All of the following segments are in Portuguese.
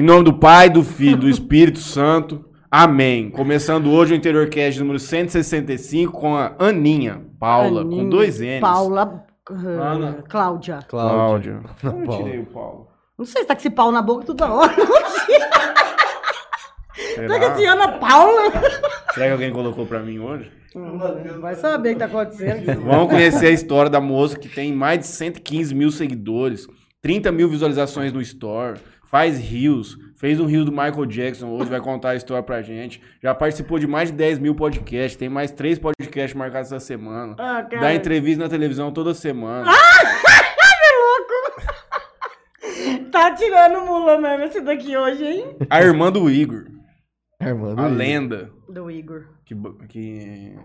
Em nome do Pai, do Filho, do Espírito Santo. Amém. Começando hoje o Interior Cast número 165 com a Aninha Paula, com Aninha, dois N's. Paula. uh, Ana. Cláudia. Cláudia. Eu tirei o Paulo. Não sei se tá com esse pau na boca toda hora. Não sei. Tá com Será? esse Ana Paula. Será que alguém colocou pra mim hoje? Vai saber o que tá acontecendo. Vamos conhecer a história da moça que tem mais de 115 mil seguidores, 30 mil visualizações no Store, faz rios, fez um rio do Michael Jackson, hoje vai contar a história pra gente. Já participou de mais de 10 mil podcasts, tem mais três podcasts marcados essa semana. Ah, cara. Dá entrevista na televisão toda semana. Tá tirando mula mesmo esse daqui hoje, hein? A irmã do Igor, É, irmã do a Igor. lenda, Do Igor. que, que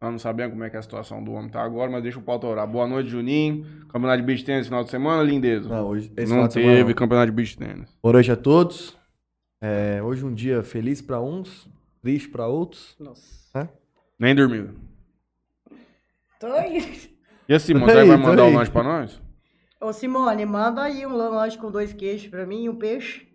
nós não sabemos como é que é a situação do homem tá agora, mas deixa o pau orar. Boa noite, Juninho. Campeonato de beach tennis final de semana, lindeza. Não, hoje, esse não final de semana teve não. campeonato de beach tennis. Boa noite a todos. É, hoje um dia feliz pra uns, triste pra outros. Nossa. Nem dormiu. Tô aí. E a Simone, aí, vai mandar o aí. lanche pra nós? Ô, Simone, manda aí um lanche com dois queijos pra mim e um peixe.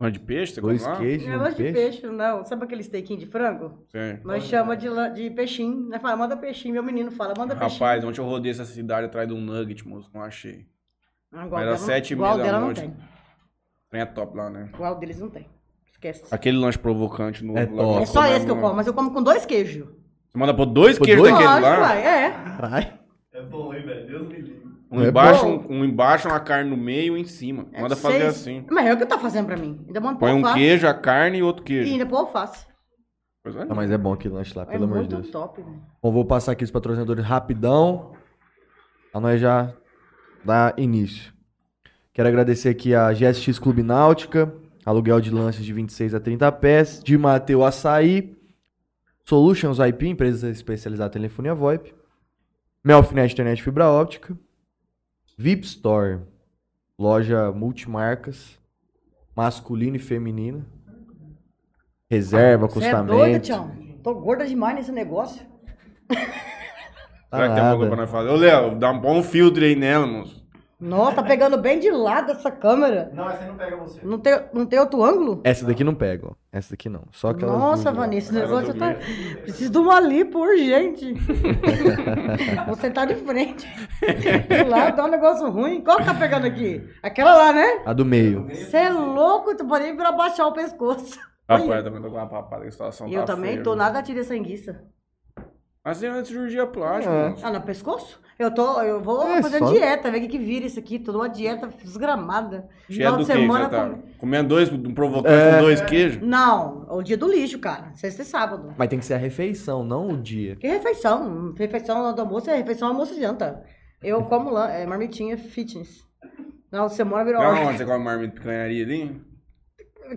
Lanche de peixe? Você Dois come lá? queijos, Não é um lanche de peixe. peixe, não. Sabe aquele steakinho de frango? Sim. Nós chama de, la- de peixinho. Nós fala, manda peixinho. Meu menino fala, manda peixinho. Rapaz, ontem eu rodei essa cidade atrás de um nugget, moço. Não achei. Ah, igual era dela não- sete e igual meia da dela não noite. tem. Tem é top lá, né? Igual deles não tem. Esquece. Aquele lanche provocante no. É lá top. É só esse que eu como, mas eu como com dois queijos. Você manda pôr dois queijos dois? daquele Lógico, lá? vai, é. Caralho. É bom, hein, velho? Um É embaixo, um, um embaixo, uma carne no meio e um em cima. É Manda fazer seis- assim. Mas é o que tá fazendo pra mim. Ainda manda Põe um alface. queijo, a carne e outro E queijo. ainda pôr alface. Pois é. Não, mas é bom aquele lanche lá, É pelo amor de muito Deus. top, velho. Bom, vou passar aqui os patrocinadores rapidão. Pra nós já dar início. Quero agradecer aqui a GSX Clube Náutica, aluguel de lanches de 26 a 30 pés, de Mateu Açaí, Solutions IP, empresa especializada em telefonia VoIP, Melfinet Internet Fibra Óptica, VIP Store, loja multimarcas, masculina e feminina, reserva, Você é acostamento. doida, Tião. Tô gorda demais nesse negócio. Será que tem alguma coisa pra nós fazer? Ô, Léo, dá um bom filtro aí nela, moço. Nossa, tá pegando bem de lado essa câmera. Não, essa aí não pega você. Não tem, não tem outro ângulo? Essa daqui não pega, ó. Essa daqui não. Só aquelas Nossa. Vanessa, esse negócio do tá. Preciso de uma lipo urgente. Vou sentar de frente. De lado, dá um negócio ruim. Qual que tá pegando aqui? Aquela lá, né? A do meio. Você é louco, tu pode nem vir abaixar o pescoço. Rapaz, Olha. eu também tô com uma papada, que a situação E eu tá também feia, tô viu? nada tira sanguiça. Mas é cirurgia plástica, É. Ah, no pescoço? Eu tô, eu vou É, fazer só- dieta, ver o que, que vira isso aqui. Toda uma dieta desgramada. Cheia do que que tá? come- Comendo dois, um provocante É. com dois queijos? Não, é o dia do lixo, cara. Sexta e sábado. Mas tem que ser a refeição, não o dia. Que refeição? Refeição do almoço é refeição, almoço e janta. Eu como lá, é marmitinha fitness. Na outra semana virou Não, onde você come marmita de picanharia ali?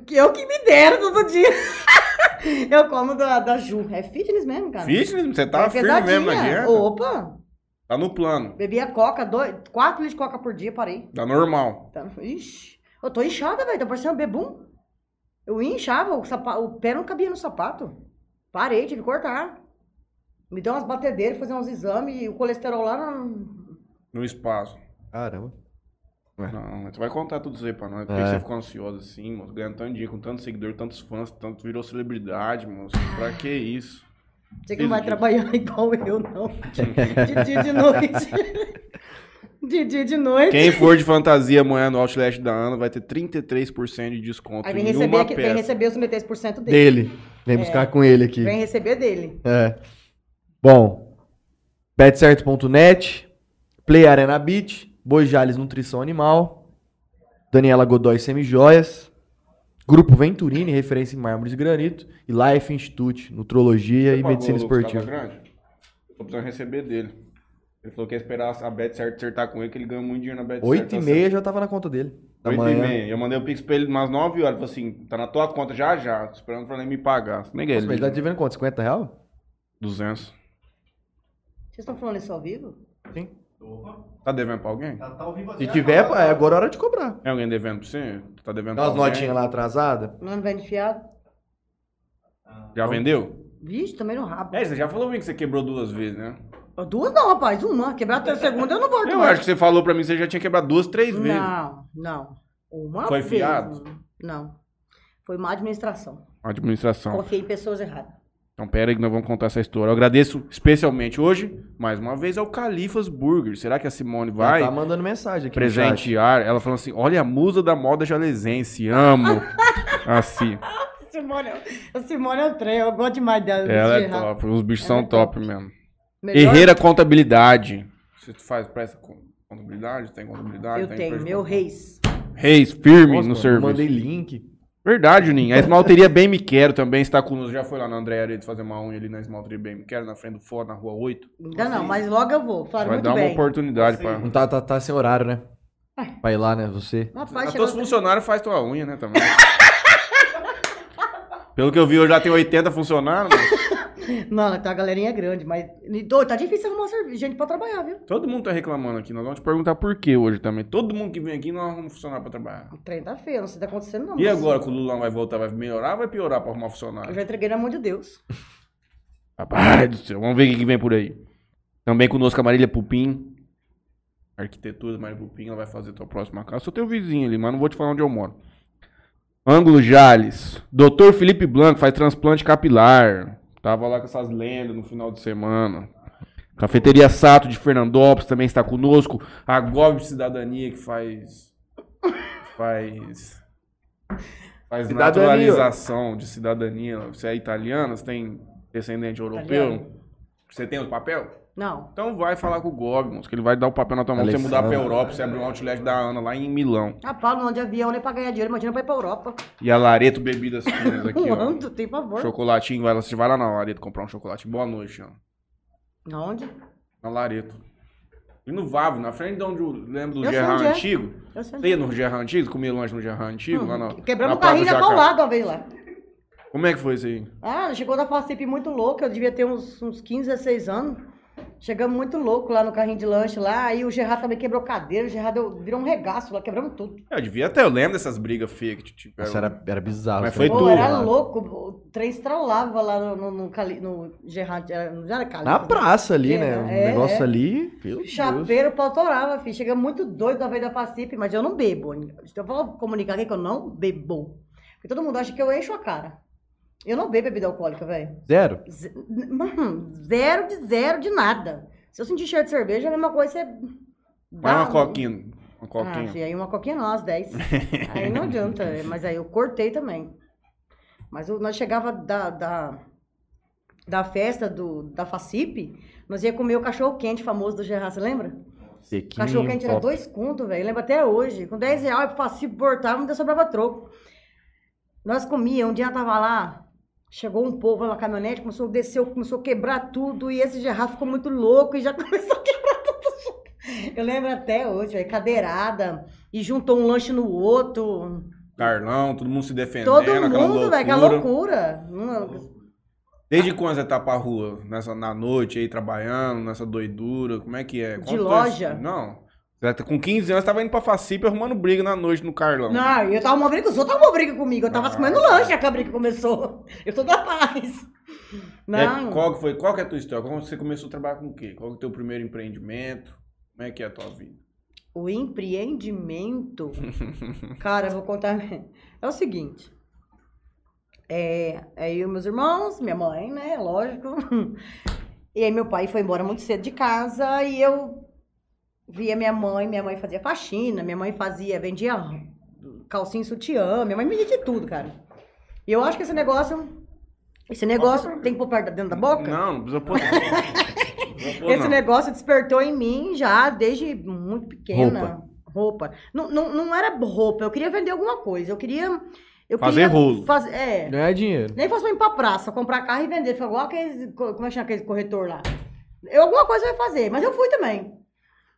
Que eu que me dera todo dia. eu como da, da Ju. É fitness mesmo, cara. Fitness? Você tá é firme mesmo na dieta? Opa! Tá no plano. Bebia coca, dois, quatro litros de coca por dia, parei. Tá normal. Tá- Ixi, eu tô inchada, velho. Tô parecendo um bebum. Eu inchava, o, o pé não cabia no sapato. Parei, tive que cortar. Me deu umas batedeiras, fazer uns exames e o colesterol lá não. No espaço. Caramba. É. Não, mas você vai contar tudo isso aí pra nós. Por que É. que você ficou ansioso assim, moço? Ganhando tanto dinheiro, com tantos seguidores, tantos fãs, tanto virou celebridade, moço. Pra que isso? Você que não vai trabalhar igual eu, não. De dia e de noite. De dia e de noite. Quem for de fantasia amanhã no Outlet da Ana vai ter 33% de desconto Aí vem em receber, uma aqui, vem receber os 33% dele. Dele. Vem buscar com ele aqui. Vem receber dele. É. Bom. Betcerto.net. Play Arena Beach. Bojales Nutrição Animal. Daniela Godoy Semijoias. Grupo Venturini, referência em mármores e granito. E Life Institute, Nutrologia Você e Medicina Esportiva. Casagrande? Tô precisando receber dele. Ele falou que ia esperar a Bet certo acertar com ele, que ele ganha muito dinheiro na Bet Oito e meia já tava na conta dele. Da 8 e manhã. meia. Eu mandei o Pix pra ele umas 9 horas. Falei assim, tá na tua conta já já. Tô esperando pra ele me pagar. Nem Nossa, ele. mas ele tá devendo quanto? 50 real? 200. Vocês estão falando isso ao vivo? Sim. Opa, Tá devendo pra alguém? tá, tá vivo Se tiver, agora, é agora a hora de cobrar. Tem alguém devendo pra você? Tá devendo Dá pra umas alguém? notinhas lá atrasadas. Não vem fiado? Já vendeu? Vixe, também no rabo. É, você já falou pra mim que você quebrou duas vezes, né? Duas não, rapaz. Uma. Quebrar até a segunda eu não volto Eu mais. acho que você falou pra mim que você já tinha quebrado duas, três vezes. Não, não. Uma Foi vez, fiado? Não. Foi má administração. Administração. Confiei em pessoas erradas. Então, pera aí que nós vamos contar essa história. Eu agradeço especialmente hoje, mais uma vez, ao Califas Burger. Será que a Simone vai Ela tá mandando mensagem aqui presentear? Ela falou assim: olha a musa da moda jalesense, amo. assim. Simone, a Simone é o trem, eu gosto demais dela. Ela é errar. top. Os bichos Ela são é top top. mesmo. Melhor- Herreira Contabilidade. Você faz, presta con- contabilidade? Tem contabilidade? Eu tem tenho, meu reis. Reis, firme Nossa, no mano, serviço. Mandei link. Verdade, Juninho. A esmalteria Bem Me Quero também está conosco. Já foi lá na André Aredes fazer uma unha ali na esmalteria Bem Me Quero, na frente do Ford, na rua 8. Ainda não, mas logo eu vou. Vai muito dar uma bem. oportunidade Sim. pra... Não tá, tá, tá sem horário, né? Vai lá, né? Você. Rapaz, todos os funcionários fazem tua unha, né, também. Pelo que eu vi, eu já tenho 80 funcionários, mas Não, tá, a galerinha é grande, mas tá difícil arrumar gente pra trabalhar, viu? todo mundo tá reclamando aqui. Nós vamos te perguntar por que hoje também. Todo mundo que vem aqui, nós arrumamos funcionário pra trabalhar. Trem tá feio, não sei o que tá acontecendo não. E mas agora que o Lula vai voltar, vai melhorar ou vai piorar pra arrumar Eu funcionário? já entreguei na mão de Deus. Rapaz do céu, vamos ver o que vem por aí. Também conosco a Marília Pupim. Arquitetura da Marília Pupim, ela vai fazer tua próxima casa. Sou teu vizinho ali, mas não vou te falar onde eu moro. Ângulo Jales. Doutor Felipe Blanco faz transplante capilar. Tava lá com essas lendas no final de semana. Cafeteria Sato de Fernandópolis também está conosco. A Gob Cidadania que faz. Faz. Faz Cidadania. naturalização de cidadania. Você é italiano? Você tem descendente europeu? Italiano. Você tem o papel? Não. Então vai falar com o Gob, moço, que ele vai dar o papel na tua mão. pra Você mudar pra. Europa, você abrir um outlet da Ana lá em Milão. Rapaz, não ando de avião nem pra ganhar dinheiro, imagina pra ir pra Europa. E a Lareto Bebidas Finas aqui, Não ó. ando, tem favor. Chocolatinho, ela, você vai lá na Lareto comprar um chocolate. Boa noite, ó. Aonde? Na Lareto. E no Vavo, na frente de onde eu lembro do Eu Gerard onde é. Antigo. Eu sei Você ia no Gerard Antigo? Comia lanche no Gerard Antigo? lá na, Hum, Quebramos o carrinho Praça na do Jacaré. paulada uma vez lá. Como é que foi isso aí? Ah, chegou da Facip muito louco, eu devia ter uns, uns 15, 16 anos. Chegamos muito louco lá no carrinho de lanche lá, aí o Gerard também quebrou cadeira, o Gerard deu- virou um regaço lá, quebramos tudo. Eu devia até, eu lembro dessas brigas feias que tiveram. Nossa, era, era bizarro. Mas foi. Pô, tudo era lá. louco, o trem estralava lá no, no, no, Cali- no Gerard, era, não era Cali. Na praça ali, É, né? O é, negócio é. ali. Meu Deus. Chapeiro, o pau torava, filho. Chega muito doido da vez da Facip, mas eu não bebo. Se eu vou comunicar aqui que eu não bebo. Porque todo mundo acha que eu encho a cara. Eu não bebo bebida alcoólica, velho. Zero? Z- Mano, Zero de zero de nada. Se eu sentir cheiro de cerveja, é a mesma coisa, você. Vai dá uma um- coquinha. Uma Ah, coquinha. filho, aí uma coquinha não, às 10. aí não adianta, mas aí eu cortei também. Mas o- nós chegava da, da, da festa do, da Facip, nós ia comer o cachorro quente famoso do Gerard, você lembra? Sequinho. Cachorro quente era dois contos, velho. Lembro até hoje. Com 10 reais, eu Facip voltava, ainda sobrava troco. Nós comíamos, um dia eu tava lá, chegou um povo na caminhonete, começou a descer, começou a quebrar tudo, e esse Gerard ficou muito louco e já começou a quebrar tudo. Eu lembro até hoje, velho, cadeirada, e juntou um lanche no outro. Carlão, todo mundo se defendendo. Todo aquela mundo, velho, aquela loucura. Desde quando você tá pra rua? Nessa, na noite aí, trabalhando, nessa doidura? Como é que é? De Conta loja? Não. Tá- Com 15 anos, tava indo pra Facip arrumando briga na noite no Carlão. Não, eu tava uma briga, os outros uma briga comigo. Eu tava Ah. comendo lanche, a que a briga começou. Eu tô da paz. É, Não. qual que foi? Qual que é a tua história? Como você começou a trabalhar com o quê? Qual que é o teu primeiro empreendimento? Como é que é a tua vida? O empreendimento, cara, eu vou contar. É o seguinte. É, é eu e meus irmãos, minha mãe, né? Lógico. E aí meu pai foi embora muito cedo de casa e eu via minha mãe, minha mãe fazia faxina, minha mãe fazia, vendia calcinha sutiã, minha mãe me de tudo, cara. E eu acho que esse negócio. Esse negócio tem que pôr perto dentro da boca? Não, não precisa pôr. não. Esse negócio despertou em mim já desde muito pequena. Roupa. Não, não, não era roupa, eu queria vender alguma coisa. Eu queria. Eu Fazer queria rolo. faz- é. Ganhar dinheiro. Nem fosse pra ir pra praça, comprar carro e vender. Foi igual aquele. Como é que chama aquele corretor lá? Eu alguma coisa eu ia fazer, mas eu fui também.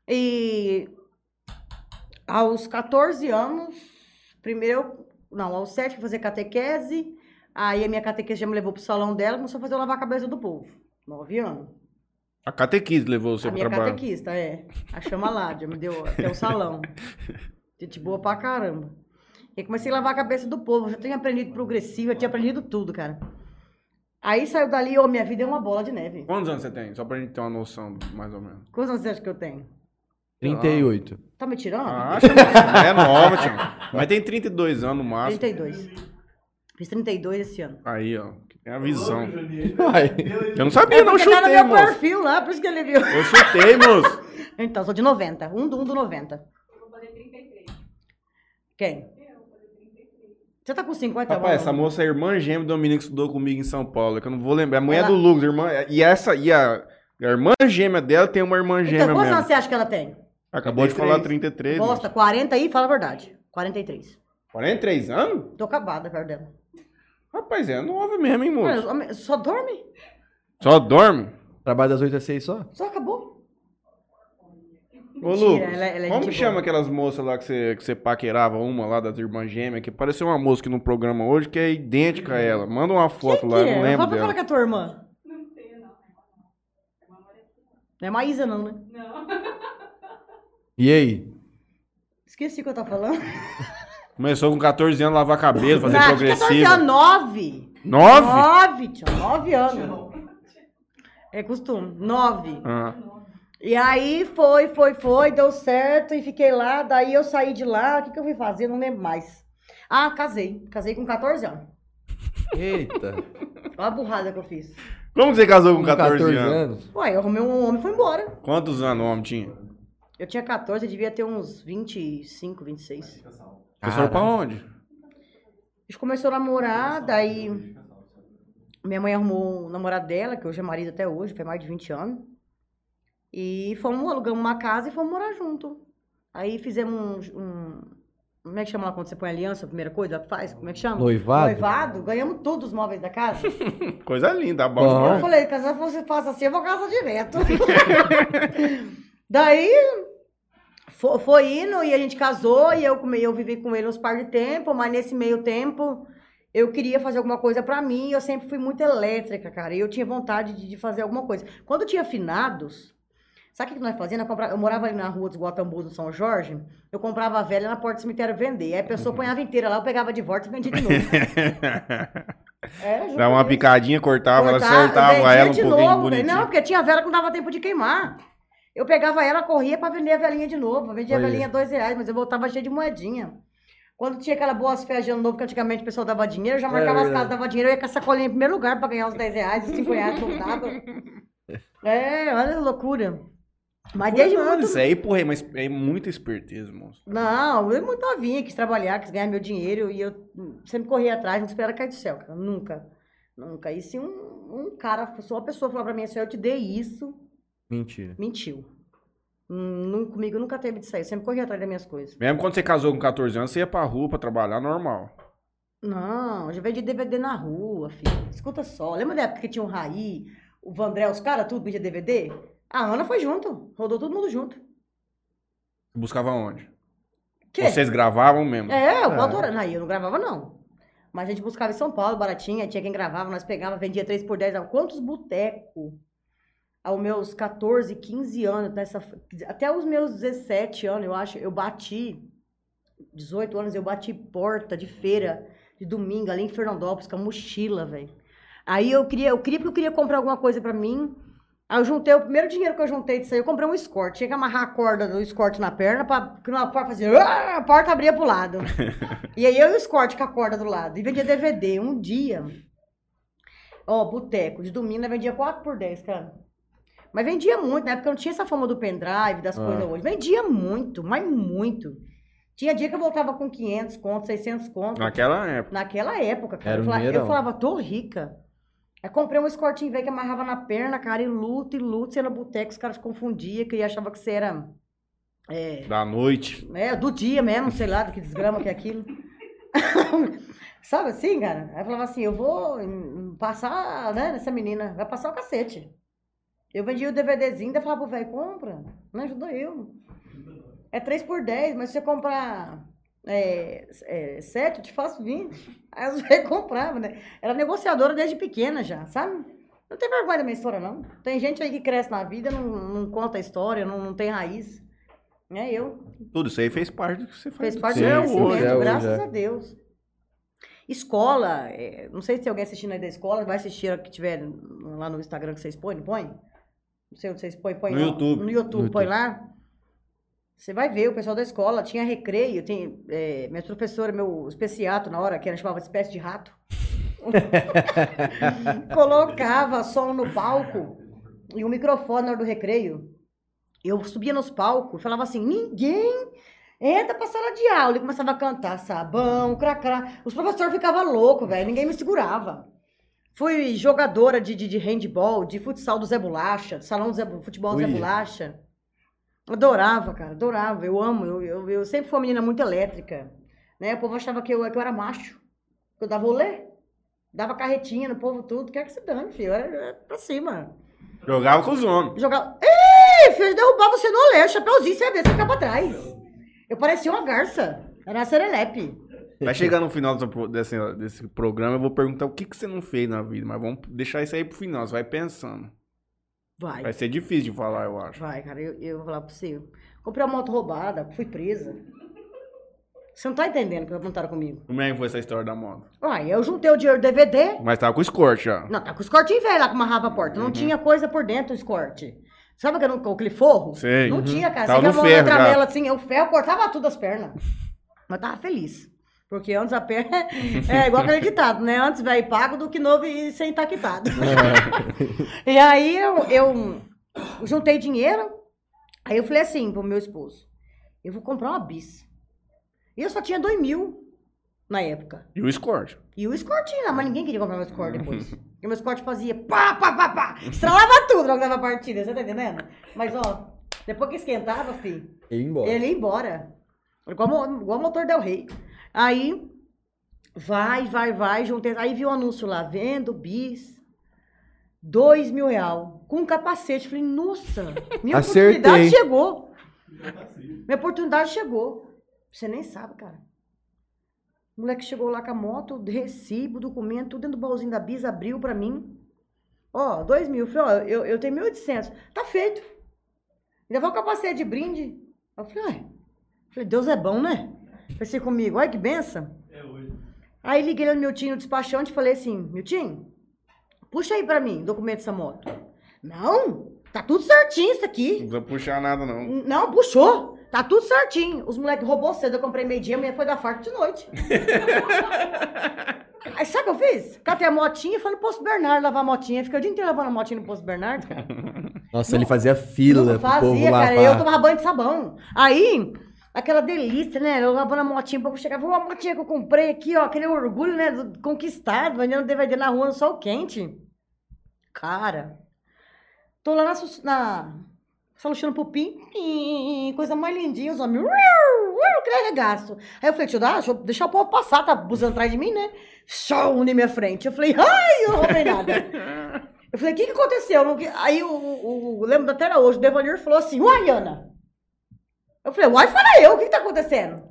E aos 14 anos, primeiro, eu- não, aos 7 eu fui fazer catequese. Aí a minha catequese já me levou pro salão dela começou a fazer eu lavar a cabeça do povo. 9 anos. A catequise levou você a pro minha trabalho. catequista, é. A chama lá, já me deu até o salão. Gente boa pra caramba. E aí comecei a lavar a cabeça do povo. Eu já tinha aprendido progressivo, eu tinha aprendido tudo, cara. Aí saiu dali, ô, minha vida é uma bola de neve. Quantos anos você tem? Só pra gente ter uma noção, mais ou menos. Quantos anos você acha que eu tenho? 38. Tá me tirando? Ah, acho que é nova, tio. Mas tem 32 anos no máximo. 32. Fiz 32 esse ano. Aí, ó. Tem a visão. Ai. Eu não sabia, não Porque tá no chutei, meu moço. perfil lá, por isso que ele viu. Eu chutei, moço. Então, sou de 90. Um do 1 do 90. Quem? Você tá com 50 Rapaz, essa moça é irmã gêmea do Dominique que estudou comigo em São Paulo, que eu não vou lembrar. A mulher Ela- do Lucas, irmã. E essa, e a, a irmã gêmea dela tem uma irmã gêmea Então, quantos anos você acha que ela tem? Acabou de falar 33. moço. Bosta, 40 aí, fala a verdade. 43. 43 anos? Tô acabada perto dela. Rapaz, é nova mesmo, hein, moço? Mano, Só dorme? Só dorme? Trabalho das 8 às 6 só? Só acabou. Ô, Mentira, ela- ela é como gente que boa. chama aquelas moças lá que você, que você paquerava, uma lá das irmãs gêmeas, que apareceu uma moça aqui no programa hoje que é idêntica a ela. Manda uma foto Quem lá, que eu não é? lembro Fala pra dela. falar que é tua irmã. Não é Maísa não, né? E aí? Esqueci o que eu tava falando. Começou com 14 anos a lavar cabelo, fazer Nath, 14 progressiva. anos, 9. 9? 9, tio, 9 anos. É costume, 9. Ah. E aí foi, foi, foi, deu certo e fiquei lá. Daí eu saí de lá, o que, que eu fui fazer? Não lembro mais. Ah, casei. Casei com 14 anos. Eita. Olha a burrada que eu fiz. Como que você casou com Com 14, anos? Ué, eu arrumei um homem e fui embora. Quantos anos o homem tinha? Eu tinha 14, eu devia ter uns 25, 26. Vocês foram pra onde? A gente começou a namorar, daí minha mãe arrumou o namorado dela, que hoje é marido até hoje, faz mais de 20 anos. E fomos, alugamos uma casa e fomos morar junto. Aí fizemos um, um- Como é que chama lá quando você põe aliança, a primeira coisa faz? Como é que chama? Noivado? Noivado. Ganhamos todos os móveis da casa. Coisa linda, bom. Eu falei, casar você faça assim, eu vou casar direto. Daí fo- foi, indo e a gente casou e eu, eu vivi com ele uns par de tempo, mas nesse meio tempo eu queria fazer alguma coisa pra mim. Eu sempre fui muito elétrica, cara. E eu tinha vontade de, de fazer alguma coisa. Quando tinha finados, sabe o que nós fazíamos? Eu, morava ali na rua dos Guatambus, no São Jorge. Eu comprava a velha na porta do cemitério vender. Aí a pessoa Uhum. ponhava inteira lá, eu pegava de volta e vendia de novo. É, Dá uma picadinha, cortava, ela Cortava, acertava vendia ela um pouquinho novo, bonitinho. Não, porque tinha vela que não dava tempo de queimar. Eu pegava ela, corria pra vender a velinha de novo. Eu Vendia a Olha. velinha dois reais, mas eu voltava cheio de moedinha. Quando tinha aquela boas férias de ano novo, que antigamente o pessoal dava dinheiro, eu já É marcava as verdade. casas, dava dinheiro, eu ia com a sacolinha em primeiro lugar pra ganhar os 10 reais, os 5 reais, voltava. É, olha a loucura. Mas desde Nada, muito... Isso aí, porra, mas é muita esperteza, moço. Não, eu muito novinha, quis trabalhar, quis ganhar meu dinheiro e eu sempre corri atrás, não esperava cair do céu, cara. Nunca. Nunca. E se um, um cara, se uma pessoa falar pra mim assim, eu te dei isso, Mentira. mentiu. Hum, não- comigo nunca teve disso aí, eu sempre corri atrás das minhas coisas. Mesmo quando você casou com 14 anos, você ia pra rua pra trabalhar normal. Não, eu já vendi DVD na rua, filho. Escuta só. Lembra da época que tinha o Raí, o Vandré, os caras, tudo vendia DVD? A Ana foi junto, rodou todo mundo junto. Buscava onde? Que? Vocês gravavam mesmo? É, eu É. adorar. Não, eu não gravava, não. Mas a gente buscava em São Paulo, baratinha, tinha quem gravava, nós pegava, vendia 3 por 10. Quantos botecos? Aos meus 14, 15 anos, nessa, até os meus 17 anos, eu acho, eu bati, 18 anos, eu bati porta de feira de domingo ali em Fernandópolis com a mochila, velho. Aí eu queria, eu queria porque eu queria comprar alguma coisa pra mim. Aí eu juntei, o primeiro dinheiro que eu juntei disso aí, eu comprei um escort. Tinha que amarrar a corda do escort na perna, pra, que a porta fazia, "Ah", a porta abria pro lado. e aí eu e o escort com a corda do lado. E vendia DVD. Um dia, ó, boteco, de domingo, nós vendia 4 por 10, cara. Mas vendia muito, na época não tinha essa fama do pendrive, das Ah. coisas hoje. Vendia muito, mas muito. Tinha dia que eu voltava com 500 contos, 600 contos. Naquela época. Naquela época, cara. Era eu, falava, eu falava, tô rica. Aí comprei um escortinho velho que amarrava na perna, cara, e luta, e luta. Você ia no boteco, os caras confundiam, que achava que você era é, Da noite. é, do dia mesmo, sei lá, do que desgrama que é aquilo. Sabe assim, cara? Aí eu falava assim, eu vou hum, passar, né, nessa menina, vai passar o cacete. Eu vendia o DVDzinho, daí falava pro velho, compra, não ajudou eu. É 3 por 10, mas se você comprar é, é, 7, eu te faço 20. Aí os velhos compravam, né? Era negociadora desde pequena já, sabe? Não tem vergonha da minha história, não. Tem gente aí que cresce na vida, não, não conta a história, não, não tem raiz. É eu. Tudo isso aí fez parte do que você faz. Fez parte Sim, do crescimento, é, hoje graças é. a Deus. Escola, é, não sei se tem alguém assistindo aí da escola, vai assistir a que tiver lá no Instagram que vocês põem, põe? Não sei onde vocês põem, põe No lá. YouTube. No YouTube, No põe YouTube. lá. Você vai ver, o pessoal da escola tinha recreio, tem, é, minha professora, meu especiato na hora, que ela chamava de espécie de rato, colocava som no palco e um microfone na hora do recreio. Eu subia nos palcos e falava assim, ninguém entra pra sala de aula. E começava a cantar sabão, cracrá. Os professores ficavam loucos, velho, ninguém me segurava. Fui jogadora de, de, de handball, de futsal do Zé Bolacha, salão do Zé, futebol do Zé. Bolacha. Adorava, cara, adorava. Eu amo. Eu, eu, eu sempre fui uma menina muito elétrica. Né? O povo achava que eu, que eu era macho. Que eu dava olé. Dava carretinha no povo tudo. Quer que se dane, filho. Eu era, eu era pra cima. Jogava com os homens. Jogava. Ih, filho, derrubar você no olé. O chapeuzinho, você ia ver, você ficava pra trás. Eu parecia uma garça. Era uma serelepe. Vai chegar no final desse, desse programa, eu vou perguntar o que, que você não fez na vida, mas vamos deixar isso aí pro final, você vai pensando. Vai. Vai ser difícil de falar, eu acho. Vai, cara, eu, eu vou falar pra você. Comprei uma moto roubada, fui presa. Você não tá entendendo o que contaram comigo. Como é que foi essa história da moto? Uai, eu juntei o dinheiro do DVD. Mas tava com escort já. Não, tá com os cortinhos velhos lá com uma rapa porta. Não tinha coisa por dentro do escorte. Sabe aquele, aquele forro? Sei. Não Uhum. tinha, cara. Tava Você no com a mão ferro na já. tramela assim, o ferro cortava tudo as pernas. Mas tava feliz. Porque antes a perna é igual aquele ditado, né? Antes velho pago do que novo e sem estar quitado. e aí eu, eu juntei dinheiro. Aí eu falei assim pro meu esposo: eu vou comprar uma bis. E eu só tinha dois mil na época. E o escort. E o escortinho lá, mas ninguém queria comprar meu escort depois. Porque meu escort fazia pá, pá, pá, pá. Estralava tudo logo dava partida, você tá entendendo? Mas, ó, depois que esquentava, filho, E ir embora. ele ia embora. Igual o motor Del Rey. Aí, vai, vai, vai, juntei. Aí vi o anúncio lá, vendo bis, dois mil real, com um capacete. Falei, nossa, minha Acertei. oportunidade chegou. Minha oportunidade chegou. Você nem sabe, cara. O moleque chegou lá com a moto, recibo, documento, tudo dentro do baúzinho da Bis, abriu pra mim. Ó, dois mil. Falei, ó, eu, eu tenho 1.800. Tá feito. Ainda vou capacete de brinde. Eu falei, ai. Falei, Deus é bom, né? Pensei comigo, olha que benção. É hoje. Aí liguei no Miltinho, no despachante, e falei assim, Miltinho, puxa aí pra mim, documento dessa moto. Não, tá tudo certinho isso Não aqui. precisa puxar nada, não. Não, puxou. Tá tudo certinho. Os moleques roubou cedo, eu comprei meio-dia, a mulher foi dar farto de noite. Aí sabe o que eu fiz? Catei a motinha e fui no Posto Bernardo lavar a motinha. Fiquei o dia inteiro lavando a motinha no Posto Bernardo, cara. Nossa, ele fazia fila Não pro povo fazia, lavar. cara. Eu tomava banho de sabão. Aí, aquela delícia, né? Eu lavando a motinha, pra chegar, vou a motinha que eu comprei aqui, ó. Aquele orgulho, né? Do conquistado, vendendo DVD na rua no sol quente. Cara, tô lá na, na solução pupim, coisa mais lindinha, os homens, que arregaço. Aí eu falei, deixa eu, dar, deixa eu deixar o povo passar, tá buzando atrás de mim, né? Show na minha frente. Eu falei, ai, eu não roubei nada. Eu falei, o que, que aconteceu? Aí o, o, o- lembro até hoje, o Devanir falou assim, uai, Ana. Eu falei, uai, fala eu, o que, que tá acontecendo?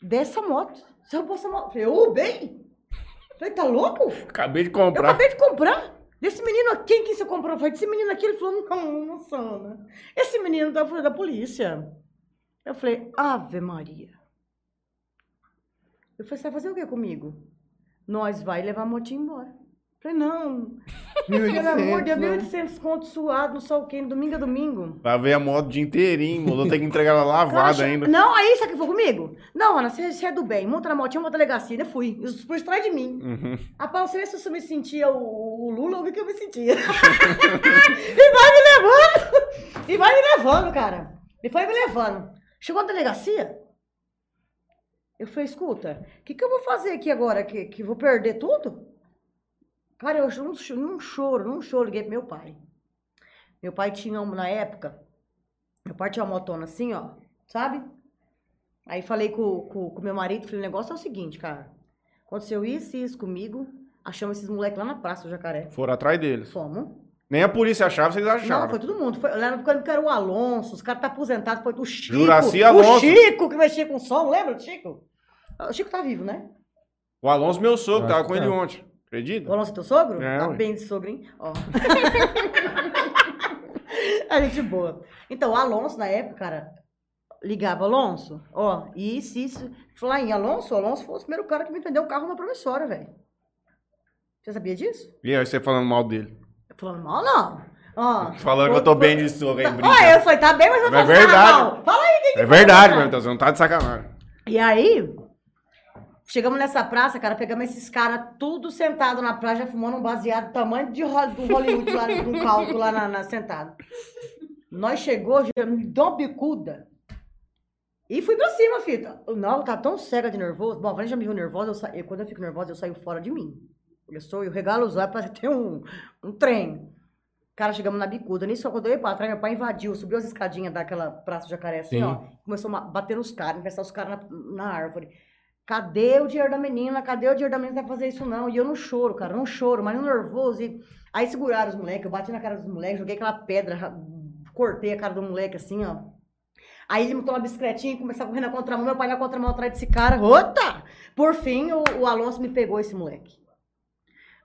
Dessa moto. Você roubou essa moto? Eu falei, ô, bem. Eu falei, tá louco? Acabei de Eu comprar. acabei de comprar. Desse menino aqui, quem que você comprou? Eu falei, desse menino aqui. Ele falou, não, não, Sana. Esse menino tá da polícia. Eu falei, Ave Maria. Eu falei, você vai fazer o que comigo? Nós vai levar a motinha embora. Falei, não. Pelo amor de Deus, 1.800 conto suado, no sol quente, domingo a domingo. Lavei a moto o dia inteirinho, moço. Tem que entregar ela lavada ainda. Não, aí sabe o que foi comigo? Não, Ana, você, você é do bem. Monta na motinha, monta na delegacia. Eu fui. Os por trás de mim. Uhum. Não sei se eu me sentia o, o Lula ou o que eu me sentia. e vai me levando. E vai me levando, cara. E foi me levando. Chegou na delegacia. Eu falei, escuta, o que, que eu vou fazer aqui agora? Que, que vou perder tudo? Cara, eu não choro, não choro. Liguei pro meu pai. Meu pai tinha, uma- na época, meu pai tinha uma motona assim, ó, sabe? Aí falei com, com, com meu marido, falei, o negócio é o seguinte, cara. Aconteceu isso e isso comigo. Achamos esses moleques lá na praça do Jacaré. Foram atrás deles. Fomos. Nem a polícia achava, vocês achavam. Não, foi todo mundo. Foi, eu lembro quando que era o Alonso, os caras tá aposentados, foi o Chico. Juraci O Alonso. Chico que mexia com som, lembra do Chico? O Chico tá vivo, né? O Alonso, meu sogro, tava com ele tá. ontem. Acredita? O Alonso é teu sogro? É, tá ué. bem de sogro, hein? Ó. A gente boa. Então, o Alonso, na época, cara, ligava, Alonso, ó, isso, isso. Falar em Alonso, o Alonso foi o primeiro cara que me vendeu um carro na promissória, velho. Você sabia disso? E aí você falando mal dele. Falando mal, não. Ó, Falando que eu tô bem de soco aí, Olha, brinca. eu falei, tá bem, mas eu Mas é verdade. Fala aí, quem que É verdade, meu, então você não tá de sacanagem. E aí, chegamos nessa praça, cara, pegamos esses caras tudo sentado na praia, já fumando um baseado do tamanho de do Hollywood lá, um caldo lá na, na- sentado. Nós chegou, já me deu uma bicuda. E fui pra cima, fita. Não, tá tão cega de nervoso. Bom, a Vanessa já me viu nervosa, eu sa... eu- quando eu fico nervosa, eu saio fora de mim. Eu sou, eu regalo os olhos, que tem um, um trem. Cara, chegamos na bicuda. Nisso, quando eu ia pra trás, meu pai invadiu, subiu as escadinhas daquela praça de jacaré assim, Sim. ó. Começou a bater nos caras, infestar os caras na, na árvore. Cadê o dinheiro da menina? Cadê o dinheiro da menina? Não vai fazer isso não. E eu não choro, cara, não choro, mas nervoso. E... Aí seguraram os moleques, eu bati na cara dos moleques, joguei aquela pedra, ra- cortei a cara do moleque assim, ó. Aí ele montou uma bicicletinha e começou a correr na contramão, meu pai na contramão atrás desse cara. Ota! Por fim, o, o Alonso me pegou esse moleque.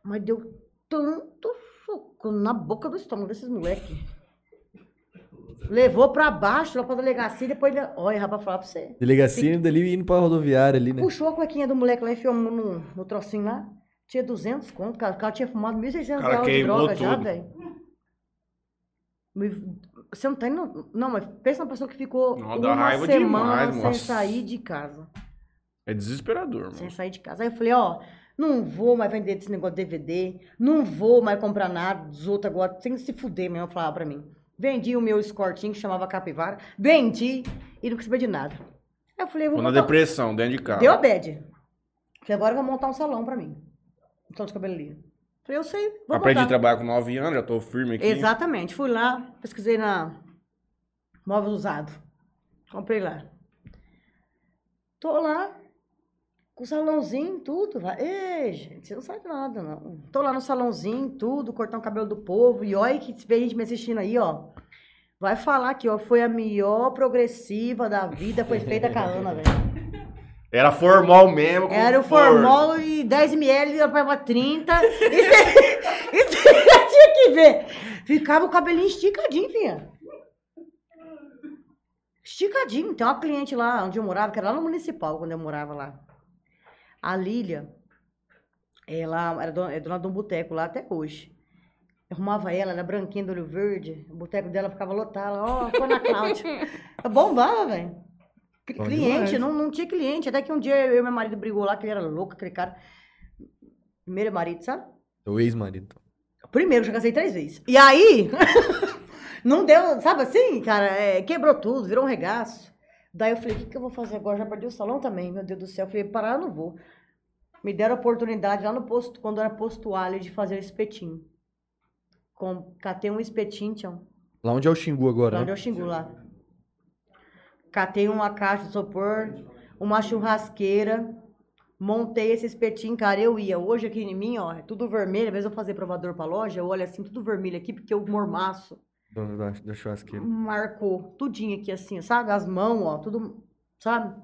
Mas deu tanto soco na boca do estômago desses moleques. Levou pra baixo, lá pra delegacia, depois... ele- Olha, rapaz, falar pra você. Delegacia dali indo pra rodoviária ali, né? Puxou a cuequinha do moleque lá e enfiou no, no trocinho lá. Tinha 200 conto, cara. O cara tinha fumado 1.600 Cara, reais de queimou droga já, tudo. velho. Me- Você não tá indo... Não, mas pensa uma pessoa que ficou Não, uma raiva semana demais, sem nossa. sair de casa. É desesperador, Sem mano. sair de casa. Aí eu falei, ó, não vou mais vender esse negócio de DVD, não vou mais comprar nada dos outros agora, tem que se fuder mesmo, falava pra mim. Vendi o meu escortinho, que chamava Capivara, vendi e não quis saber de nada. Aí eu falei, eu vou Tô na montar- depressão, dentro de casa. Deu a bad. Falei, agora eu vou montar um salão pra mim. Um salão de cabeleireiro. Falei, eu sei, vou Aprendi a montar. trabalhar com 9 anos, já tô firme aqui. Exatamente. Fui lá, pesquisei na móvel usado. Comprei lá. Tô lá, com o salãozinho, tudo. Vai. Ei, gente, você não sabe nada, não. Tô lá no salãozinho, tudo, cortando o cabelo do povo. E olha que vê gente me assistindo aí, ó. Vai falar que, ó, foi a melhor progressiva da vida, foi feita com a Ana, velho. Era formal mesmo. com Era o formol e 10 ml, eu pagava 30. E você tinha que ver. Ficava o cabelinho esticadinho, filha. Esticadinho. Tem uma cliente lá onde eu morava, que era lá no municipal, quando eu morava lá. A Lília, ela era dona, é dona de um boteco lá até hoje. Eu arrumava ela, era branquinha do olho verde. O boteco dela ficava lotado. Ó, foi na Cláudia. Bombava, velho. Cliente, não, não tinha cliente. Até que um dia eu e meu marido brigou lá, que ele era louco, aquele cara. Primeiro marido, sabe? O ex-marido. Primeiro, já casei três vezes. E aí, não deu, sabe assim, cara? é, quebrou tudo, virou um regaço. Daí eu falei, o que, que eu vou fazer agora? Já perdi o salão também, meu Deus do céu. Eu falei, parar, eu não vou. Me deram a oportunidade lá no posto, quando era posto alho, de fazer o espetinho. Com, catei um espetinho, tchau. Lá onde é o Xingu agora, Lá né? onde eu xingu lá. Catei uma caixa de isopor, uma churrasqueira, montei esse espetinho, cara, eu ia. Hoje aqui em mim, ó, é tudo vermelho. Às vezes eu fazer provador pra loja, eu olho assim, tudo vermelho aqui, porque o mormaço da, da churrasqueira. marcou tudinho aqui assim, sabe? As mãos, ó, tudo, sabe?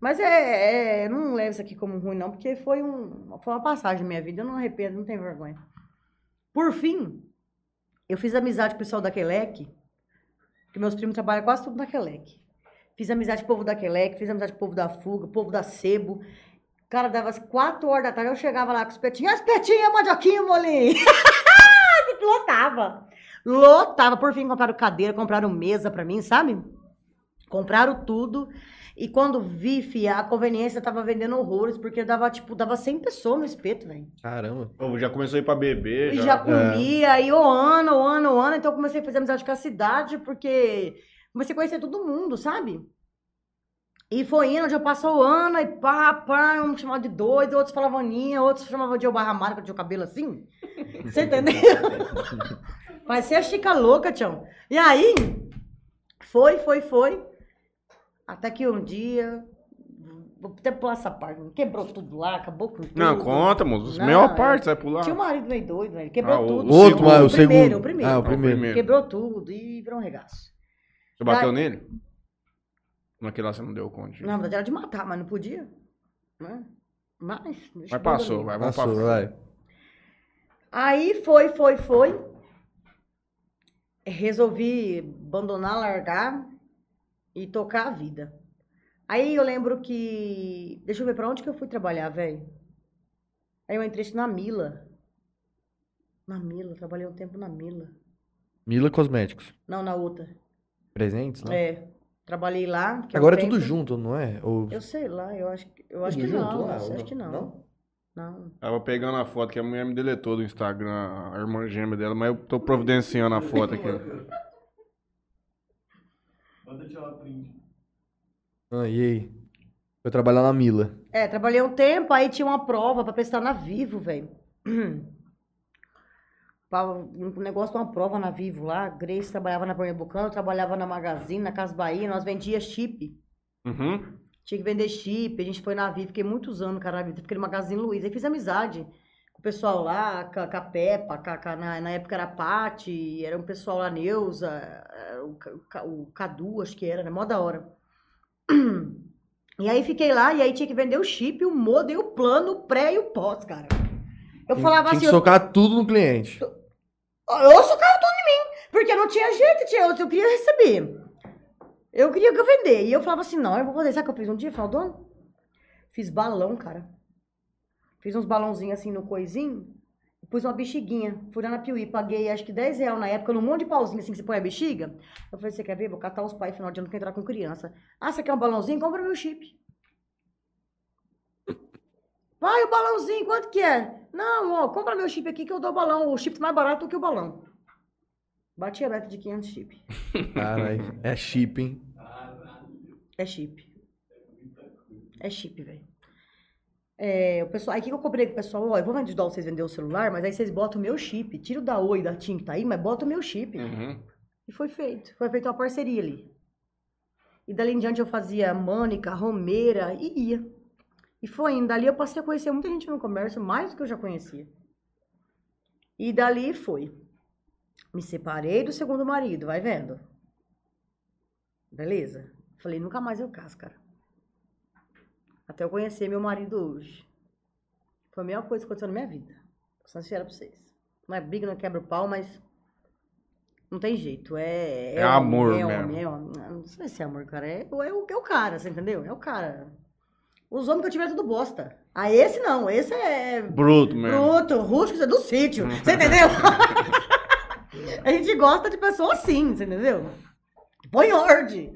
Mas é, é- não levo isso aqui como ruim, não, porque foi, um, foi uma passagem na minha vida. Eu não arrependo, não tenho vergonha. Por fim, eu fiz amizade com o pessoal da Quelec, que meus primos trabalham quase tudo na Quelec. Fiz amizade com o povo da Quelec, fiz amizade com o povo da Fuga, povo da Sebo. Cara, dava as quatro horas da tarde, eu chegava lá com os petinhos, as petinhas, mandioquinho, molinho. Lotava. Lotava. Por fim, compraram cadeira, compraram mesa pra mim, sabe? Compraram tudo. E quando vi, fia, a conveniência tava vendendo horrores, porque dava, tipo, dava 100 pessoas no espeto, velho. Caramba. Pô, já começou a ir pra beber. E Já. já comia, e o ano, o ano, o ano. Então eu comecei a fazer amizade com a cidade, porque comecei a conhecer todo mundo, sabe? E foi indo, onde eu passou o ano, e pá, pá, um chamava de doido, outros falavam Aninha, outros chamavam de Barra Marca, que tinha o cabelo assim. Você entendeu? Parecia a Chica louca, tchau. E aí, foi, foi, foi. Até que um dia, vou até pular essa parte, quebrou tudo lá, acabou com tudo. Não, conta, moço. Não, Melhor é. parte, vai pular. Tinha um marido meio doido, velho. Quebrou Ah, o- tudo. o Outro, segundo. mas o primeiro, segundo. o primeiro. Ah, o Ah, o primeiro. Quebrou tudo e virou um regaço. Você bateu nele? Naquele lá você não deu conta. Na verdade era de matar, mas não podia. Né? Mas. Mas passou, vai, vamos Passou, vai. Aí foi, foi, foi. Resolvi abandonar, largar e tocar a vida. Aí eu lembro que. Deixa eu ver pra onde que eu fui trabalhar, velho. Aí eu entrei na Mila. Na Mila, trabalhei um tempo na Mila. Mila Cosméticos. Não, na outra. Presentes, né? É. Trabalhei lá. que é Agora é tudo junto, não é? Ou... Eu sei lá, eu acho que, eu acho Tudo que junto não. lá, acho, acho que não. não? Não. Tava pegando a foto que a mulher me deletou do Instagram, a irmã gêmea dela, mas eu tô providenciando a foto aqui. Manda tirar uma print. Ah, e aí? Foi trabalhar na Mila. É, trabalhei um tempo, aí tinha uma prova pra prestar na Vivo, velho. Um negócio de uma prova na Vivo lá. Grace trabalhava na Pernambucana, eu trabalhava na Magazine, na Casa Bahia, nós vendia chip. Uhum. Tinha que vender chip, a gente foi na Vivo, fiquei muitos anos, cara, na Vivo, fiquei no Magazine Luiza. Aí fiz amizade com o pessoal lá, com a, Peppa, com a- na, na época era a Paty, era um pessoal lá, Neuza, eh, o, o Ca- o Cadu, acho que era, né? Mó da hora. E aí fiquei lá, e aí tinha que vender o chip, o modem, o plano, o pré e o pós, cara. Eu falava Tinha assim, que socar tudo no cliente. eu, eu socava tudo em mim, porque não tinha jeito, tinha, eu queria receber. Eu queria que eu vender. E eu falava assim, não, eu vou fazer. Sabe o que eu fiz um dia, final do ano? Fiz balão, cara. Fiz uns balãozinhos assim no coisinho. Pus uma bexiguinha. Lá na Piuí, paguei acho que 10 reais na época, num monte de pauzinho assim que você põe a bexiga. Eu falei, você quer ver? Vou catar os pais final de ano que entrar com criança. Ah, você quer um balãozinho? Compra meu chip. Pai, o balãozinho, quanto que é? Não, ó, compra meu chip aqui que eu dou o balão. O chip tá mais barato do que o balão. Bati a meta de 500 chip. Caralho, é chip, hein? É chip. É chip, velho. É, o pessoal, aí o que eu cobrei com o pessoal? Ó, eu vou ajudar vocês a vender o celular, mas aí vocês botam o meu chip. Tira o da Oi, da TIM que tá aí, mas bota o meu chip. Uhum. E foi feito. Foi feita uma parceria ali. E dali em diante eu fazia Mônica, Romeira e ia. E foi indo. Dali eu passei a conhecer muita gente no comércio, mais do que eu já conhecia. E dali foi. Me separei do segundo marido, vai vendo. Beleza? Falei, nunca mais eu caso, cara. Até eu conhecer meu marido hoje. Foi a melhor coisa que aconteceu na minha vida. Vou ser sincera pra vocês. Não é briga, não é quebra o pau, mas não tem jeito. É, É amor homem, é mesmo. homem, é homem. Não sei se é amor, cara. É, é, o, é o cara, você entendeu? É o cara. Os homens que eu tive é tudo bosta. Ah, esse não. Esse é Bruto mesmo. bruto, rústico, é do sítio. Você entendeu? a gente gosta de pessoa assim, você entendeu? Põe ordem.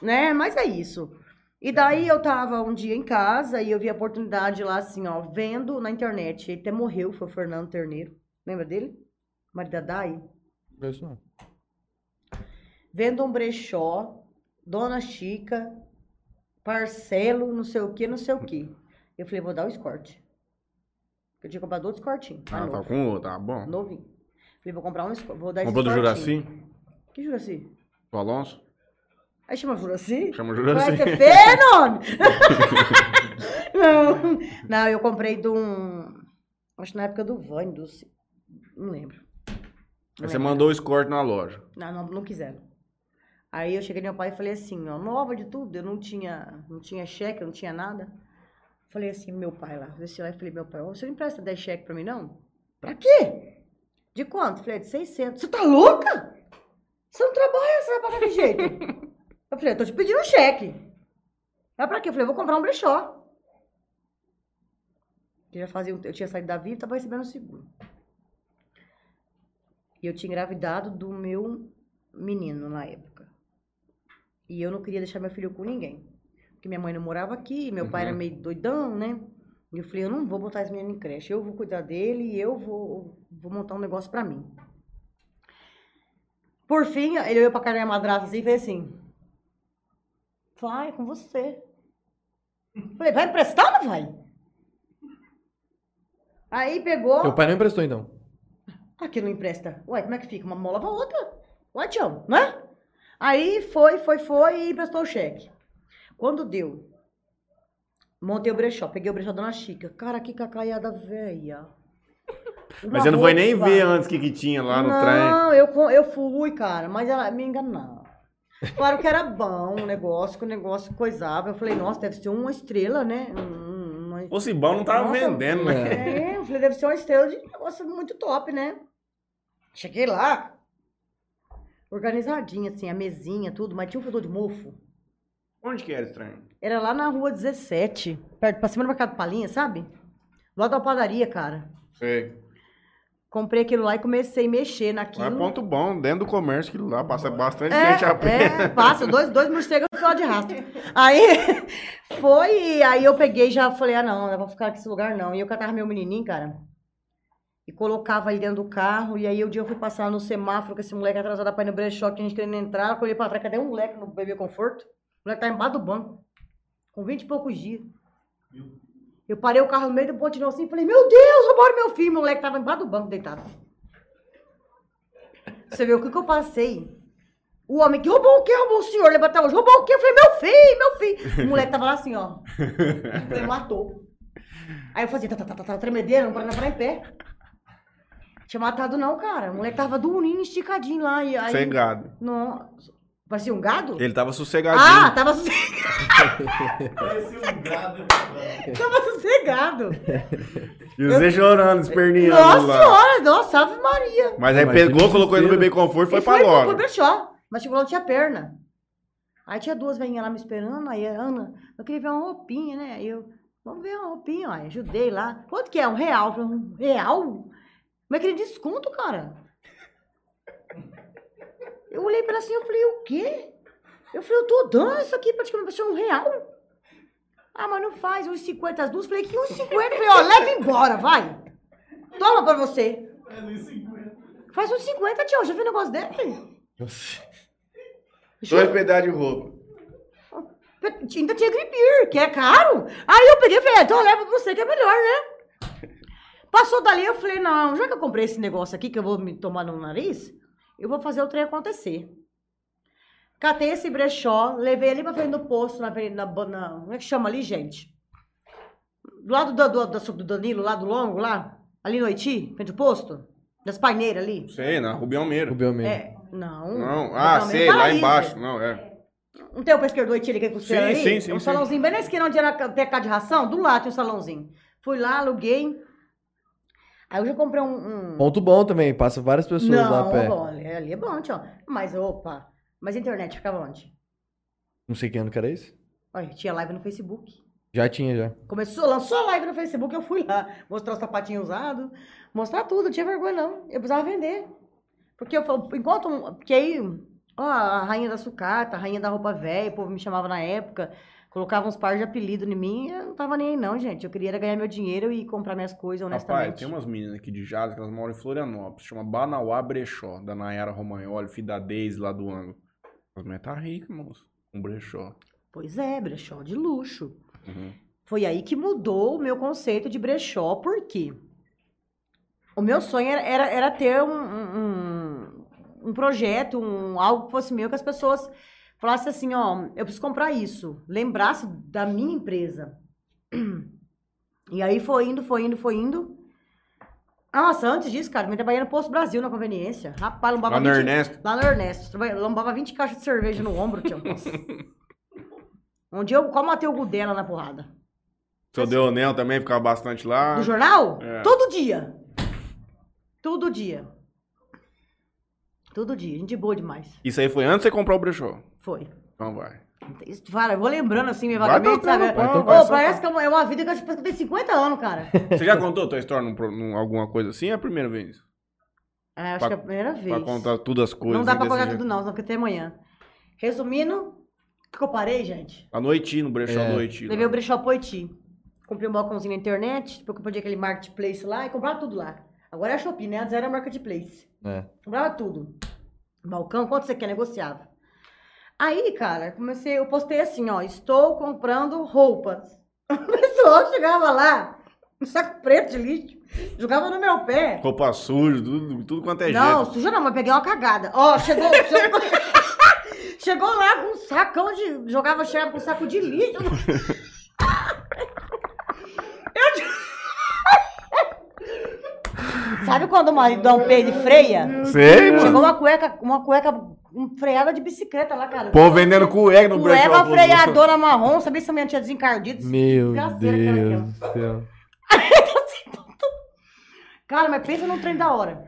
Né? Mas é isso. E daí eu tava um dia em casa e eu vi a oportunidade lá, assim, ó, vendo na internet. Ele até morreu, foi o Fernando Terneiro. Lembra dele? Marido da Dai? Isso. Vendo um brechó, Dona Chica, parcelo, não sei o que, não sei o que. Eu falei, vou dar o escorte. Eu tinha comprado outro escortinho. Ah, tá com outro, tá bom. Novinho. Falei, vou comprar um. Vou dar Comprou do. Juraci? Que Juraci? Do Alonso? Aí chama Juraci? Chama Vai Juraci. ser feio, nome? não. Não, eu comprei de um... Acho que na época do Vani, do... Não lembro. Aí você mandou o escort na loja. Não, não, não quiseram. Aí eu cheguei no meu pai e falei assim, ó, nova de tudo, eu não tinha, não tinha cheque, eu não tinha nada. Falei assim, meu pai lá, desci lá e falei, meu pai, ó, você não empresta 10 cheques pra mim, não? Pra quê? De quanto? Falei, "É de 600. Você tá louca? Você não trabalha, você vai pagar de jeito. eu falei, eu tô te pedindo um cheque. Mas pra quê? Eu falei, eu vou comprar um brechó. Eu já fazia, eu tinha saído da vida e tava recebendo o seguro. E eu tinha engravidado do meu menino na época. E eu não queria deixar meu filho com ninguém. Porque minha mãe não morava aqui, meu pai era Uhum. meio doidão, né? E eu falei, eu não vou botar esse menino em creche, eu vou cuidar dele e eu vou, vou montar um negócio pra mim. Por fim, ele olhou pra cara da minha madrasta assim e fez assim. Vai, é com você. Falei, vai emprestar ou não vai? Aí pegou. Teu pai não emprestou, então. Aqui não empresta. Ué, como é que fica? Uma mão lava a outra. Ué, tchau, né? Aí foi, foi, foi e emprestou o cheque. Quando deu, montei o brechó, peguei o brechó da Dona Chica. Cara, que cacaiada velha. Mas você não foi nem ver antes o que, que tinha lá no não, trem. eu, co- eu fui, cara, mas ela me enganou. Claro que era bom o negócio, que o negócio coisava. Eu falei, nossa, deve ser uma estrela, né? Um- um- uma- O Cibão não tava Nossa, vendendo, né? É, eu falei, deve ser uma estrela de negócio muito top, né? Cheguei lá, organizadinha, assim, a mesinha, tudo, mas tinha um fedor de mofo. Onde que era esse trem? Era lá na rua 17, perto, pra cima do Mercado Palinha, sabe? Lá da padaria, cara. Sei. Comprei aquilo lá e comecei a mexer naquilo. é ponto bom, dentro do comércio, aquilo lá passa bastante É, gente a pé. é, passa, dois, dois morcegos só de rastro. Aí foi, aí eu peguei e já falei, ah não, não vou ficar nesse lugar não. E eu catava meu menininho, cara, e colocava ele dentro do carro, e aí o dia eu fui passar no semáforo com esse moleque atrasado pra ir no brechó, que a gente querendo entrar, eu olhei pra trás, cadê um moleque no Bebê Conforto? Moleque tá embaixo do banco, com 20 e poucos dias. Eu parei o carro no meio do pontilhão assim e falei, meu Deus, roubaram meu filho, o moleque tava embaixo do banco deitado. Você vê o que, que eu passei? O homem que roubou o quê? Roubou o senhor, levantou hoje. Roubou o quê? Eu falei, meu filho, meu filho. O moleque tava lá assim, ó. Falei, matou. Aí eu fazia, tá, tá, tá, tá, tá tremedeira, não para parar em pé. Tinha matado não, cara. O moleque tava durinho, esticadinho lá. E aí, Cegado. Não, parecia um gado? Ele tava sossegadinho. Ah, tava sossegado. Parecia um gado. tava sossegado. E você chorando, esperneando Nossa lá. senhora, nossa, Ave Maria. Mas aí Imagina pegou, o colocou ele no bebê conforto e foi Ele pra foi loja. pro brechó, mas chegou lá não tinha perna. Aí tinha duas velhinhas lá me esperando, aí a Ana, eu queria ver uma roupinha, né? Aí eu, vamos ver uma roupinha, aí ajudei lá. Quanto que é? Um real? Um real? Mas aquele desconto, cara. Eu olhei pra ela assim, eu falei, o quê? Eu falei, eu tô dando isso aqui praticamente pra ser um real. Ah, mas não faz, uns 50 as duas. Falei, que uns 50? Eu falei, ó, leva embora, vai. Toma pra você. É nos 50. Faz uns 50, tio, já viu um negócio desse? Dois pedaços de roupa. Ainda tinha gripir, que é caro. Aí eu peguei e falei, então leva pra você que é melhor, né? Passou dali, eu falei, não, já que eu comprei esse negócio aqui, que eu vou me tomar no nariz, eu vou fazer o trem acontecer. Catei esse brechó, levei ali pra frente do posto, na, avenida- na, na, como é que chama ali, gente? Do lado do, do, do, do Danilo, lá do Longo, lá, ali no Haiti, frente do posto, das paineiras ali. Sei, na Rubião Meira. O Belmiro. É, não. Não, ah, Não, sei, meu lá paraíso. embaixo. Não, é. Não tem o pesqueiro do Haiti ali que é costeiro Sim, ali? sim, sim, Um sim. salãozinho bem na esquina onde era pecado de ração, do lado tinha um salãozinho. Fui lá, aluguei. Aí eu já comprei um. um... Ponto bom também, passa várias pessoas lá a Não, pé. bom, ali, ali é bom, tio. Mas, opa. Mas a internet ficava onde? Não sei que ano que era isso. Olha, tinha live no Facebook. Já tinha, já. Começou, lançou a live no Facebook, eu fui lá. Mostrar os sapatinhos usados, mostrar tudo, não tinha vergonha não. Eu precisava vender. Porque eu falo, enquanto. Porque aí, ó, a rainha da sucata, a rainha da roupa velha, o povo me chamava na época, colocava uns par de apelido em mim, eu não tava nem aí não, gente. Eu queria era ganhar meu dinheiro e comprar minhas coisas honestamente. Rapaz, tem umas meninas aqui de Jales que elas moram em Florianópolis. Chama Banauá Brechó, da Nayara Romagnoli, Deise lá do ângulo. As mulheres tá ricas, moço. Um brechó. Pois é, brechó de luxo. Uhum. Foi aí que mudou o meu conceito de brechó, por quê? O meu sonho era, era, era ter um, um, um- um projeto, um, algo que fosse meu, que as pessoas falassem assim, ó, eu preciso comprar isso. Lembrasse da minha empresa. E aí foi indo, foi indo, foi indo. Nossa, antes disso, cara, eu trabalhei no Posto Brasil, na conveniência. Rapaz, lombava Lá no 20 Ernesto. Lá no Ernesto. Lombava 20 caixas de cerveja no ombro, tio. Nossa. Um dia eu quase matei o Gudela na porrada. Seu Deonel também ficava bastante lá. Do jornal? É. Todo dia. Todo dia. Todo dia. Gente boa demais. Isso aí foi antes de você comprar o brechó. Foi. Então vai. Cara, eu vou lembrando assim, me Vai vagamente, sabe? pau, Ô, vai só parece que é uma, vida que eu acho que eu tenho 50 anos, cara. Você já contou a tua história num, num alguma coisa assim? É a primeira vez? É, acho Pra- que é a primeira vez. Pra contar tudo as coisas. Não dá assim, pra contar jeito. tudo não, senão fica até amanhã. Resumindo, o que que eu parei, gente? A noite, no brechó É. à noite. Levei o brechó pro Haiti. Comprei um balcãozinho na internet, porque eu podia aquele marketplace lá e comprava tudo lá. Agora é a Shopee, né? Antes era marketplace. É. Comprava tudo. Balcão, quanto você quer? Negociava. Aí, cara, comecei, eu postei assim, ó, estou comprando roupas. A pessoa chegava lá, um saco preto de lixo, jogava no meu pé. Roupa suja, tudo, tudo quanto é não, jeito. suja não, mas peguei uma cagada. Ó, chegou, chegou, chegou lá com um sacão de, jogava, chegava com um saco de lixo. Eu... Sabe quando o marido dá um peido e freia? Sei, mano. Chegou uma cueca, uma cueca freada de bicicleta lá, cara. Pô, vendendo cueca no brechó. Cueca freadora marrom, sabia se a minha tinha desencardido? Meu Deus do céu. Cara, mas pensa num trem da hora.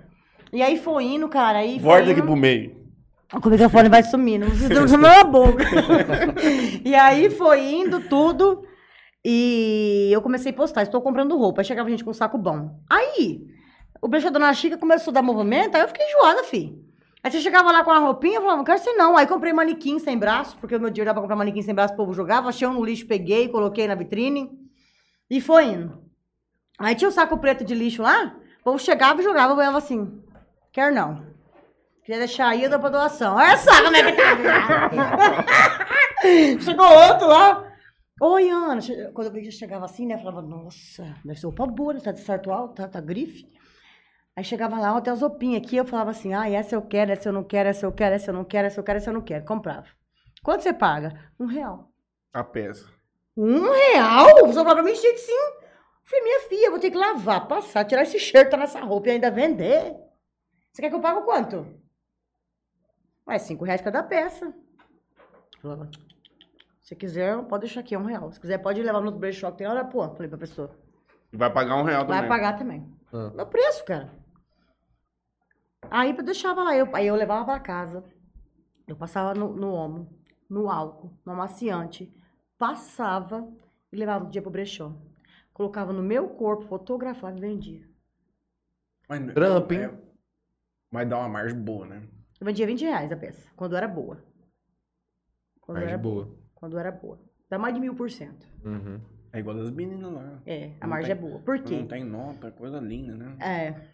E aí foi indo, cara, aí Volta indo. aqui pro meio. O microfone vai sumindo, vocês estão usando na boca. e aí foi indo tudo. E eu comecei a postar, estou comprando roupa. Aí chegava gente com um saco bom. Aí, O brechó Dona Chica começou a dar movimento, aí eu fiquei enjoada, fi. Aí você chegava lá com a roupinha, eu falava, não quero ser não. Aí comprei manequim sem braço, porque o meu dinheiro dava pra comprar manequim sem braço, o povo jogava. Achei um no lixo, peguei, coloquei na vitrine. E foi indo. Aí tinha o saco preto de lixo lá, o povo chegava e jogava, eu ganhava assim, quer não. Queria deixar aí, eu dou pra doação. Olha só como é que tá. Chegou outro lá. Oi, Ana. Quando eu chegava assim, né? Eu falava, nossa, deve ser roupa boa, né? Tá de certo alto, tá, tá grife. Aí chegava lá, tem as roupinhas aqui, eu falava assim, ah, essa eu quero, essa eu não quero, essa eu quero, essa eu não quero, essa eu quero, essa eu não quero. Comprava. Quanto você paga? Um real. A peça. Um real? Você falou pra mim, gente, sim. Falei, minha filha, vou ter que lavar, passar, tirar esse shirt, tá nessa roupa e ainda vender. Você quer que eu pague quanto? Ué, cinco reais cada peça. Falava, se quiser, pode deixar aqui, é um real. Se quiser, pode levar no outro brechó que tem hora, pô. Falei pra pessoa. Vai pagar um real também. Vai pagar também. Ah. Meu preço, cara. Aí eu deixava lá, eu, aí eu levava pra casa. Eu passava no, no omo, no álcool, no amaciante. Passava e levava o dia pro brechó. Colocava no meu corpo, fotografava e vendia. Mas, Trampo, hein? é, Vai dar uma margem boa, né? Eu vendia 20 reais a peça, quando era boa. Quando Mais era de boa. Quando era boa. Dá mais de mil por cento. Uhum. É igual das meninas lá. É, a Não margem tem- é boa. Por quê? Não tem nota, coisa linda, né? É,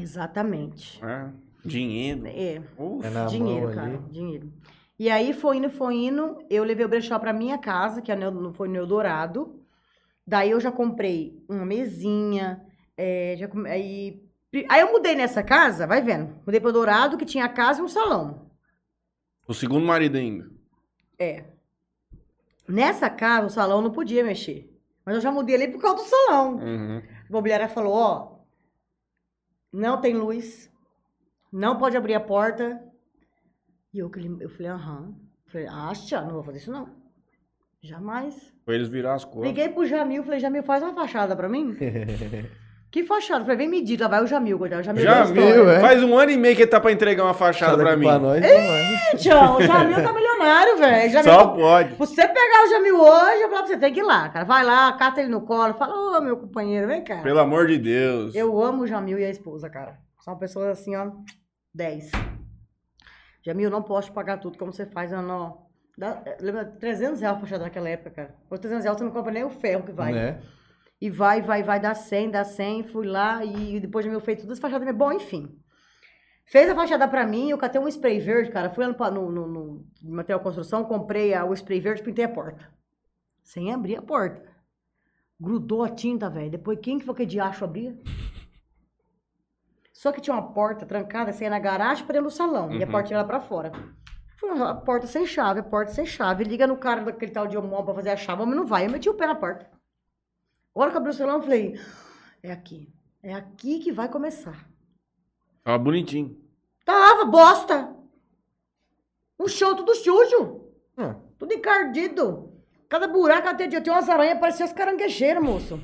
exatamente. É. Dinheiro. É. Ufa. É na dinheiro, cara, ali. dinheiro. E aí foi indo, foi indo, eu levei o brechó pra minha casa, que é foi no Eldorado. Daí eu já comprei uma mesinha, é, já come- aí, aí eu mudei nessa casa, vai vendo. Mudei pro Eldorado, que tinha a casa e um salão. O segundo marido ainda. É. Nessa casa, o salão não podia mexer. Mas eu já mudei ali por causa do salão. Uhum. A imobiliária falou, ó, não tem luz, não pode abrir a porta. E eu, eu falei, aham. Falei, acha, não vou fazer isso não. Jamais. Pra eles virar as costas. Liguei pro Jamil, falei, Jamil, faz uma fachada pra mim. que fachada? Falei, vem medir, lá vai o Jamil, coitado. O Jamil, viu, é? Faz um ano e meio que ele tá pra entregar uma fachada pra mim. Pra nós, não vai. Tchau, o Jamil tá milionário, velho. Jamil- Só pode. Você pegar o Jamil hoje, eu falo pra você, tem que ir lá, cara. Vai lá, cata ele no colo, fala, ô, meu companheiro, vem cá. Pelo amor de Deus. Eu amo o Jamil e a esposa, cara. São pessoas assim, ó, 10. Jamil, não posso te pagar tudo como você faz, Ana. ó. Dá, eh, lembra, 300 reais pra fachada naquela época, cara. Por 300 reais você não compra nem o ferro que vai. Né? E vai, vai, vai, dá 100, dá 100. Fui lá e depois de meu feito tudo, as fachadas. Bom, enfim. Fez a fachada pra mim, eu catei um spray verde, cara. Fui lá no, no, no, no material de construção, comprei a- o spray verde, pintei a porta. Sem abrir a porta. Grudou a tinta, velho. Depois, quem que foi que de acho abria? Só que tinha uma porta trancada, saía na garagem para dentro do salão. E a Uhum. porta ia lá pra fora. Foi a porta sem chave, a porta sem chave. Liga no cara daquele tal de homem pra fazer a chave, homem não vai. Eu meti o pé na porta. A hora que eu abri o salão, eu falei, é aqui. É aqui que vai começar. Tava bonitinho. Tava, bosta! Um chão tudo sujo. Ah, Tudo encardido. Cada buraco até dia. Tinha umas aranhas, parecia as caranguejeiras, moço.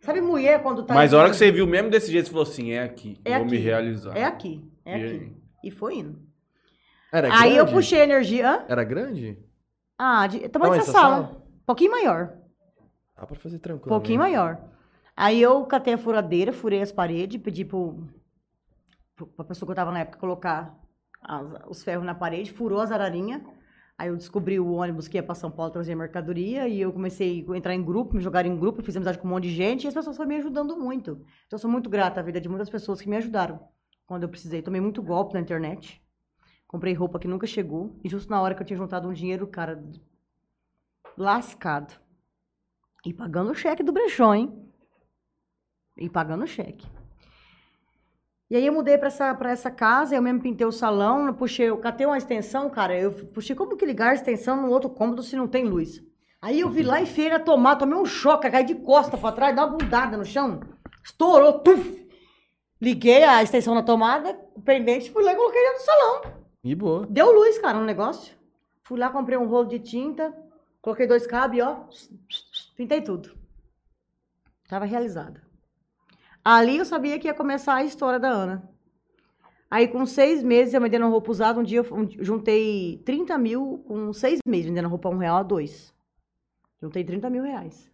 Sabe mulher quando tá... Mas a hora que você viu mesmo desse jeito, você falou assim, é aqui. É vou me aqui. realizar. É aqui, é E aqui. aí? E foi indo. Era Aí eu puxei a energia. Hã? Era grande? Ah, de, tamanho dessa sala. sala? Um pouquinho maior. Dá pra fazer Um tranquilo. pouquinho maior. Aí eu catei a furadeira, furei as paredes, pedi pro, pro, pra pessoa que eu tava na época colocar as- os ferros na parede, furou as ararinhas. Aí eu descobri o ônibus que ia pra São Paulo trazer mercadoria e eu comecei a entrar em grupo, me jogar em grupo, fiz amizade com um monte de gente e as pessoas foram me ajudando muito. Então eu sou muito grata à vida de muitas pessoas que me ajudaram quando eu precisei. Tomei muito golpe na internet. Comprei roupa que nunca chegou e justo na hora que eu tinha juntado um dinheiro, cara, lascado. E pagando o cheque do brechó, hein? E pagando o cheque. E aí eu mudei pra essa, pra essa casa, eu mesmo pintei o salão, eu puxei, eu catei uma extensão, cara, eu puxei como que ligar a extensão no outro cômodo se não tem luz. Aí eu vi lá e enfiei na tomada, tomei um choque, caí de costa pra trás, dá uma bundada no chão, estourou, tuf! Liguei a extensão na tomada, o pendente, fui lá e coloquei dentro do salão. E boa. Deu luz, cara, no negócio. Fui lá, comprei um rolo de tinta, coloquei dois cabos e ó, pintei tudo. Tava realizada. Ali eu sabia que ia começar a história da Ana. Aí, com seis meses, eu vendendo roupa usada, um dia eu um- juntei 30 mil com seis meses, vendendo roupa um real a dois. Juntei 30 mil reais.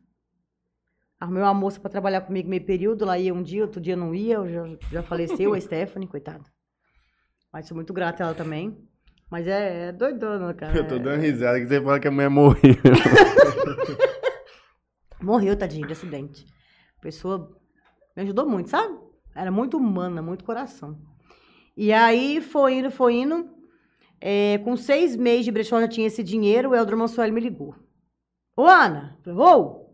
Arrumei uma moça pra trabalhar comigo meio período, lá ia um dia, outro dia não ia, já, já faleceu, a Stephanie, coitada. Mas sou muito grata a ela também. Mas é, é doidona, cara. Eu tô dando risada que você fala que a mulher morreu. Morreu, tadinho, de acidente. A pessoa me ajudou muito, sabe? Era muito humana, muito coração. E aí foi indo, foi indo. É, com seis meses de brechó já tinha esse dinheiro, o Eldro Mansueli me ligou. Ô, Ana, ô,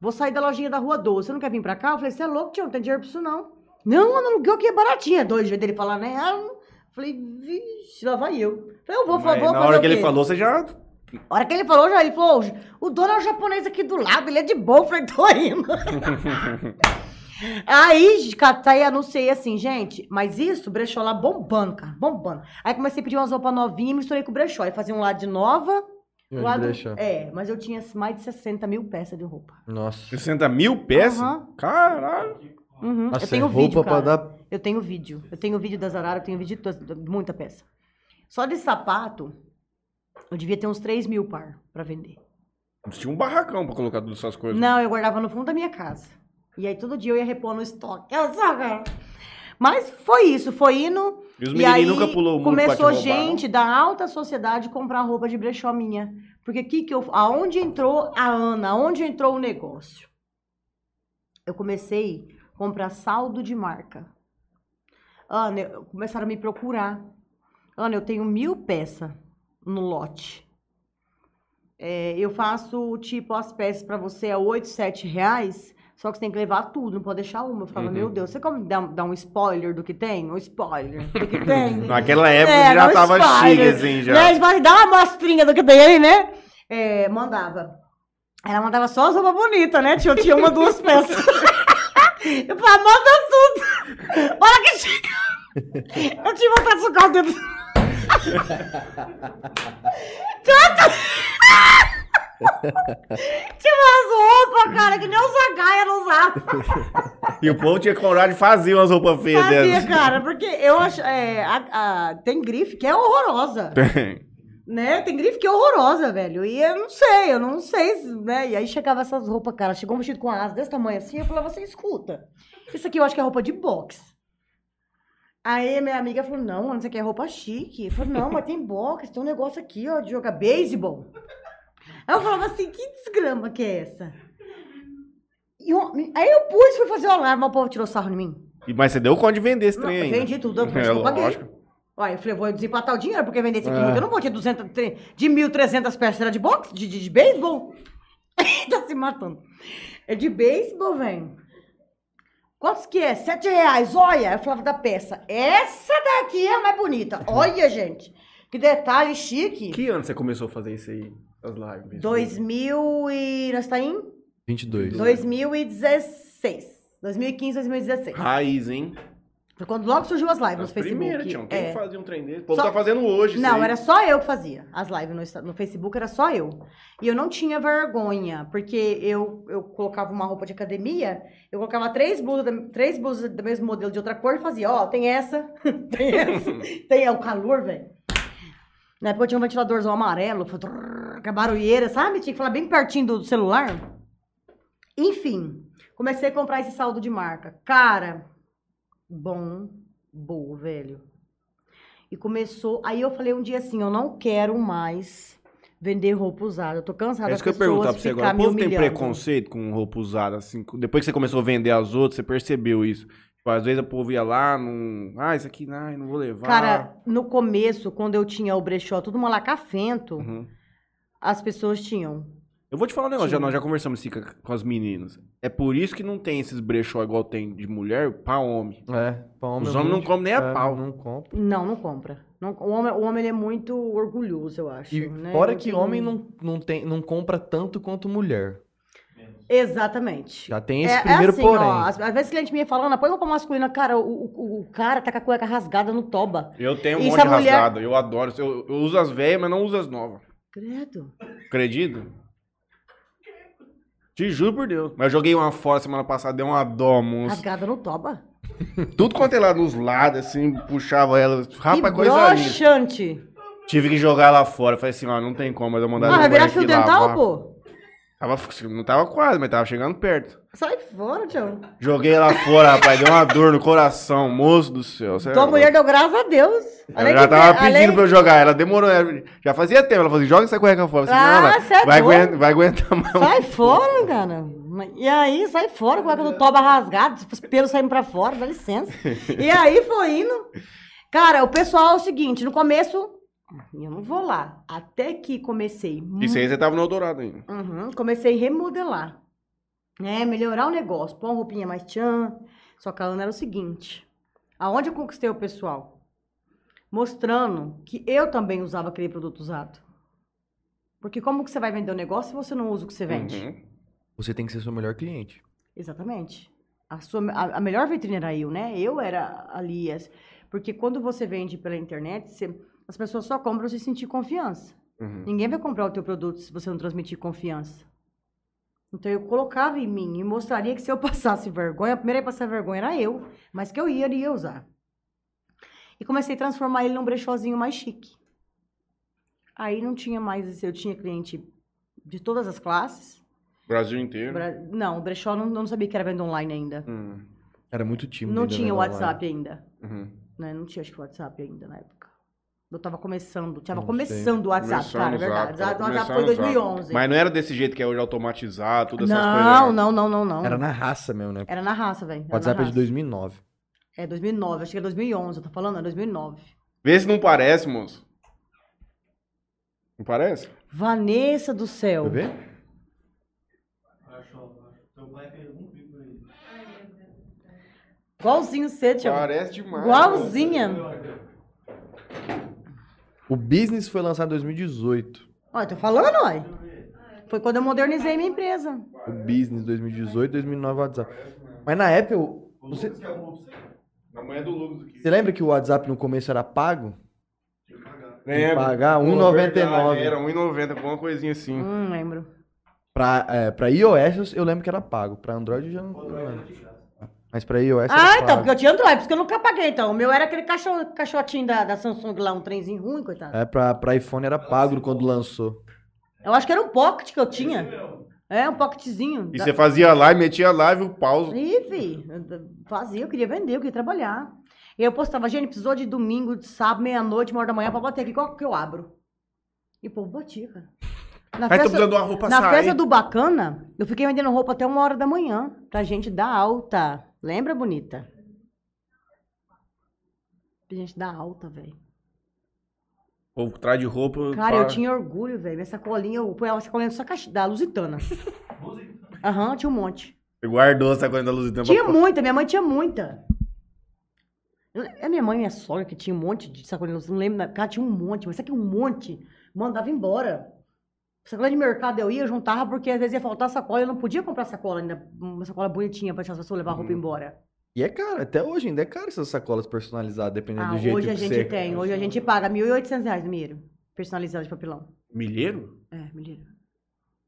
vou sair da lojinha da Rua 12, você não quer vir pra cá? Eu falei, você é louco, tio, não tem dinheiro pra isso não. Não, Ana, aluguel aqui é baratinho, é doido, dele falar, né? Ah, falei, vixe, lá vai eu. Falei, eu vou, vou, Mas vou na fazer hora o que ele falou, você já. A hora que ele falou, já ele falou, o dono é o japonês aqui do lado, ele é de boa, eu falei, tô indo. Aí, catei e anunciei assim, gente, mas isso, brechó lá bombando, cara, bombando. Aí comecei a pedir umas roupas novinhas e misturei com o brechó. Aí fazia um lado de nova, um lado... É, mas eu tinha mais de 60 mil peças de roupa. Nossa. 60 mil peças? Aham. Caralho. Uhum. Nossa, eu tenho é roupa vídeo, pra cara. dar. Eu tenho vídeo. Eu tenho vídeo das araras, eu tenho vídeo de muita peça. Só de sapato, eu devia ter uns 3 mil par pra vender. Tinha um barracão pra colocar todas essas coisas. Não, eu guardava no fundo da minha casa. E aí todo dia eu ia repor no estoque. Eu só, cara. Mas foi isso, foi indo. E os e aí nunca pulou o muro pra te começou gente da alta sociedade comprar roupa de brechó minha. Porque que que eu, aonde entrou a Ana, aonde entrou o negócio? Eu comecei a comprar saldo de marca. Ana, eu- começaram a me procurar. Ana, eu tenho mil peças no lote. É, eu faço, tipo, as peças pra você a 8, 7 reais, só que você tem que levar tudo, não pode deixar uma. Eu falava, Uhum. meu Deus, você como dar, dar um spoiler do que tem? Um spoiler do que tem? Naquela época É, já dá um tava spoiler. chique, assim, já. Né? Dar uma amostrinha do que tem aí, né? É, mandava. Ela mandava só as roupas bonitas, né? Tinha, tinha uma, duas peças. Eu falava, manda tudo. Olha que chega. Eu tinha vontade de sucar o dedo. Tinha umas roupas, cara, que nem o Zagaia não usava. E o povo tinha coragem de fazer umas roupas feias Fazia, dessas. cara, porque eu acho. é, a- a- tem grife que é horrorosa. Tem. Né? Tem grife que é horrorosa, velho. E eu não sei, eu não sei, se- né? E aí chegava essas roupas, cara. Chegou um vestido com asa desse tamanho assim. Eu falava assim: escuta, isso aqui eu acho que é roupa de boxe. Aí minha amiga falou: não, mano, isso aqui é roupa chique. Eu falei: não, mas tem boxe, tem um negócio aqui, ó, de jogar beisebol. Aí eu falava assim: que desgrama que é essa? E eu- aí eu pus, fui fazer o alarme, mas o povo tirou sarro em mim. Mas você deu conta de vender esse Não, trem ainda. vendi tudo, isso É, eu paguei. lógico. Ué, eu falei, vou desempatar o dinheiro, porque vender esse aqui É. Eu não vou ter 200, tre- de 1.300 peças, era de boxe, de, de, de beisebol. tá se matando. É de beisebol, velho. Quantos que é? Sete reais, olha. Eu falava da peça. Essa daqui é a mais bonita. Olha, gente. Que detalhe chique. Que ano você começou a fazer isso aí? As lives? 2000 e... Nós tá em 22. 2016. 2015, 2016. Raiz, hein? Foi quando logo surgiu as lives As no Facebook. primeiras, Tião. Quem É. fazia um trem desse? O povo Só- tá fazendo hoje. Não, era só eu que fazia as lives no, no Facebook, era só eu. E eu não tinha vergonha, porque eu, eu colocava uma roupa de academia, eu colocava três blusas, três blusas do mesmo modelo de outra cor e fazia, ó, tem essa, tem essa, tem é o calor, velho. Na época eu tinha um ventiladorzão amarelo, com a barulheira, sabe? Tinha que falar bem pertinho do celular. Enfim, comecei a comprar esse saldo de marca. Cara, bom, boa, velho. E começou. Aí eu falei um dia assim: eu não quero mais vender roupa usada. Eu tô cansada É isso que eu perguntar pra você agora. O povo tem preconceito com roupa usada, assim? Depois que você começou a vender as outras, você percebeu isso? Tipo, às vezes o povo ia lá, não... Ah, isso aqui não, não vou levar. Cara, no começo, quando eu tinha o brechó tudo malacafento, Uhum. as pessoas tinham. Eu vou te falar um negócio, já, nós já conversamos assim com, com as meninas. É por isso que não tem esses brechó igual tem de mulher pra homem. É, pra homem Os é homens não comem nem a é, pau. Não compra. Não, não compra. Não- o, homem, o homem ele é muito orgulhoso, eu acho. E né? fora Ele que tem- homem não, não, tem, não compra tanto quanto mulher. Exatamente. Já tem esse É- é primeiro assim, porém. ó, às, às vezes cliente minha falando, põe roupa masculina, cara, o, o, o cara tá com a cueca rasgada no toba. Eu tenho um monte de mulher- rasgada, eu adoro. Eu, eu uso as velhas, mas não uso as novas. Credo. Acredita? Te juro por Deus. Mas eu joguei uma fora semana passada, deu uma dó, moço. Rasgada no toba? Tudo quanto é lá nos lados, assim, puxava ela. Rapaz, que coisa linda. broxante. Tive que jogar lá fora. Falei assim, ó, não tem como, mas eu mandar Ah, vai virar fio dental, lavar. pô? Tava, não tava quase, mas tava chegando perto. Sai fora, tio. Joguei lá fora, rapaz. Deu uma dor no coração, moço do céu. é Tua mulher deu graças a Deus. Ela já tava pedindo pra eu jogar. Ela demorou. Já fazia tempo. Ela falou assim: joga essa cueca fora. Falei, Ah, não, ela cê é vai, aguentar, vai aguentar mais. Sai fora, cara. E aí, sai fora, com a do toba rasgado, os pelos saindo pra fora, dá licença. E aí foi indo. Cara, o pessoal é o seguinte, no começo, eu não vou lá. Até que comecei. Isso aí você tava no Eldorado ainda. Uhum, comecei a remodelar. Né? Melhorar o negócio, pôr uma roupinha mais tchan. Só que a Ana era o seguinte: aonde eu conquistei o pessoal? Mostrando que eu também usava aquele produto usado. Porque como que você vai vender o negócio se você não usa o que você vende? Uhum. Você tem que ser seu melhor cliente. Exatamente. A, sua, a, a melhor vitrine era eu, né? Eu era ali. as- Porque quando você vende pela internet, você- as pessoas só compram se sentir confiança. Uhum. Ninguém vai comprar o teu produto se você não transmitir confiança. Então eu colocava em mim e mostraria que se eu passasse vergonha, a primeira a passar vergonha era eu, mas que eu ia iria usar. E comecei a transformar ele num brechózinho mais chique. Aí não tinha mais, esse- eu tinha cliente de todas as classes. Brasil inteiro. Bra- Não, o brechó não, não sabia que era venda online ainda. Uhum. Era muito tímido. Não ainda, tinha né, o online. WhatsApp ainda. Uhum. Né? Não tinha, acho que o WhatsApp ainda na época. Eu tava começando, tava Não começando o WhatsApp, Começando cara, é verdade. Zap, O WhatsApp foi em o Zap. 2011. Mas não era desse jeito que é hoje automatizado, todas essas coisas. Não, né? não, não, não, não. Era na raça mesmo, né? Era na raça, velho. O WhatsApp é de raça. 2009. É 2009, acho que é 2011, eu tô falando, é 2009. Vê se não parece, moço. Não parece? Vanessa do céu. Quer ver? Um. Igualzinho você, tio. Parece demais. Igualzinha. O business foi lançado em 2018. Olha, tô falando, olha. Foi quando eu modernizei minha empresa. O business 2018, 2009 WhatsApp. Mas na época, eu- você, você. A mulher do Lucas aqui. você lembra que o WhatsApp no começo era pago? Tinha que pagar. Lembra? pagar Pô, 1,99. verdade, Era 1,90, alguma coisinha assim. Hum, lembro. Pra, é, pra iOS eu- lembro que era pago. Pra Android eu já não Android lembro. era de graça. Mas pra iOS Ah, então, porque eu tinha Android, por isso que eu nunca paguei, então. O meu era aquele caixotinho da, da Samsung lá, um trenzinho ruim, coitado. É, pra, pra iPhone era pago quando lançou. Eu acho que era um pocket que eu tinha. É, um pocketzinho. E Da- você fazia live, metia live, o pause. Ih, fi, eu fazia, eu queria vender, eu queria trabalhar. E eu postava, gente, precisou de domingo, de sábado, meia-noite, uma hora da manhã pra bater aqui, qual que eu abro? E o povo batia, cara. Na Aí tô precisando de uma roupa na sair. festa do Bacana, eu fiquei vendendo roupa até uma hora da manhã, pra gente dar alta. Lembra, bonita? Pra gente dar alta, velho. O povo traz de roupa. Cara, pá. eu tinha orgulho, velho. Minha sacolinha, eu ponho a sacolinha só caixa- da Lusitana. Aham, tinha um monte. Você guardou essa coisa da tempo. Tinha muita, minha mãe tinha muita. É minha mãe e minha sogra que tinha um monte de sacolinha, não lembro, na- cara, tinha um monte, mas sabe que um monte? Mandava embora. Sacola de mercado eu ia, eu juntava, porque às vezes ia faltar sacola, eu não podia comprar sacola ainda, uma sacola bonitinha pra deixar as pessoas levar a roupa Uhum. embora. E é caro, até hoje ainda é caro essas sacolas personalizadas, dependendo Ah, do jeito hoje a que gente você... tem, hoje a gente paga 1.800 reais no milheiro, personalizado de papelão. Milheiro? É, milheiro.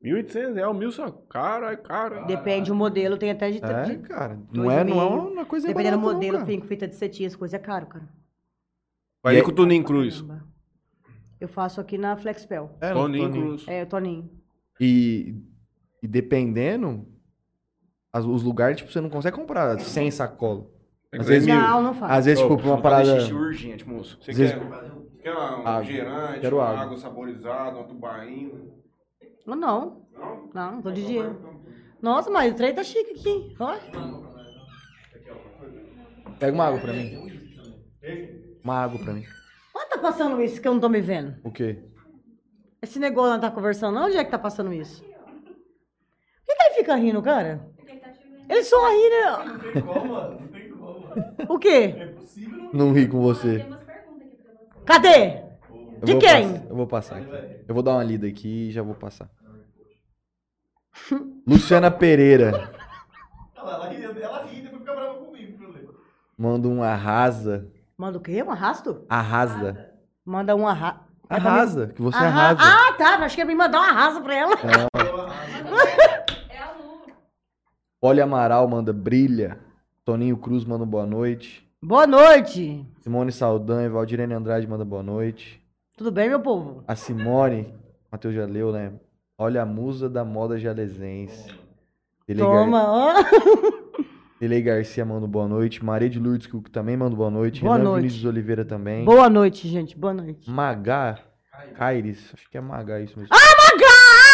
1.800 reais, mil só. Cara. Depende do modelo, tem até de... É, de- cara. Não é, não é uma coisa Dependendo do barata, não, modelo, tem fita de cetim, as coisas é caro, cara. Vai E aí- com o Toninho Cruz. Caramba. Eu faço aqui na Flexpel. É, Toninho Toninho. Cruz. É, o Toninho. E, e dependendo, as- os lugares, tipo, você não consegue comprar sem sacola. Às vezes, Não, não faço. às vezes tipo, uma parada... xixi urgente, moço. Você Às vezes- quer, quer uma Água. refrigerante, Quero uma água. água saborizada, uma tubaína? Não, não. Não? Não, tô de dia. Nossa, mas o trem tá chique aqui. Olha. Pega uma água pra mim. Uma água pra mim. Onde tá passando isso que eu não tô me vendo? O quê? Esse negócio não tá conversando, onde é que tá passando isso? Por que, que ele fica rindo, cara? Ele só ri, né? Não tem como, mano. Não tem como, mano. O quê? É possível não. Não ri com você. Cadê? Eu De quem? pass- Eu vou passar aqui. Eu vou dar uma lida aqui e já vou passar. Luciana Pereira. Ela, ela ri, ela ri e depois fica brava comigo. Manda um arrasa. Manda o quê? Um arrasto? Arrasa. Manda um arrasto. Arrasa. Que você Arra- arrasa. Ah, tá. Acho que ia me mandar um arraso pra ela. É a Lu. Poli Amaral manda brilha. Toninho Cruz manda um boa noite. Boa noite. Simone Saldanha, Valdirene Andrade manda boa noite. Tudo bem, meu povo? A Simone, Matheus já leu, né? Olha a musa da moda jalesense. Toma, ó. Delei Garcia manda boa noite. Maria de Lourdes que também manda boa noite. Boa Renan noite. Vinícius Oliveira também. Boa noite, gente. Boa noite. Magá Caires. Acho que é Magá isso mesmo. Magá!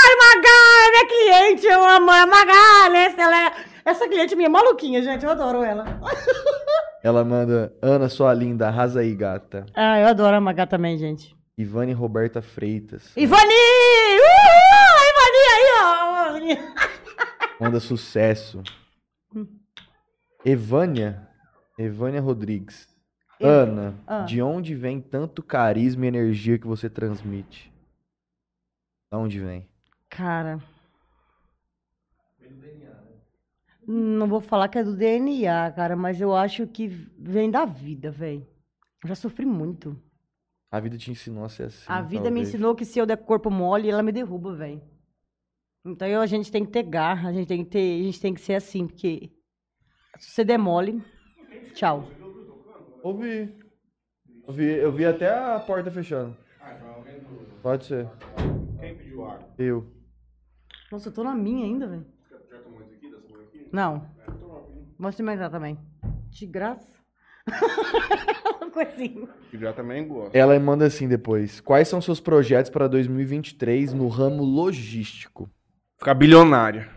Ai, Magá! É minha cliente, eu amo a Magá, né? Ela é... Essa cliente minha é maluquinha, gente. Eu adoro ela. Ela manda Ana, sua linda, arrasa aí, gata. Ah, eu adoro a Magá também, gente. Ivane Roberta Freitas. Ivani! Uhul! Ivani aí, ó! Manda sucesso. Evânia. Evânia Rodrigues. Ev- Ana, Ah. de onde vem tanto carisma e energia que você transmite? De onde vem? Cara. Não vou falar que é do DNA, cara, mas eu acho que vem da vida, velho. Já sofri muito. A vida te ensinou a ser assim. a vida me talvez. ensinou que se eu der corpo mole, ela me derruba, velho. Então eu- a gente tem que ter garra, a gente tem que ter, a gente tem que ser assim, porque você der mole, tchau. Ouvi. Eu vi, eu vi até a porta fechando. Pode ser. Quem pediu água? Eu. Nossa, eu tô na minha ainda, velho. Já tomou isso aqui, dessa cor aqui? Não. Vou experimentar também. De graça. Coisinha. Já também gosto. Ela manda assim depois. Quais são seus projetos para 2023 no ramo logístico? Ficar bilionária.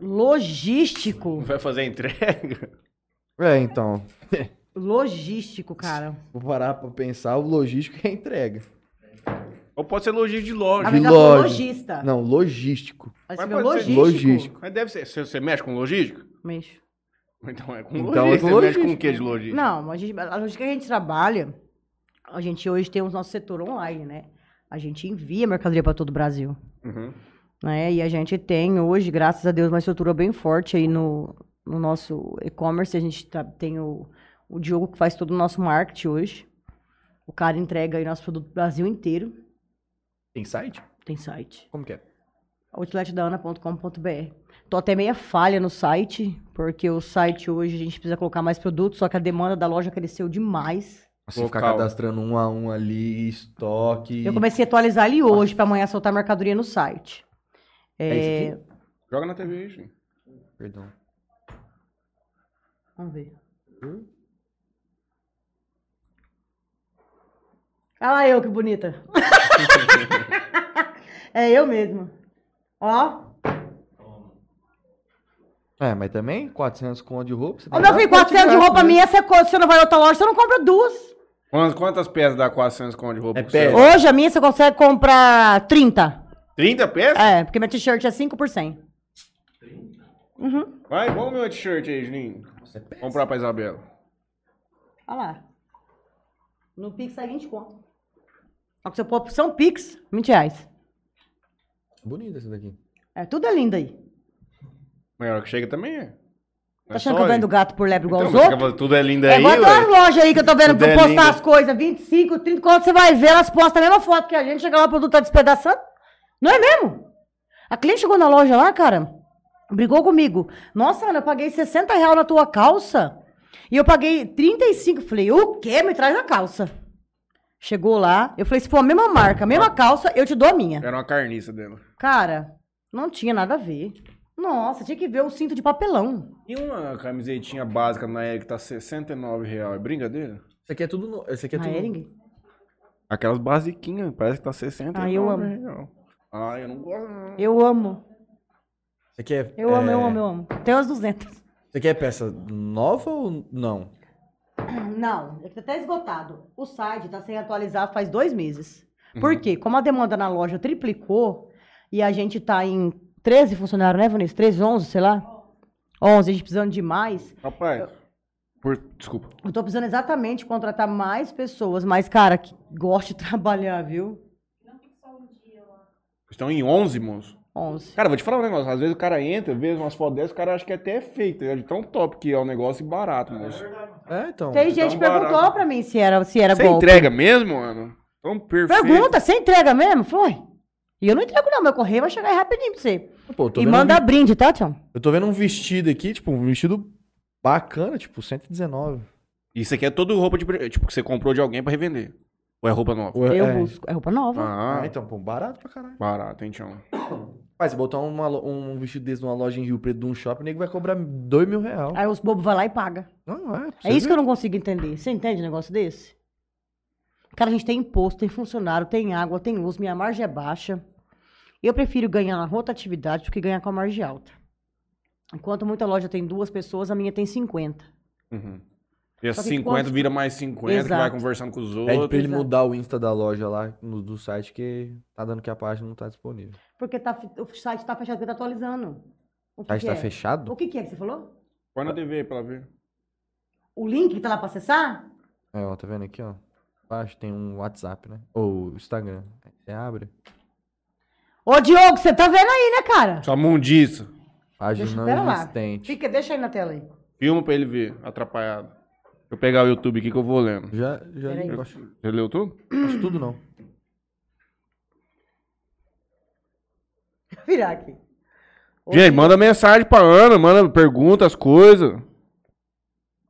Logístico. Vai fazer entrega? É, então. Logístico, cara. Vou parar pra pensar, o logístico é a entrega. Ou pode ser logístico de loja. Na De loja. logista. Não, logístico. Mas Mas pode ser logístico. logístico. Mas deve ser. Você, você mexe com logística? Mexo. Então é com Então é logística. Você mexe com o que de logística? Não, a, gente, a logística que a gente trabalha, a gente hoje tem o nosso setor online, né? A gente envia mercadoria para todo o Brasil. Uhum. Né? E a gente tem hoje, graças a Deus, uma estrutura bem forte aí no, no nosso e-commerce. A gente tá- tem o, o Diogo que faz todo o nosso marketing hoje. O cara entrega aí nosso produto pro Brasil inteiro. Tem site? Tem site. Como que é? outletdaana.com.br. Tô até meia falha no site, porque o site hoje a gente precisa colocar mais produtos, só que a demanda da loja cresceu demais. Você ficar cadastrando um a um ali, estoque. Eu comecei a atualizar ele hoje, pra amanhã soltar mercadoria no site. É É, isso aqui? Joga na TV aí, gente. Perdão. Vamos ver. Olha lá eu, que bonita. é eu mesma. Ó. É, mas também 400 conto de roupa. Você Ô, meu filho, dar 400 de roupa minha, você, não vai em outra loja, você não compra duas. Quantas, quantas peças dá 400 conto de roupa? É. Hoje a minha você consegue comprar 30. 30 peças? É, porque minha t-shirt é 5 por 100. Uhum. Vai, vamos meu t-shirt aí, Juninho. É peça. Comprar pra Isabela. Olha lá. No Pix sai 20 conto. Só que se eu pôr opção Pix, 20 reais. Bonita essa daqui. É, tudo é lindo aí. Hora que chega também é. Tá achando que eu vendo gato por lebre igual então, os outros? Tudo é lindo É aí, igual ué. as lojas aí que eu tô vendo Tudo é postar lindo. as coisas, 25, 30, quando você vai ver, elas postam a mesma foto que a gente, chega lá, o produto tá despedaçando. Não é mesmo? A cliente chegou na loja lá, cara, brigou comigo. Nossa, Ana, eu paguei 60 reais na tua calça e eu paguei 35. Falei, o quê? Me traz a calça. Chegou lá, eu falei, se for a mesma marca, a mesma calça, eu te dou a minha. Era uma carniça dela. Cara, não tinha nada a ver. Nossa, tinha que ver o cinto de papelão. E uma camisetinha básica na Eric tá 69 reais. É brincadeira? Esse aqui é tudo. No... Esse aqui é Na tudo. Ering? Aquelas basiquinhas, parece que tá 69 Ah, eu amo. reais. Ah, eu não gosto não. Eu amo. Aqui é. Eu amo, é- eu amo, eu amo. Tem umas 200. Esse aqui é peça nova ou não? Não, é que tá até esgotado. O site tá sem atualizar faz dois meses. Uhum. Por quê? Como a demanda na loja triplicou e a gente tá em 13 funcionários, né, Vanessa? 13, 11, sei lá? 11, a gente precisando de mais. Rapaz, por... desculpa. Eu tô precisando exatamente contratar mais pessoas, mas, cara, que goste de trabalhar, viu? Estão em 11, moço. 11. Cara, vou te falar um negócio. Às vezes o cara entra, vê umas fotos dessas, o cara acha que até é fake, tá ligado? De tão top que é o negócio e barato, moço. É, então. Tem gente que barato. perguntou pra mim se era, se era Você golpe. entrega mesmo, mano? Tão perfeito. Pergunta, você entrega mesmo? Foi. E eu não entrego não, meu correio vai chegar aí rapidinho pra você. Pô, eu tô E vendo um manda vi- brinde, tá, Tião? Eu tô vendo um vestido aqui, tipo, um vestido bacana, tipo, 119. Isso aqui é todo roupa de... pre- Tipo, que você comprou de alguém pra revender. Ou é roupa nova? Ué, Eu é. busco. É roupa nova. Ah, Ah, então, pô, barato pra caralho. barato, hein, Tião? Mas se botar uma lo- um vestido desse numa loja em Rio Preto de um shopping, o nego vai cobrar dois mil reais. Aí os bobos vão lá e pagam. Não, é. É isso que eu não consigo entender. Você entende um negócio desse? Cara, a gente tem imposto, tem funcionário, tem água, tem luz, minha margem é baixa. Eu prefiro ganhar na rotatividade do que ganhar com a margem alta. Enquanto muita loja tem duas pessoas, a minha tem 50. Uhum. E que 50 quantos- vira mais 50, que vai Exato. conversando com os Pede pra outros. ele Exato. mudar o Insta da loja lá no, do site, que tá dando que a página não tá disponível. Porque tá, o site tá fechado porque tá atualizando. O que site que tá é? fechado? O que, que é que você falou? Põe na TV aí pra ela ver. O link que tá lá pra acessar? É, ó, tá vendo aqui, ó. Embaixo tem um WhatsApp, né? Ou Instagram. Aí Você abre. Ô, Diogo, você tá vendo aí, né, cara? Sua mundiça. Página Deixa, pera lá. inexistente. Fica, deixa aí na tela aí. Filma pra ele ver, atrapalhado. Deixa eu pegar o YouTube aqui que eu vou lendo. Já, já li, eu acho, Você leu tudo? acho tudo não. Vou virar aqui. Ô, Gente, manda mensagem pra Ana, manda pergunta, as coisas.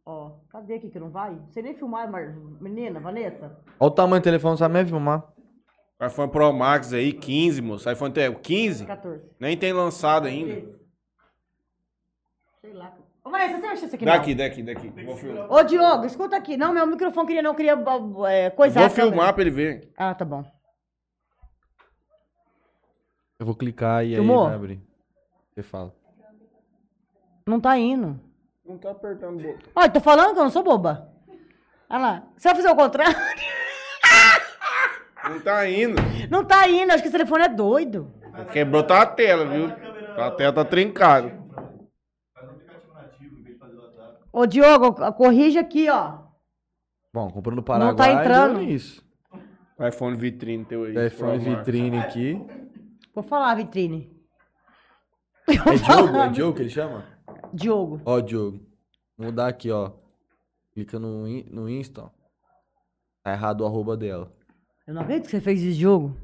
Ó, cadê aqui que não vai? Você nem filmar, Mar- menina, Vanessa? Olha o tamanho do telefone, sabe nem filmar. iPhone Pro Max aí, 15, moço. iPhone tem 15? 14. Nem tem lançado ainda. Sei lá. Ô, Vanessa, você acha isso aqui Daqui, daqui, daqui. Vou filmar. Ô, Diogo, escuta aqui. Não, meu microfone queria, não queria é, coisar. Vou filmar pra ele ver. Ah, tá bom. Eu vou clicar e Filmou? aí vai abrir. Você fala. Não tá indo. Não tá apertando o botão. Ó, eu tô falando que eu não sou boba. Olha lá. Você vai fazer o contrário? Não tá indo. Não tá indo. Acho que esse telefone é doido. Quebrou tá a tela, viu? A tela tá trincada. Faz um aplicativo nativo em vez de fazer o WhatsApp. Ô, Diogo, corrige aqui, ó. Bom, comprando no Não Paraguai. tá entrando. deu isso. iPhone vitrine teu aí. iPhone vitrine aqui. Vou falar, vitrine. É Diogo? É Diogo que ele chama? Diogo. Ó, Diogo. Vou mudar aqui, ó. Clica no, in- no Insta, ó. Tá errado o arroba dela. Eu não acredito que você fez esse jogo.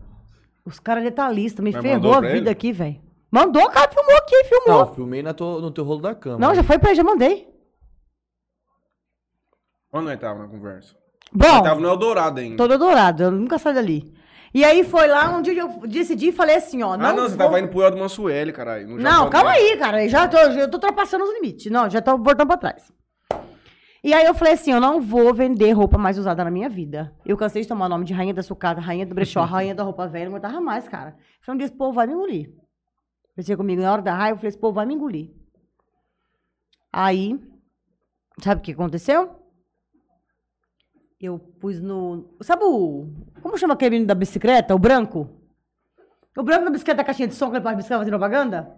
Os caras detalhistas, me Mas ferrou mandou a pra vida ele? aqui, velho. Mandou, o cara filmou aqui, filmou. Não, filmei na tua- no teu rolo da cama. Não, já foi pra ele, já mandei. Onde nós tava na conversa? Bom, Nós tava no Eldorado ainda. todo dourado, eu nunca saio dali. E aí foi lá onde eu decidi e falei assim, ó. Ah, não, você vou- tava indo pro El do Mansueli, caralho. Não, calma aí, cara. Eu Já tô, eu tô ultrapassando os limites. Não, já tô voltando pra trás. E aí eu falei assim, eu não vou vender roupa mais usada na minha vida. Eu cansei de tomar o nome de rainha da sucata, rainha do brechó, rainha da roupa velha, não aguentava mais, cara. Falei, um dia esse povo vai me engolir. Pensei comigo, na hora da raiva, eu falei, esse povo vai me engolir. Aí, sabe o que aconteceu? Eu pus no... Sabe o... Como chama aquele menino da bicicleta? O branco? O branco da bicicleta, da caixinha de som que ele faz bicicleta fazendo propaganda?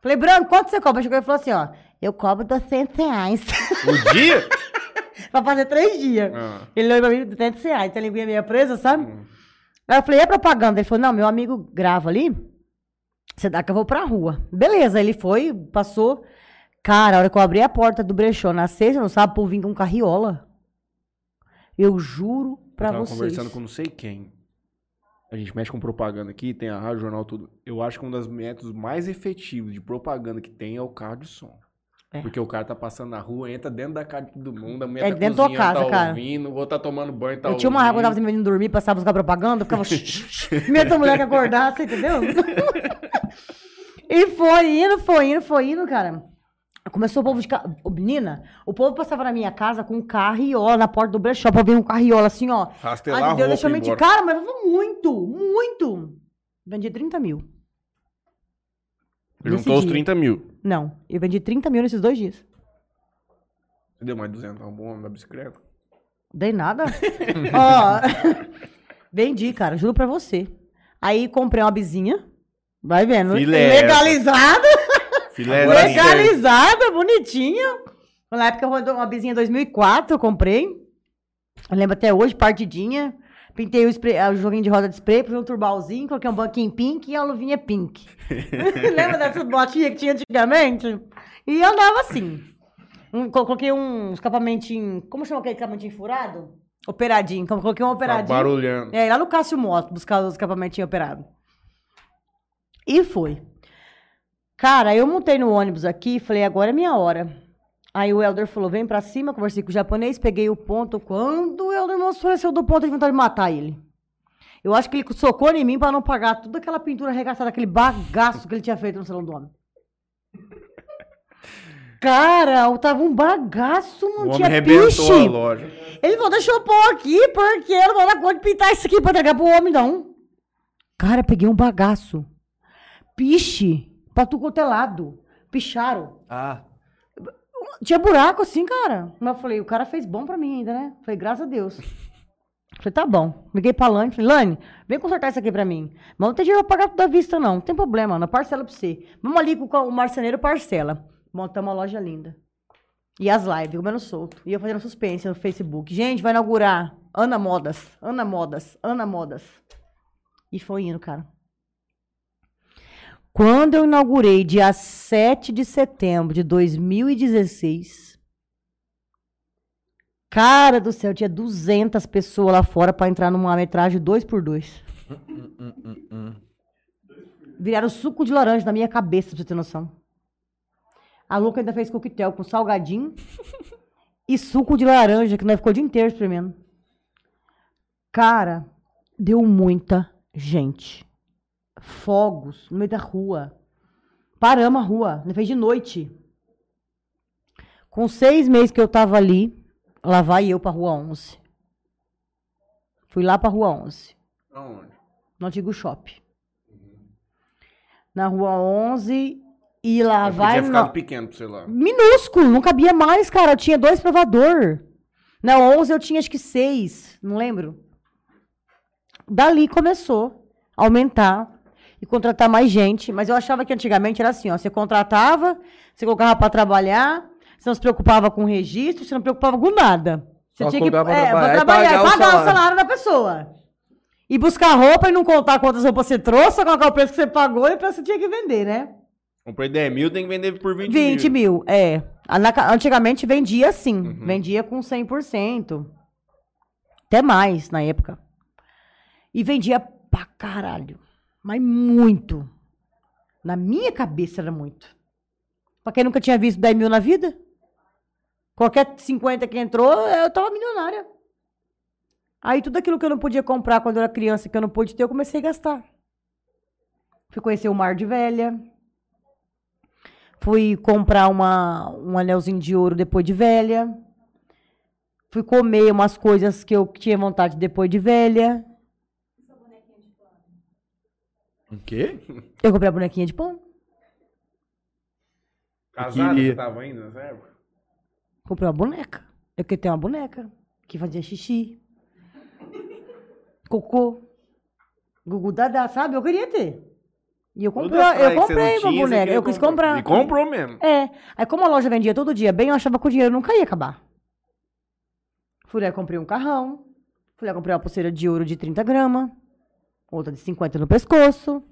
Falei, branco, quanto você cobra? Chegou e falou assim, ó, eu cobro 200 reais. O dia? pra fazer três dias. Ah. Ele olhou pra mim, 200 reais, tem a linguinha meia presa, sabe? Hum. Aí eu falei, é propaganda? Ele falou, não, meu amigo grava ali, você dá que eu vou pra rua. Beleza, ele foi, passou. Cara, a hora que eu abri a porta do brechó na sexta, não sabe, povo vinha com carriola. Eu juro pra eu tava vocês. conversando com não sei quem. A gente mexe com propaganda aqui, tem a rádio, jornal, tudo. Eu acho que um dos métodos mais efetivos de propaganda que tem é o carro de som. É. Porque o cara tá passando na rua, entra dentro da casa de todo mundo, a mulher É tá dentro da tua cozinhando, casa, tá cara. ouvindo, o outro tá tomando banho, tá eu tinha uma raiva quando eu tava menino dormir, passava buscar propaganda, eu ficava medo da mulher que acordasse, entendeu? e foi indo, foi indo, foi indo, cara. Começou o povo de carro. Menina, o povo passava na minha casa com um carriola na porta do brechó pra ver um carriola assim, ó. Rastelar Ai, a meu Deus, roupa deixa eu e mentir. embora. Cara, mas muito, muito. Vendi 30 mil. Juntou os dia. 30 mil. Não, eu vendi 30 mil nesses dois dias. Você deu mais 200 tá bom na bicicleta? Dei nada. Ó, vendi, cara, juro pra você. Aí comprei uma bizinha. Vai vendo. Filé. Legalizada. Filé Legalizada, bonitinha. Na época eu rodei uma bizinha 2004, eu comprei. Eu lembro até hoje, partidinha. Pintei o, spray, o joguinho de roda de spray, pus um turbalzinho, coloquei um banquinho pink e a luvinha pink. Lembra dessas botinhas que tinha antigamente? E eu andava assim. Um, colo- coloquei um escapamentinho. Como chama aquele escapamentinho furado? Operadinho. Então, coloquei um Tá operadinho. barulhando. É, lá no Cássio Moto, buscar os escapamentinhos operados. E foi. Cara, eu montei no ônibus aqui e falei, agora é minha hora. Aí o Helder falou, vem pra cima, conversei com o japonês, peguei o ponto. Quando o Helder mostrou esse do ponto, eu tive vontade de matar ele. Eu acho que ele socou em mim pra não pagar toda aquela pintura arregaçada, aquele bagaço que ele tinha feito no salão do homem. Cara, tava um bagaço, O não homem tinha piche. a loja. Ele falou, deixa eu pôr aqui, porque eu não vou dar conta de pintar isso aqui pra entregar pro homem, não. Cara, peguei um bagaço. Piche, pra tu quanto é. Picharam. Ah, Tinha buraco assim, cara. Mas eu falei, o cara fez bom pra mim ainda, né? Falei, graças a Deus. Falei, tá bom. Liguei pra Lani, falei, Lani, vem consertar isso aqui pra mim. Mas não tem dinheiro pra pagar tudo à vista, não. Não tem problema, na parcela pra você. Vamos ali com o marceneiro parcela. Montamos uma loja linda. E as lives, comendo solto. E eu fazendo suspense no Facebook. Gente, vai inaugurar Ana Modas, Ana Modas, Ana Modas. E foi indo, cara. Quando eu inaugurei, dia 7 de setembro de 2016, cara do céu, tinha 200 pessoas lá fora pra entrar numa metragem 2x2. Viraram suco de laranja na minha cabeça, pra você ter noção. A Luca ainda fez coquetel com salgadinho e suco de laranja, que nós ficou o dia inteiro espremendo. Cara, deu muita gente. Fogos no meio da rua. Paramos a rua, fez de noite. Com seis meses que eu tava ali, lá vai eu pra rua 11. Fui lá pra rua 11 Aonde? no antigo shopping. Na rua 11 e lá Mas vai. Podia no- ficado pequeno pra você lá. Minúsculo, não cabia mais, cara. Eu tinha dois provador. Na 11 eu tinha acho que seis, não lembro. Dali começou a aumentar e contratar mais gente. Mas eu achava que antigamente era assim, ó. Você contratava, você colocava pra trabalhar, você não se preocupava com registro, você não se preocupava com nada. Você Só tinha que é, trabalhar e trabalhar, pagar o pagar o salário. salário da pessoa. E buscar roupa e não contar quantas roupas você trouxe, só colocar o preço que você pagou e o preço que você tinha que vender, né? Comprei 10 mil, tem que vender por 20, 20 mil. mil, é. Antigamente vendia assim, Uhum. vendia com 100%. Até mais na época. E vendia pra caralho. Mas muito. Na minha cabeça era muito. Pra quem nunca tinha visto 10 mil na vida, qualquer 50 que entrou, eu tava milionária. Aí tudo aquilo que eu não podia comprar quando eu era criança, que eu não pude ter, eu comecei a gastar. Fui conhecer o Mar de Velha. Fui comprar uma, um anelzinho de ouro depois de velha. Fui comer umas coisas que eu tinha vontade depois de velha. O quê? Eu comprei a bonequinha de pano. Casado, queria. você tava ainda nessa época? Comprei uma boneca. Eu queria ter uma boneca que fazia xixi. Cocô. Gugu Dadá, sabe? Eu queria ter. E eu comprei, Toda eu que comprei uma tinha, boneca. Eu quis comprar. comprar. E comprou mesmo. É. Aí como a loja vendia todo dia bem, eu achava que o dinheiro nunca ia acabar. Fui lá e comprei um carrão. Fui lá e comprei uma pulseira de ouro de 30 gramas. Outra de 50 no pescoço.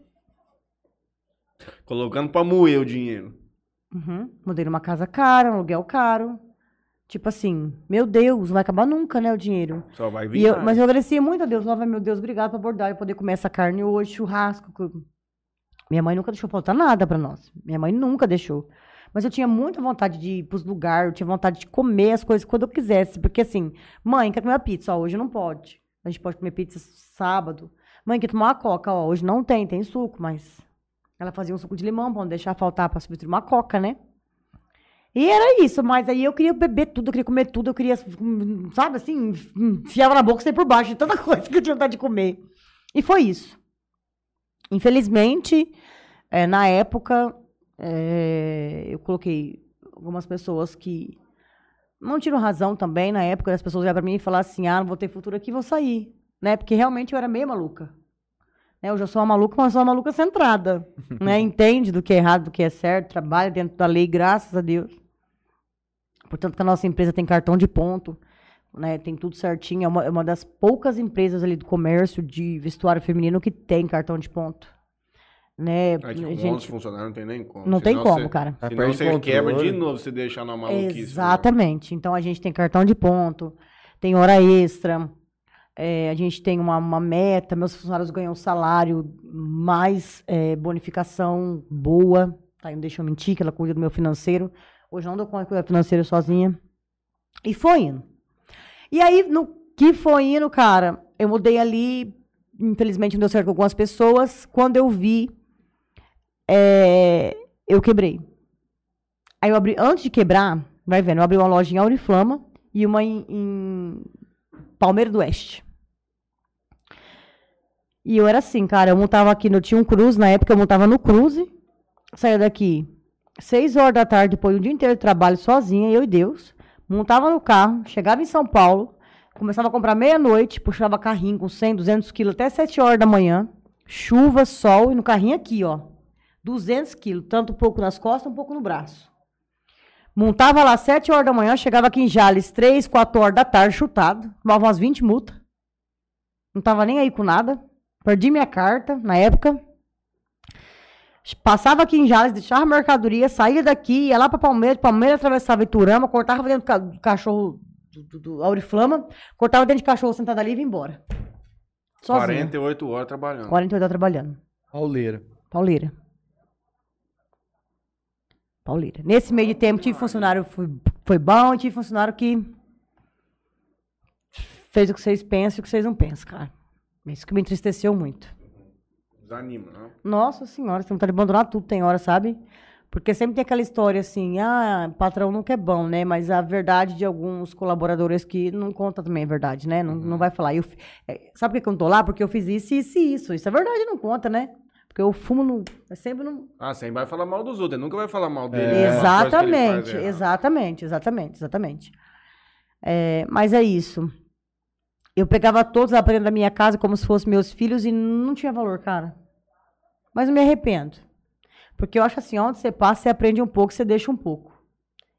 Colocando pra moer o dinheiro. Uhum. Mudei numa casa cara, um aluguel caro. Tipo assim, meu Deus, não vai acabar nunca, né, o dinheiro. Só vai vir. Eu- mas eu agradecia muito a Deus. Falava, meu Deus, obrigado por abordar e poder comer essa carne hoje, churrasco. que- Minha mãe nunca deixou faltar nada pra nós. Minha mãe nunca deixou. Mas eu tinha muita vontade de ir pros lugares, eu tinha vontade de comer as coisas quando eu quisesse. Porque assim, mãe, quer comer uma pizza? Ó, hoje não pode. A gente pode comer pizza sábado. Mãe, quer tomar uma coca? Ó, hoje não tem, tem suco, mas... Ela fazia um suco de limão pra não deixar faltar pra substituir uma coca, né? E era isso, mas aí eu queria beber tudo, eu queria comer tudo, eu queria, sabe assim, enfiava na boca e por baixo de tanta coisa que eu tinha vontade de comer. E foi isso. Infelizmente, eh, na época, eh, eu coloquei algumas pessoas que não tiram razão também. Na época, as pessoas olhavam pra mim e falavam assim: ah, não vou ter futuro aqui, vou sair. Né? Porque realmente eu era meio maluca. Né? Hoje eu sou uma maluca, mas sou uma maluca centrada. né? Entende do que é errado, do que é certo, trabalha dentro da lei, graças a Deus. Portanto, que a nossa empresa tem cartão de ponto, né? Tem tudo certinho. É uma, é uma das poucas empresas ali do comércio de vestuário feminino que tem cartão de ponto. Né? Aí, tipo, gente, 11 funcionários não tem nem como. não tem Senão como, você- cara. Senão você quebra de controle. novo se deixar na maluquice. né? Exatamente. Então a gente tem cartão de ponto, tem hora extra, é, a gente tem uma, uma meta, meus funcionários ganham salário, mais é, bonificação boa. Tá, não deixa eu mentir, que ela cuida do meu financeiro. Hoje eu não dou conta do financeiro sozinha. E foi indo. E aí, no que foi indo, cara, eu mudei ali infelizmente não deu certo com algumas pessoas. Quando eu vi, é, eu quebrei. Aí eu abri, antes de quebrar, vai vendo, eu abri uma loja em Auriflama e uma em, em Palmeira do Oeste. E eu era assim, cara, eu montava aqui, eu tinha um cruze, na época eu montava no cruze, saía daqui seis horas da tarde, depois de um dia inteiro de trabalho sozinha, eu e Deus, montava no carro, chegava em São Paulo, começava a comprar meia-noite, puxava carrinho com 100, 200 quilos até 7 horas da manhã, chuva, sol, e no carrinho aqui, ó, 200 quilos, tanto um pouco nas costas, um pouco no braço. Montava lá 7 horas da manhã, chegava aqui em Jales 3, 4 horas da tarde, chutado, tomava umas 20 multas. Não tava nem aí com nada. Perdi minha carta na época. Passava aqui em Jales, deixava mercadoria, saía daqui, ia lá pra Palmeiras, Palmeiras atravessava Iturama, cortava dentro do cachorro do, do, do Auriflama, cortava dentro de cachorro sentado ali e ia embora. Sozinha. 48 horas trabalhando. 48 horas trabalhando. Pauleira. Pauleira. Pauleira. Nesse meio de tempo, tive funcionário foi, foi bom, e tive funcionário que fez o que vocês pensam e o que vocês não pensam, cara. Isso que me entristeceu muito. Desanima, não? Nossa senhora, você não tá de abandonar tudo, tem hora, sabe? Porque sempre tem aquela história assim, ah, patrão nunca é bom, né? Mas a verdade de alguns colaboradores que não conta também a verdade, né? Não, não vai falar. Eu, é, sabe por que que eu não tô lá? Porque eu fiz isso, isso e isso. Isso é verdade, não conta, né? Porque eu fumo no. É sempre no. Ah, sempre vai falar mal dos outros, ele nunca vai falar mal dele. É. né? Ele faz Exatamente, exatamente, exatamente, exatamente. É, mas é isso. Eu pegava todos lá pra dentro da minha casa como se fossem meus filhos e não tinha valor, cara. Mas eu me arrependo. Porque eu acho assim, onde você passa, você aprende um pouco, você deixa um pouco.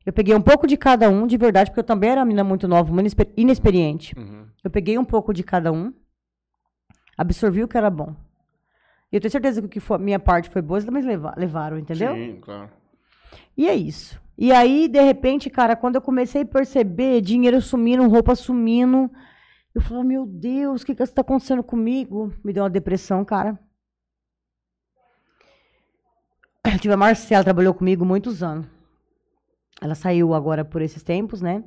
Eu peguei um pouco de cada um, de verdade, porque eu também era uma menina muito nova, inesper- inexperiente. Uhum. Eu peguei um pouco de cada um, absorvi o que era bom. E eu tenho certeza que o que foi, minha parte foi boa, eles também leva- levaram, entendeu? Sim, claro. E é isso. E aí, de repente, cara, quando eu comecei a perceber dinheiro sumindo, roupa sumindo, eu falei, meu Deus, o que que está acontecendo comigo? Me deu uma depressão, cara. Eu tive a Marcela, trabalhou comigo muitos anos. Ela saiu agora por esses tempos, né?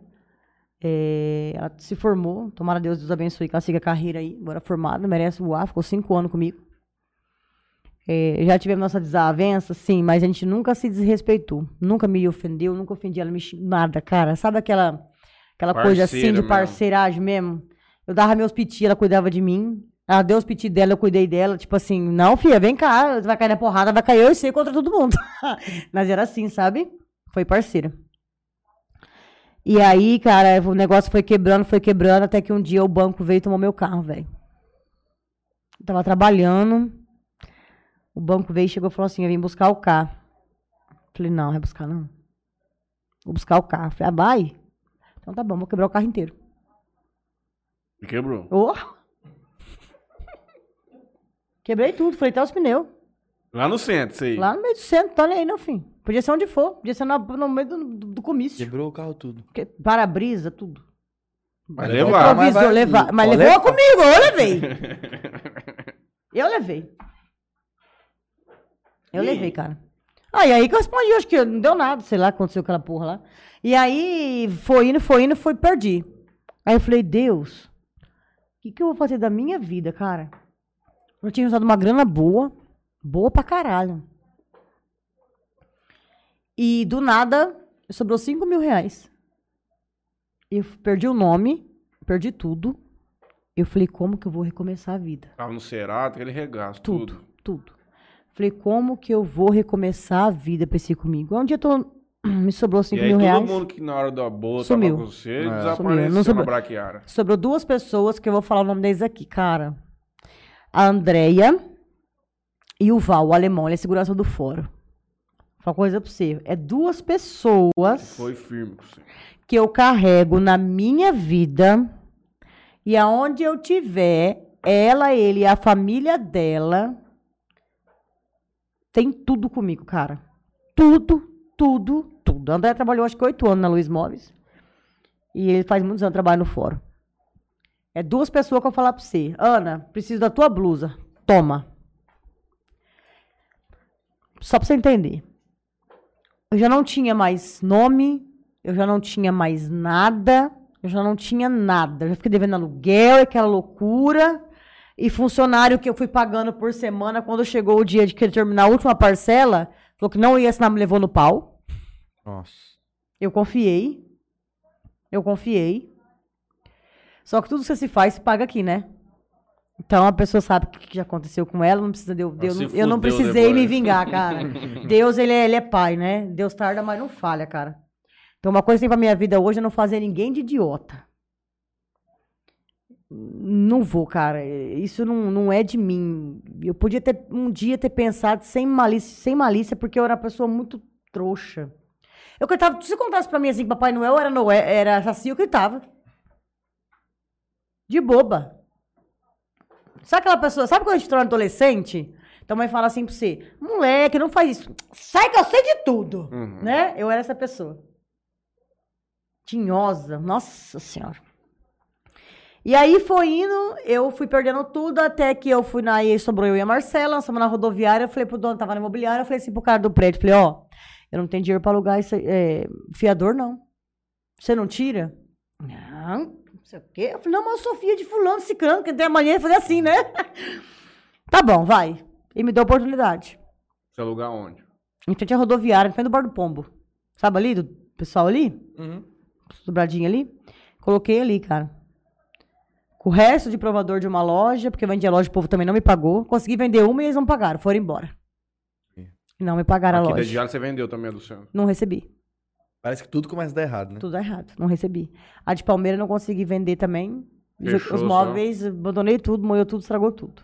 É, ela se formou, tomara Deus Deus abençoe que ela siga a carreira aí, agora formada, merece voar, ficou cinco anos comigo. É, já tivemos nossa desavença, sim, mas a gente nunca se desrespeitou. Nunca me ofendeu, nunca ofendi ela, me nada, cara. Sabe aquela, aquela coisa assim de mesmo. parceiragem mesmo? Eu dava meus piti, ela cuidava de mim. Ela deu os piti dela, eu cuidei dela. Tipo assim, não, filha, vem cá, você vai cair na porrada, vai cair eu e você contra todo mundo. mas era assim, sabe? Foi parceira. E aí, cara, o negócio foi quebrando, foi quebrando, até que um dia o banco veio e tomou meu carro, velho. Tava trabalhando. O banco veio e chegou e falou assim: eu vim buscar o carro. Falei, não, não vai buscar, não. Vou buscar o carro. Falei, ah, vai? Então tá bom, vou quebrar o carro inteiro. E quebrou. Ô! Quebrei tudo, falei até os pneus. Lá no centro, isso aí. Lá no meio do centro, tá nem aí, não, fim. Podia ser onde for, podia ser na- no meio do, do, do comício. Quebrou o carro tudo. Que- Para-brisa, tudo. Mas Levou levar. mas vai- levar. Mas pode levou levar. comigo, eu levei. Eu levei. Eu levei, cara. Ah, e aí que eu respondi, acho que não deu nada, sei lá, aconteceu aquela porra lá. E aí foi indo, foi indo, foi, perdi. Aí eu falei, Deus, o que, que eu vou fazer da minha vida, cara? Eu tinha usado uma grana boa, boa pra caralho. E do nada, sobrou 5 mil reais. Eu perdi o nome, perdi tudo. Eu falei, como que eu vou recomeçar a vida? Tava no Cerato, aquele regaço, Tudo, tudo. tudo. Falei, como que eu vou recomeçar a vida? Pensei comigo. Um dia eu tô, me sobrou 5 E aí mil todo reais. mundo que na hora da boa Sumiu. tava com você, É. Desapareceu Não sobrou- na braquiara. Sobrou duas pessoas que eu vou falar o nome deles aqui, cara. A Andrea e o Val, o alemão, ele é segurança do fórum. Vou falar uma coisa pra você. É duas pessoas Foi firme com você. que eu carrego na minha vida e aonde eu tiver, ela, ele e a família dela tem tudo comigo, cara. Tudo, tudo, tudo. André trabalhou acho que oito anos na Luiz Móveis. E ele faz muitos anos que trabalha no fórum. É duas pessoas que eu vou falar pra você. Ana, preciso da tua blusa. Toma. Só pra você entender. Eu já não tinha mais nome, eu já não tinha mais nada, eu já não tinha nada. Eu já fiquei devendo aluguel, aquela loucura. E funcionário que eu fui pagando por semana, quando chegou o dia de que terminar a última parcela, falou que não ia assinar, me levou no pau. Nossa. Eu confiei. Eu confiei. Só que tudo que você se faz, se paga aqui, né? Então a pessoa sabe o que já aconteceu com ela, não precisa de eu, eu, não- eu não fudeu precisei depois. me vingar, cara. Deus, ele é, ele é pai, né? Deus tarda, mas não falha, cara. Então uma coisa que tem pra minha vida hoje é não fazer ninguém de idiota. Não vou, cara. Isso não, não é de mim. Eu podia ter um dia ter pensado sem malícia, sem malícia, porque eu era uma pessoa muito trouxa. Eu gritava, se você contasse pra mim assim que Papai Noel era Noé, era assassino, eu gritava. De boba. Sabe aquela pessoa, sabe quando a gente torna adolescente? Então a mãe fala assim pra você, moleque, não faz isso. Sai que eu sei de tudo. Uhum. Né? Eu era essa pessoa. Tinhosa, nossa senhora. E aí foi indo, eu fui perdendo tudo, até que eu fui na, aí sobrou eu e a Marcela, nós fomos na rodoviária, eu falei pro dono, tava na imobiliária, eu falei assim pro cara do prédio, falei, ó, eu não tenho dinheiro pra alugar esse é, fiador, não. Você não tira? Não, não sei o quê. Eu falei, não, mas eu sou filha de fulano, ciclano, que tem amanhã de fazer assim, né? tá bom, vai. E me deu a oportunidade. Você alugar onde? Em frente à rodoviária, em frente do Bar do Pombo. Sabe ali, do pessoal ali? Uhum. Dobradinho ali. Coloquei ali, cara. Com o resto de provador de uma loja, porque eu vendi a loja, o povo também não me pagou. Consegui vender uma e eles não pagaram, foram embora. Não me pagaram Aqui a loja. Diário você vendeu também a do centro. Não recebi. Parece que tudo começa a dar errado, né? Tudo errado. Não recebi. A de Palmeira não consegui vender também. Fechou Os só. móveis, abandonei tudo, moeu tudo, estragou tudo.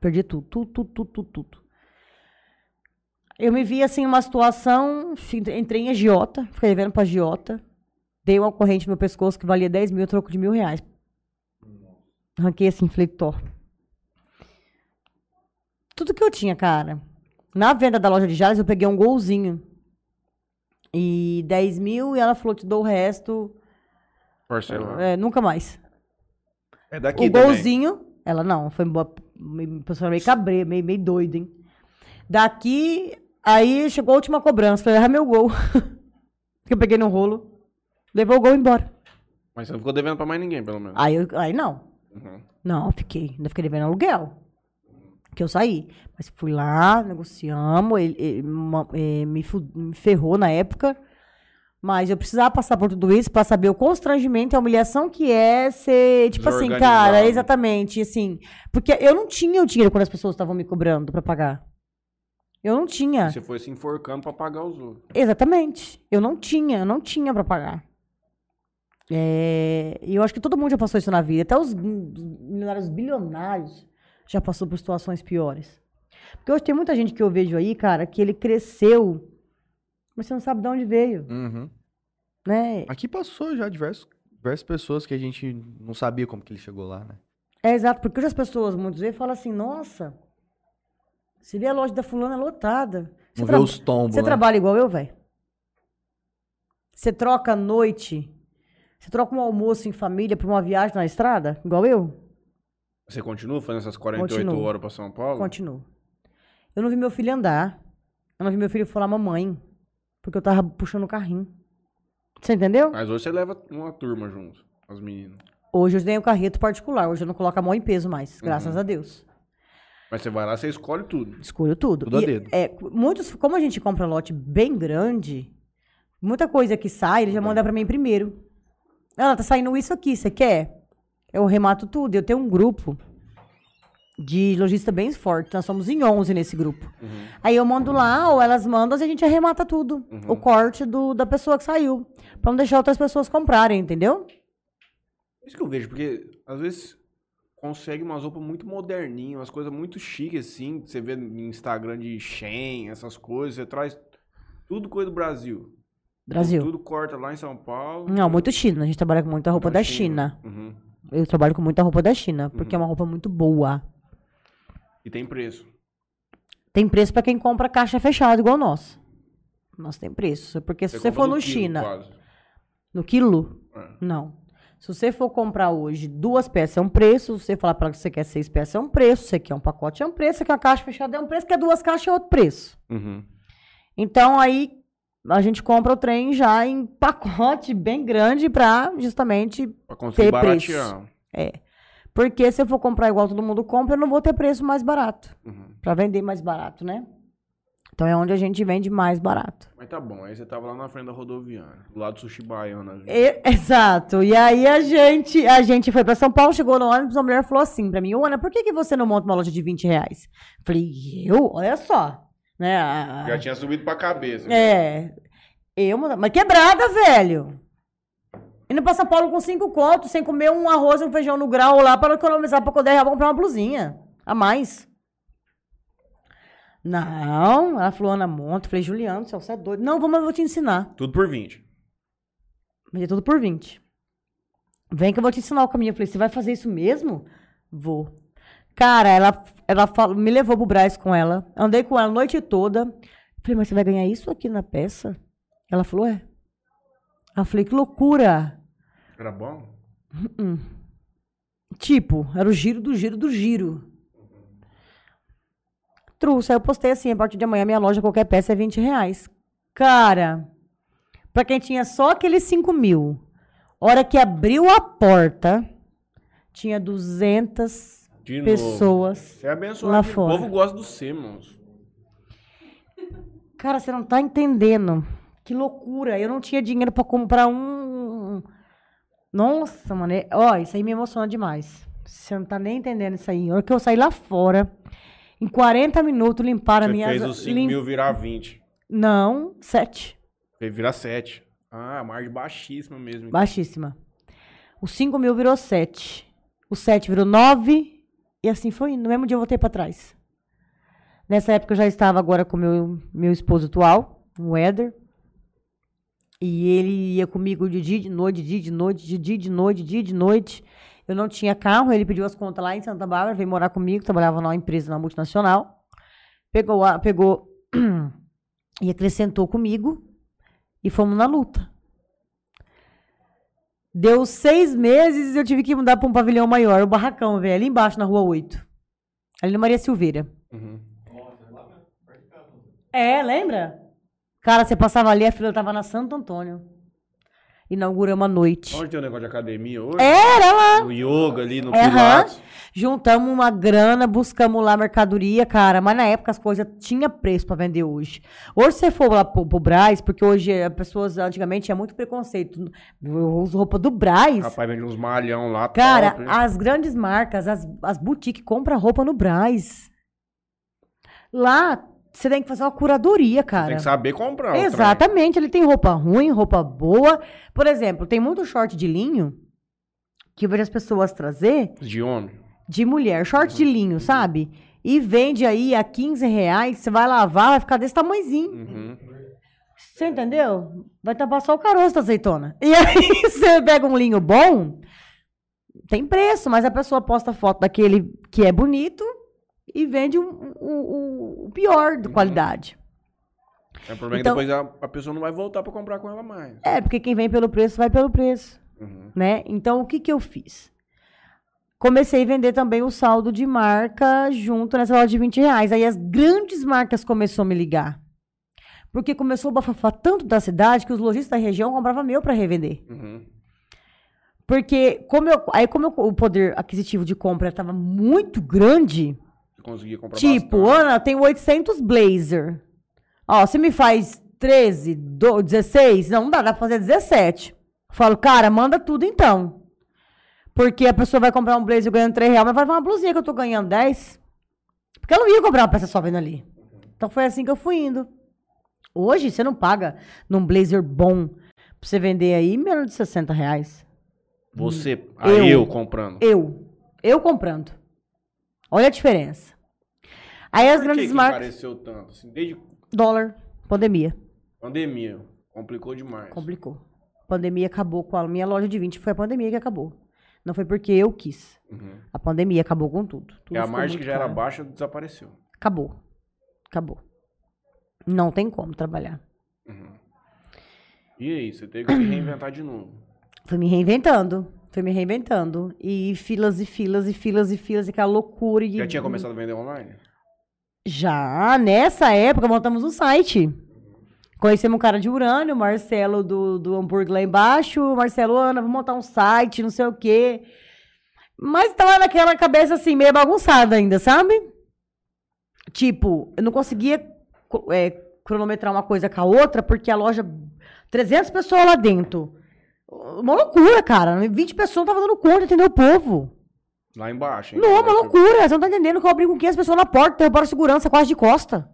Perdi tudo, tudo, tudo, tudo, tudo, tudo. Eu me vi assim, numa situação, entrei em agiota, fiquei devendo pra agiota, dei uma corrente no meu pescoço que valia 10 mil, troco de mil reais. Arranquei assim, fletor. Tudo que eu tinha, cara. Na venda da loja de Jales, eu peguei um golzinho. E 10 mil, e ela falou, te dou o resto, Parcela. é, nunca mais. É daqui o também. golzinho, ela não, foi boa, meio, pessoa meio cabreira, meio, meio doida, hein? Daqui, aí chegou a última cobrança, falei, ah, meu gol. que eu peguei no rolo, levou o gol embora. Mas você não ficou devendo pra mais ninguém, pelo menos. Aí, eu- aí não, Uhum. não, eu fiquei, ainda fiquei devendo aluguel. Que eu saí. Mas fui lá, negociamos, ele, ele ma- eh, me, fu- me ferrou na época. Mas eu precisava passar por tudo isso pra saber o constrangimento e a humilhação que é ser, tipo assim, cara, Desorganizado. exatamente, assim. Porque eu não tinha o dinheiro quando as pessoas estavam me cobrando pra pagar. Eu não tinha. Você foi se enforcando pra pagar os outros. Exatamente. Eu não tinha, eu não tinha pra pagar. É, E eu acho que todo mundo já passou isso na vida. Até os os milionários bilionários já passou por situações piores. Porque hoje tem muita gente que eu vejo aí, cara, que ele cresceu, mas você não sabe de onde veio, Uhum. né? Aqui passou já diversos, diversas pessoas que a gente não sabia como que ele chegou lá, né? É exato, porque hoje as pessoas muitas vezes falam assim, nossa, você vê a loja da fulana lotada. Você Não vê os tombos, Você né? trabalha igual eu, velho? Você troca a noite, você troca um almoço em família pra uma viagem na estrada, igual eu? Você continua fazendo essas 48 Continuo. horas pra São Paulo? Continuo. Eu não vi meu filho andar. Eu não vi meu filho falar mamãe. Porque eu tava puxando o carrinho. Você entendeu? Mas hoje você leva uma turma junto, as meninas. Hoje eu tenho carreto particular. Hoje eu não coloco a mão em peso mais. Uhum. Graças a Deus. Mas você vai lá, você escolhe tudo. Escolho tudo. Tudo a E, dedo. É, muitos, como a gente compra lote bem grande, muita coisa que sai, ele já manda pra mim primeiro. Ela tá saindo isso aqui, você quer? Eu remato tudo. Eu tenho um grupo de lojista bem forte. Nós somos em 11 nesse grupo. Uhum. Aí eu mando lá, ou elas mandam, e a gente arremata tudo. Uhum. O corte do, da pessoa que saiu. Pra não deixar outras pessoas comprarem, entendeu? Isso que eu vejo, porque às vezes consegue umas roupas muito moderninhas, umas coisas muito chiques, assim. Você vê no Instagram de Shein, essas coisas. Você traz tudo coisa do Brasil. Brasil. Tudo corta lá em São Paulo. Não, muito China. A gente trabalha com muita roupa da China. Uhum. Eu trabalho com muita roupa da China, porque é uma roupa muito boa. E tem preço. Tem preço pra quem compra caixa fechada, igual nós. Nós tem preço. Porque se você, for no quilo, China, quase. no quilo, É. não. Se você for comprar hoje duas peças é um preço, se você falar para que você quer seis peças é um preço, você quer um pacote é um preço, você quer uma caixa fechada é um preço, quer duas caixas é outro preço. Uhum. Então aí a gente compra o trem já em pacote bem grande pra justamente Pra conseguir Ter preço. baratear. Porque se eu for comprar igual todo mundo compra, eu não vou ter preço mais barato. Uhum. Pra vender mais barato, né? Então é onde a gente vende mais barato. Mas tá bom, aí você tava lá na frente da rodoviária, do lado do sushi baiano. ali. E- exato. E aí a gente, a gente foi pra São Paulo, chegou no ônibus, a mulher falou assim pra mim, Ana, por que, que você não monta uma loja de 20 reais? Falei, eu? Olha só. Né? a- Já tinha subido pra cabeça. É. Eu, mano, mas quebrada, velho. Indo pra São Paulo com cinco contos, sem comer um arroz e um feijão no grau lá para economizar pra poder comprar uma blusinha a mais. Não, ela falou, Ana, monta. Eu Falei, Juliano, céu, você é doido. Não, vamos, eu vou te ensinar. Tudo por 20. Vendi tudo por 20. Vem que eu vou te ensinar o caminho. Eu falei, você vai fazer isso mesmo? Vou. Cara, ela, ela falou, me levou pro Braz com ela. Andei com ela a noite toda. Falei, mas você vai ganhar isso aqui na peça? Ela falou, é. Eu falei, que loucura. Era bom? Tipo, era o giro do giro do giro. Trouxe, aí eu postei assim, a partir de amanhã minha loja, qualquer peça é 20 reais. Cara, pra quem tinha só aqueles 5 mil, hora que abriu a porta, tinha 200 De novo. pessoas. Você é abençoado. lá O fora. povo gosta do C, moço. Cara, você não tá entendendo. Que loucura. Eu não tinha dinheiro pra comprar um. Nossa, mano. é- Ó, isso aí me emociona demais. Você não tá nem entendendo isso aí. A hora que eu saí lá fora, em 40 minutos limparam a minha. fez os 5 lim- mil virar 20. Não, 7. Fez virar 7. Ah, margem baixíssima mesmo. Baixíssima. O 5 mil virou 7. O 7 virou 9. E assim foi. No mesmo dia eu voltei pra trás. Nessa época eu já estava agora com meu meu esposo atual, o Éder. E ele ia comigo de dia, de noite, de dia, de noite, de dia, de noite, de dia, de noite. Eu não tinha carro, ele pediu as contas lá em Santa Bárbara, veio morar comigo, trabalhava numa empresa, na multinacional. Pegou, pegou e acrescentou comigo e fomos na luta. Deu seis meses e eu tive que mudar para um pavilhão maior, o barracão, velho, ali embaixo na rua 8. Ali na Maria Silveira. Uhum. É, lembra? Cara, você passava ali, a fila tava na Santo Antônio. Inauguramos a noite. Onde tem o negócio de academia hoje? Era lá. No yoga ali, no Aham. Pilates. Juntamos uma grana, buscamos lá mercadoria, cara. Mas na época as coisas tinham preço pra vender hoje. Hoje você for lá pro, pro Braz, porque hoje as pessoas, antigamente, tinha muito preconceito. Eu uso roupa do Braz. Rapaz, vende uns malhão lá. Cara, top, as grandes marcas, as, as boutiques compram roupa no Braz. Lá, você tem que fazer uma curadoria, cara. Tem que saber comprar. Exatamente, ele tem roupa ruim, roupa boa. Por exemplo, tem muito short de linho que eu vejo as pessoas trazer De homem. de mulher, short de linho, sabe? E vende aí a 15 reais, você vai lavar, vai ficar desse tamanhozinho. Uhum. Você entendeu? Vai tapar só o caroço da azeitona. E aí você pega um linho bom, tem preço, mas a pessoa posta foto daquele que é bonito e vende o pior de qualidade. É o problema Então- que depois a, a pessoa não vai voltar pra comprar com ela mais. É, porque quem vem pelo preço vai pelo preço. Uhum. né? Então, o que que eu fiz? Comecei a vender também o saldo de marca junto nessa loja de 20 reais. Aí as grandes marcas começaram a me ligar. Porque começou a bafafá tanto da cidade que os lojistas da região compravam meu para revender. Uhum. Porque como eu, aí como eu- o poder aquisitivo de compra estava muito grande, conseguia comprar tipo, bastante. Ana, tem 800 blazer. Ó, você me faz 13, do- 16? Não, não dá, dá pra fazer 17. Eu falo, cara, manda tudo então. Porque a pessoa vai comprar um blazer ganhando 3 reais, mas vai levar uma blusinha que eu tô ganhando 10. Porque eu não ia comprar uma peça só vendo ali. Então foi assim que eu fui indo. Hoje você não paga num blazer bom pra você vender aí menos de 60 reais. Você, aí Eu. eu comprando. Eu. Eu comprando. Olha a diferença. Aí as Por que grandes que marcas. encareceu tanto? Assim, desde Dólar. Pandemia. pandemia. Complicou demais. Complicou. Pandemia acabou com a minha loja de 20. Foi a pandemia que acabou. Não foi porque eu quis. Uhum. A pandemia acabou com tudo. tudo E a ficou margem que já era baixa desapareceu. Acabou. Acabou. Não tem como trabalhar. E aí, você teve que se reinventar de novo. Fui me reinventando. Fui me reinventando. E filas e filas e filas e filas, e aquela loucura. E... Já tinha começado a vender online? Já, nessa época, montamos um site. Conhecemos um cara de Urânio, o Marcelo do, do hambúrguer lá embaixo. Marcelo, Ana, vamos montar um site, não sei o quê. Mas tava naquela cabeça assim, meio bagunçada ainda, sabe? Tipo, eu não conseguia co- é, cronometrar uma coisa com a outra, porque a loja. 300 pessoas lá dentro. Uma loucura, cara. 20 pessoas não tava dando conta, entendeu? O povo. Lá embaixo. hein? Não, uma loucura. Você não tá entendendo que eu abri com 500 pessoas na porta, derrubaram a segurança quase de costa.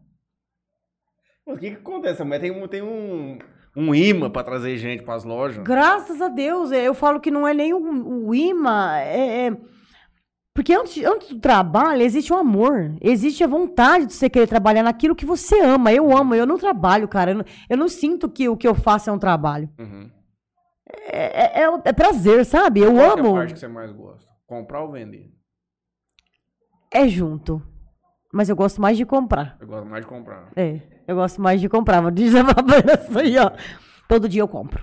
O que que acontece? A mulher tem, um- tem um, um imã pra trazer gente pras lojas. Graças a Deus, é, eu falo que não é nem o, o imã, é, é- porque antes, antes do trabalho existe o amor, existe a vontade de você querer trabalhar naquilo que você ama. Eu amo, eu não trabalho, cara. Eu não, eu não sinto que o que eu faço é um trabalho. Uhum. É, é- é- é prazer, sabe? Eu Qual que é a amo. parte que você mais gosta? Comprar ou vender? É junto. Mas eu gosto mais de comprar. Eu gosto mais de comprar. É, eu gosto mais de comprar. Vou dizer uma coisa aí, ó. Todo dia eu compro.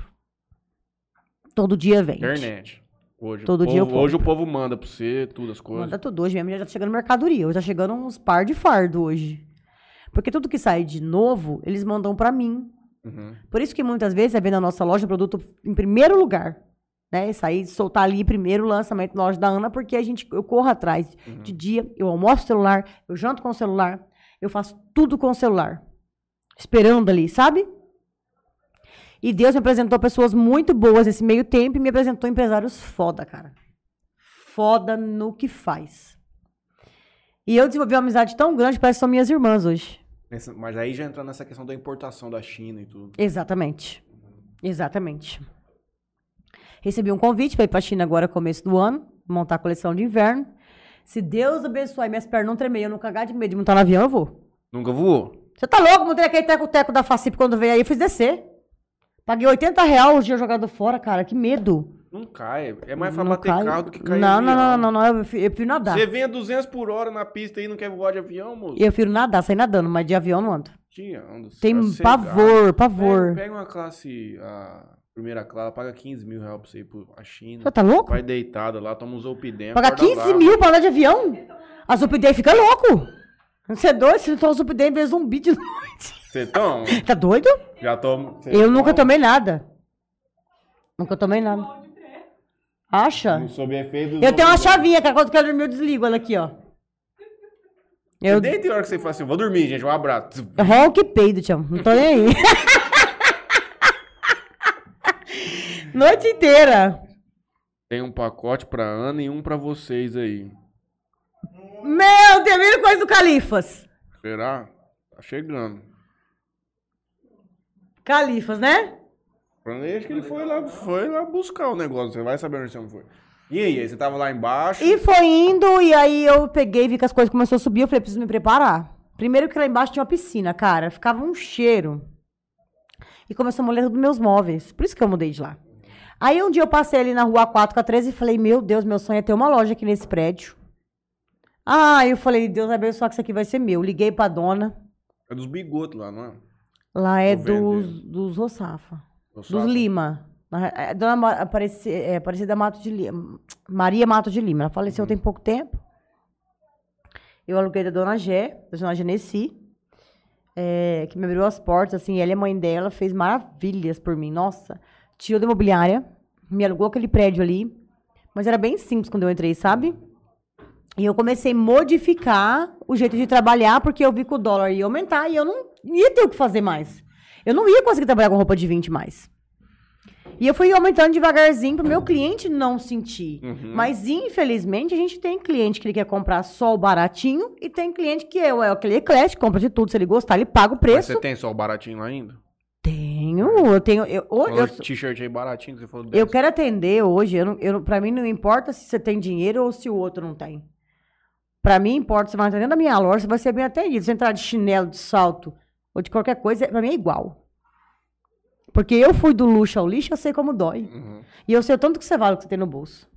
Todo dia vem. Internet. Hoje, Todo o dia eu povo, hoje o povo manda pra você tudo as coisas. Manda tudo. Hoje mesmo já tá chegando mercadoria. Hoje tá chegando uns par de fardo hoje. Porque tudo que sai de novo, eles mandam pra mim. Uhum. Por isso que muitas vezes você vê na nossa loja o produto em primeiro lugar. Né? Sair, soltar ali primeiro o lançamento na loja da Ana, porque a gente, eu corro atrás. De dia, eu almoço celular, eu janto com o celular, eu faço tudo com o celular. Esperando ali, sabe? E Deus me apresentou pessoas muito boas nesse meio tempo e me apresentou empresários foda, cara. Foda no que faz. E eu desenvolvi uma amizade tão grande, parece que são minhas irmãs hoje. Mas aí já entrando nessa questão da importação da China e tudo. Exatamente. Exatamente. Recebi um convite para ir para a China agora, começo do ano, montar a coleção de inverno. Se Deus abençoar e minhas pernas não tremer, eu não cagar de medo de montar no avião, eu vou. Nunca voou? Você tá louco? Montei aquele teco-teco da Facip quando veio aí, eu fiz descer. Paguei 80 reais o dia jogado fora, cara, que medo. Não cai. É mais pra Não bater cai. carro do que cair não, não, não, não, não, eu prefiro, nadar. Você vem a 200 por hora na pista e não quer voar de avião, moço? Eu prefiro nadar, sair nadando, mas de avião não ando. Te ando. Tem pavor, pavor. Pega, pega uma classe, a primeira classe, paga 15 mil reais pra você ir pra China. Você tá louco? Vai deitada lá, toma um Zolpidem. Acorda 15 lá. mil pra andar de avião? A Zupidem fica louco. Você é doido? Se toma Zupidem, vê zumbi de noite. Você toma? Tá doido? Já tomo. você Eu nunca tomei nada. Nunca tomei nada. Acha? Sob efeito Eu tenho uma Zolpidem. chavinha que quando eu quero dormir eu desligo ela aqui, ó. Eu e a hora que você fala assim, vou dormir, gente, um abraço. ronco e peido, tchau. Não tô nem aí. Noite inteira. Tem um pacote pra Ana e um pra vocês aí. Meu Deus, mesma coisa do Califas. Será? Tá chegando. Califas, né? Acho que ele foi lá, foi lá buscar o negócio. Você vai saber onde você não foi. E aí, aí, você tava lá embaixo? E foi indo, e aí eu peguei, vi que as coisas começaram a subir, eu falei, preciso me preparar. Primeiro que lá embaixo tinha uma piscina, cara, ficava um cheiro. E começou a molhar todos meus móveis, por isso que eu mudei de lá. Aí um dia eu passei ali na rua 4 com a 13 e falei, meu Deus, meu sonho é ter uma loja aqui nesse prédio. Ah, eu falei, Deus abençoe que isso aqui vai ser meu. Liguei pra dona, É dos bigotos lá, não é? lá é Vou dos, dos Roçafa, Eu dos. Lima. É, Dona é, Aparecida Mato de Lima. Maria Mato de Lima. Ela faleceu tem pouco tempo. Eu aluguei da Dona Gé, da Dona Genesi, é, que me abriu as portas, assim, ela e a mãe dela fez maravilhas por mim. Nossa, tirou da imobiliária, me alugou aquele prédio ali, mas era bem simples quando eu entrei, sabe? E eu comecei a modificar o jeito de trabalhar, porque eu vi que o dólar ia aumentar e eu não ia ter o que fazer mais. Eu não ia conseguir trabalhar com roupa de 20 mais. E eu fui aumentando devagarzinho pro meu cliente não sentir. Uhum. Mas, infelizmente, a gente tem cliente que ele quer comprar só o baratinho e tem cliente que é, é aquele eclético, compra de tudo. Se ele gostar, ele paga o Mas preço. você tem só o baratinho ainda? Tenho, eu tenho. Eu, eu, eu, t-shirt aí baratinho que você falou eu 10. quero atender hoje. Eu não, eu, pra mim, não importa se você tem dinheiro ou se o outro não tem. Pra mim, importa. Você vai entrar dentro da minha loja, você vai ser bem atendido. Se você entrar de chinelo, de salto ou de qualquer coisa, pra mim é igual. Porque eu fui do luxo ao lixo, eu sei como dói. Uhum. E eu sei o tanto que você vale o que você tem no bolso.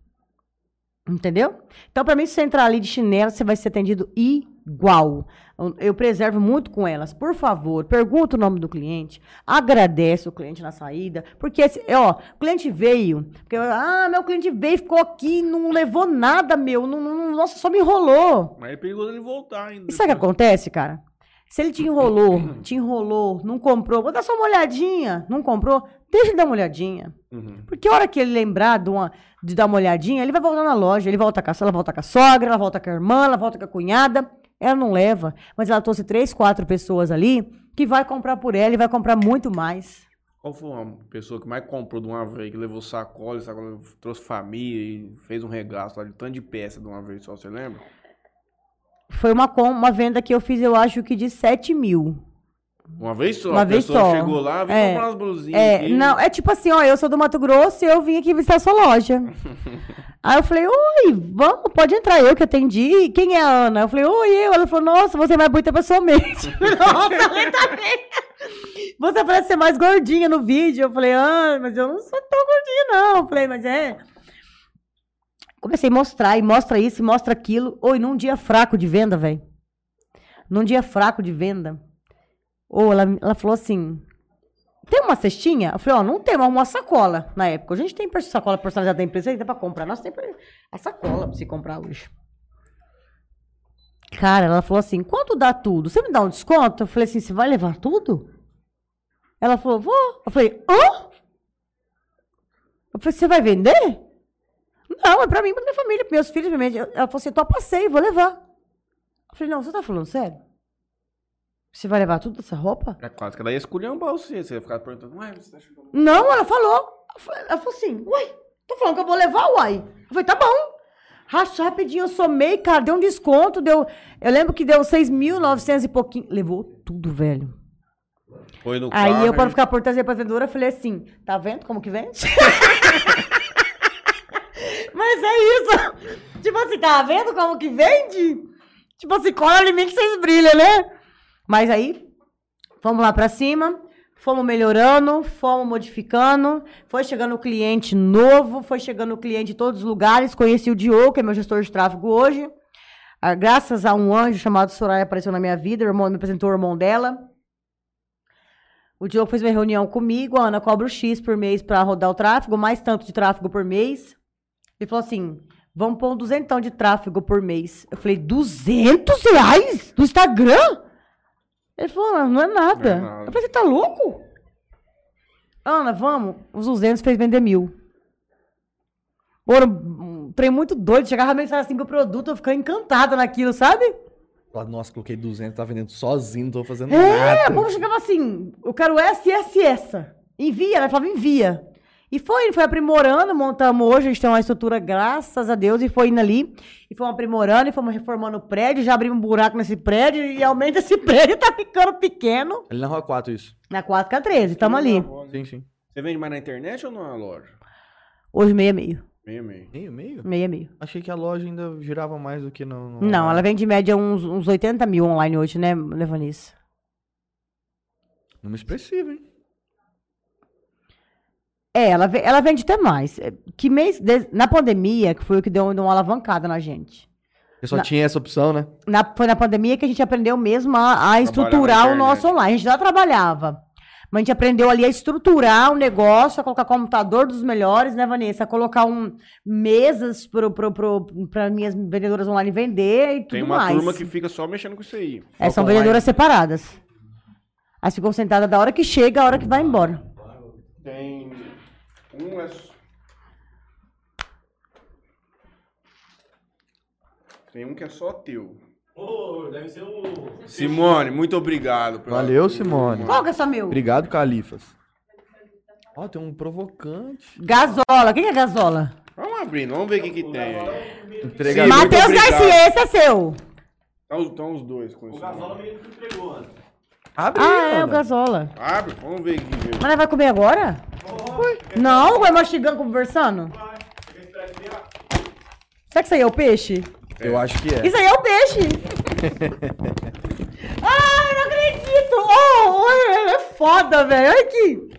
Entendeu? Então, pra mim, se você entrar ali de chinelo, você vai ser atendido igual. Eu- Eu preservo muito com elas. Por favor, pergunta o nome do cliente, agradece o cliente na saída, porque, esse- ó, o cliente veio, porque, ah, meu cliente veio, ficou aqui, não levou nada, meu, não, não- nossa, só me enrolou. Mas é perigoso ele voltar ainda. E sabe o que acontece, cara? Se ele te enrolou, te enrolou, não comprou, vou dar só uma olhadinha, não comprou, deixa ele dar uma olhadinha. Uhum. Porque a hora que ele lembrar de, uma- de dar uma olhadinha, ele vai voltar na loja, ele volta com a, ela volta com a sogra, ela volta com a irmã, ela volta com a cunhada. Ela não leva, mas ela trouxe três, quatro pessoas ali que vai comprar por ela e vai comprar muito mais. Qual foi uma pessoa que mais comprou de uma vez, que levou sacola, sacola trouxe família e fez um regaço lá de tanto de peça de uma vez só, você lembra? Foi uma, com- uma venda que eu fiz, eu acho que de 7 mil. Uma vez só? Uma a vez pessoa só. chegou lá, veio É. comprar umas blusinhas É, aqui. não, é tipo assim, ó, eu sou do Mato Grosso e eu vim aqui visitar a sua loja. Aí eu falei, oi, vamos, pode entrar, eu que atendi. Quem é a Ana? Eu falei, oi, eu. Ela falou, nossa, você é mais bonita pessoalmente. Nossa, ela também. Você parece ser mais gordinha no vídeo. Eu falei, ah, mas eu não sou tão gordinha, não. Eu falei, mas é. Comecei a mostrar, e mostra isso, e mostra aquilo. Oi, num dia fraco de venda, velho. Num dia fraco de venda. Ou ela, ela falou assim: tem uma cestinha? Eu falei, ó, não tem, mas uma sacola na época. A gente tem sacola personalizada da empresa, dá pra comprar. Nós temos a sacola pra você comprar hoje. Cara, ela falou assim, quanto dá tudo? Você me dá um desconto? Eu falei assim, você vai levar tudo? Ela falou, vou. Eu falei, hã? Eu falei, você vai vender? Não, é pra mim, pra minha família, pros meus filhos. pra minha... Ela falou assim, tô a passeio, vou levar. Eu falei, não, você tá falando sério? Você vai levar tudo essa roupa? É quase que ela ia esculhambar você. Você ia ficar perguntando, ué, você tá chegando. Não, ela falou. Ela falou assim, uai, tô falando que eu vou levar, uai. Eu falei, tá bom. Racha rapidinho, eu somei, cara, deu um desconto, deu... Eu lembro que deu 6.900 e pouquinho. Levou tudo, velho. Foi no Aí carro, eu, para ficar por trás da vendedora, falei assim, tá vendo como que vende? Mas é isso. Tipo assim, tá vendo como que vende? Tipo assim, cola em mim que vocês brilham, né? Mas aí, fomos lá pra cima, fomos melhorando, fomos modificando, foi chegando o cliente novo, foi chegando o cliente de todos os lugares, conheci o Diogo, que é meu gestor de tráfego hoje. Ah, Graças a um anjo chamado Soraya apareceu na minha vida, o irmão, me apresentou o irmão dela. O Diogo fez uma reunião comigo, a Ana cobra o X por mês pra rodar o tráfego, mais tanto de tráfego por mês. Ele falou assim, vamos pôr um duzentão de tráfego por mês. Eu falei, 200 reais do Instagram? Ele falou, "Não, não é nada. Não é nada. Eu falei, você tá louco? Ana, vamos. Os 200 fez vender mil. Pô, era um trem muito doido. Chegava a mensagem assim com o produto, eu ficava encantada naquilo, sabe? Nossa, coloquei 200, tá vendendo sozinho, não tô fazendo É, nada. o povo chegava assim, eu quero essa, essa e essa. Envia, ela falava envia. E foi, foi aprimorando, montamos hoje, a gente tem uma estrutura, graças a Deus, e foi indo ali, e fomos aprimorando, e fomos reformando o prédio, já abrimos um buraco nesse prédio, e aumenta esse prédio, tá ficando pequeno. Ali na Rua 4, isso. Na 4K13, tamo ali. Sim, sim. Você vende mais na internet ou na loja? Hoje meia meio, Meio, meio. Meio, meio? meia meio. Achei que a loja ainda girava mais do que no... no- Não, ela vende em média uns, uns 80 mil online hoje, né, Levanice? Número expressivo, hein? É, ela, ela vende até mais. É, Que mês, na pandemia, que foi o que deu, deu uma alavancada na gente. Porque só Na- tinha essa opção, né? Na- foi na pandemia que a gente aprendeu mesmo a, a estruturar o nosso online. A gente já trabalhava. Mas a gente aprendeu ali a estruturar o negócio, a colocar computador dos melhores, né, Vanessa? A colocar um, mesas para pro, pro, pro, minhas vendedoras online vender e tudo Tem uma mais. turma que fica só mexendo com isso aí. É, são online. vendedoras separadas. Aí ficam sentadas da hora que chega, a hora que vai embora. Tem. Um é. só- Tem um que é só teu. Ô, deve ser o. Simone, muito obrigado. pela- Valeu, Simone. Qual que é só meu? Obrigado, Califas. Ó, tem um provocante. Gasola. Quem que é gasola? Vamos abrindo, vamos ver o que, que tem. Entrega Sim, muito Matheus. Garcia, esse é seu. Estão os, tão os dois com O isso. Gasola meio que entregou, Ana. Abre Ah, é o gasola. Abre, vamos ver aqui. Mas nós vai comer agora? Não, vai mastigando, conversando. Será que isso aí é o peixe? Eu acho que é. Isso aí é o peixe! Ai, não acredito! Oh, olha, é foda, velho. Olha aqui.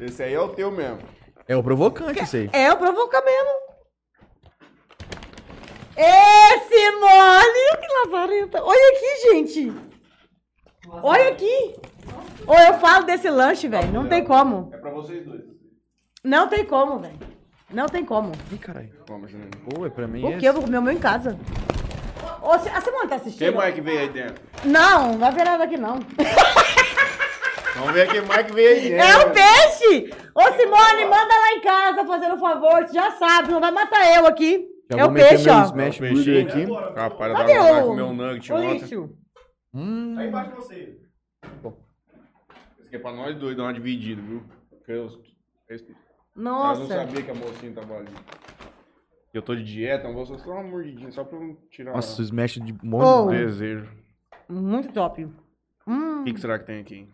Esse aí é o teu mesmo. É o provocante, isso aí. É, eu provocar mesmo. Esse mole! Que lazarenta. Olha aqui, gente. Olha aqui. Ou eu falo desse lanche, velho. Não tem como. É pra vocês dois. Não tem como, velho. Não tem como. Ih, caralho. Pô, é pra mim Por esse. que eu vou comer o meu em casa? Ô, Se- a Simone tá Quem assistindo? mais que veio aí dentro? Não, não vai ver nada aqui não. Vamos ver quem mais que veio aí dentro. É o peixe! Ô, Simone, manda lá em casa, fazendo um favor. Você já sabe, não vai matar eu aqui. Já é vou o meter peixe, meu ó. smash burger aqui. Rapaz, Cadê eu tava o, comer um nugget o ontem. lixo? Hum, Aí embaixo de você. Isso aqui é pra nós dois dar uma dividida, viu? Porque eu, eu não Nossa. sabia que a mocinha tava ali. Eu tô de dieta, então vou só uma mordidinha, só pra eu tirar nossa, smash de Ô. monte de desejo. Muito top. Hum, O que, que será que tem aqui?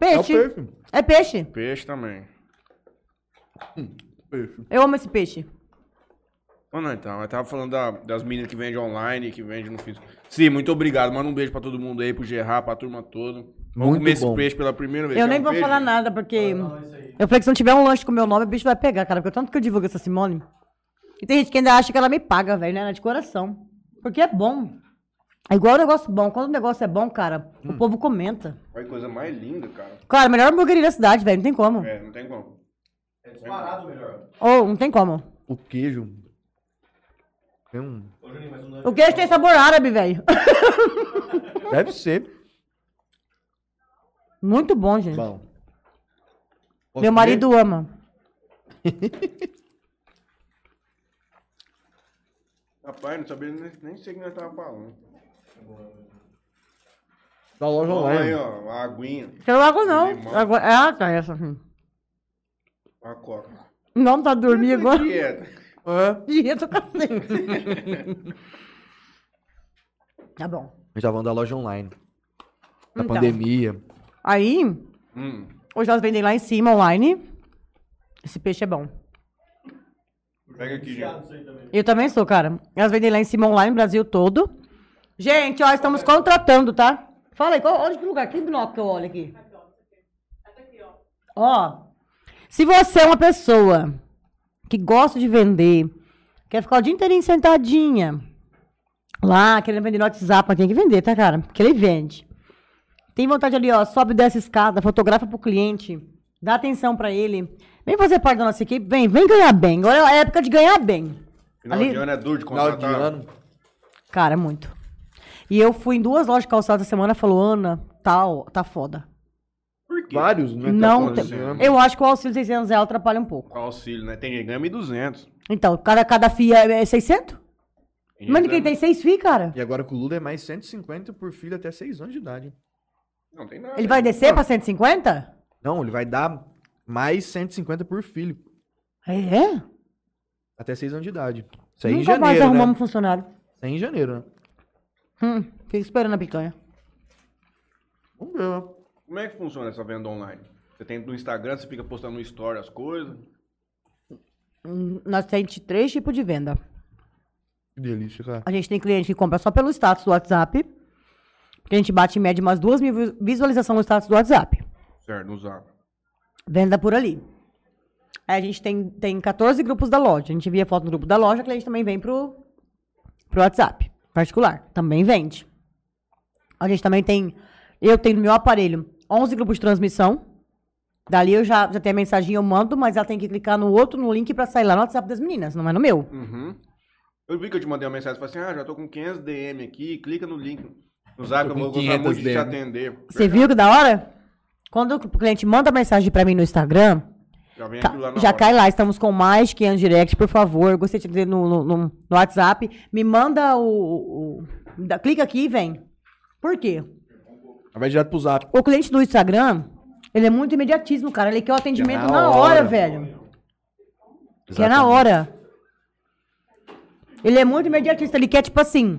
É o peixe. peixe. É peixe. Peixe também. Peixe. Eu amo esse peixe. Ou não, então. Eu tava falando da- das meninas que vendem online, que vendem no físico. Sim, muito obrigado. Manda um beijo pra todo mundo aí, pro Gerard, pra turma toda. Vamos Muito comer esse pela primeira vez. Eu Quer nem um vou peixe? falar nada, porque. Não, isso aí. Eu falei que se não tiver um lanche com meu nome, o bicho vai pegar, cara. Porque o tanto que eu divulgo essa Simone. E tem gente que ainda acha que ela me paga, velho, né? Ela é de coração. Porque é bom. É igual um negócio bom. Quando o negócio é bom, cara, Hum. o povo comenta. Olha que coisa mais linda, cara. Cara, melhor hamburgueria da cidade, velho. Não tem como. É, não tem como. É disparado melhor. Ou, não tem como. O queijo. Tem um... O O queijo tem sabor árabe, velho. Deve ser. Muito bom, gente. Bom. Posso Meu comer? marido ama. Rapaz, não sabia nem, nem sei o que nós tava falando. Da loja Olha online. aí, ó, a aguinha, Quero água, não. Limão. Água... Ah, tá, essa. assim. a coca. Não tá dormindo agora. Dieta. É. Dieta cacete. Tá bom. A gente tava falando da loja online. Da Então. pandemia. Aí, Hum. hoje elas vendem lá em cima, online. Esse peixe é bom. Pega aqui, gente. Eu também sou, cara. Elas vendem lá em cima, online, Brasil todo. Gente, ó, estamos contratando, tá? Fala aí, qual, olha que lugar, que binóculo que eu olho aqui. Ó, se você é uma pessoa que gosta de vender, quer ficar o dia inteirinho sentadinha, lá, querendo vender no WhatsApp, mas tem que vender, tá, cara? Porque ele vende. Tem vontade ali, ó, sobe dessa escada, fotografa pro cliente, dá atenção pra ele. Vem fazer parte da nossa equipe, vem, vem ganhar bem. Agora é a época de ganhar bem. Final Ali- de ano é duro de Final de contratar. ano. Cara, muito. E eu fui em duas lojas de calçado essa semana e falou, Ana, tal, tá foda. Por quê? Vários, né? Não, Tá tem- acontecendo. eu acho que o auxílio 600 reais atrapalha um pouco. O auxílio, né? Tem gente que ganha 1.200. Então, cada, cada FIA é 600? Tem Mas gente quem que tem seis FIA, cara? E agora com o Lula é mais 150 por filho até 6 anos de idade. Não tem nada. Ele vai descer pra 150? Não, ele vai dar mais 150 por filho. É? Até 6 anos de idade. Isso aí em Nunca mais janeiro, arrumamos né? um funcionário. Isso aí em janeiro, né? Hum, fica esperando a picanha. Vamos ver? Como é que funciona essa venda online? Você tem no Instagram, você fica postando no story as coisas. Hum, Nós temos três tipos de venda. Que delícia, cara. A gente tem cliente que compra só pelo status do WhatsApp. Que a gente bate em média umas duas mil vi- visualizações no status do WhatsApp. Certo, no zap. Venda por ali. Aí a gente tem, tem 14 grupos da loja. A gente via foto no grupo da loja, o cliente também vem pro, pro WhatsApp particular. Também vende. A gente também tem. Eu tenho no meu aparelho 11 grupos de transmissão. Dali eu já, já tenho a mensagem, eu mando, mas ela tem que clicar no outro, no link pra sair lá no WhatsApp das meninas, não é no meu. Uhum. Eu vi que eu te mandei uma mensagem, falei assim, ah, já tô com 500 DM aqui, clica no link no zap, eu vou gostar 500 muito de te atender. Você viu que da hora? Quando o cliente manda mensagem pra mim no Instagram, Já vem aquilo lá na Já hora. cai lá, estamos com mais de 500 direct, por favor. Gostei de dizer no, no, no- no WhatsApp. Me manda o. o- o- clica aqui e vem. Por quê? Vai direto pro zap. O cliente do Instagram, ele é muito imediatismo, cara. Ele quer o atendimento É na na hora, hora. velho. Que é na hora. Ele é muito imediatista. Ele quer, tipo assim,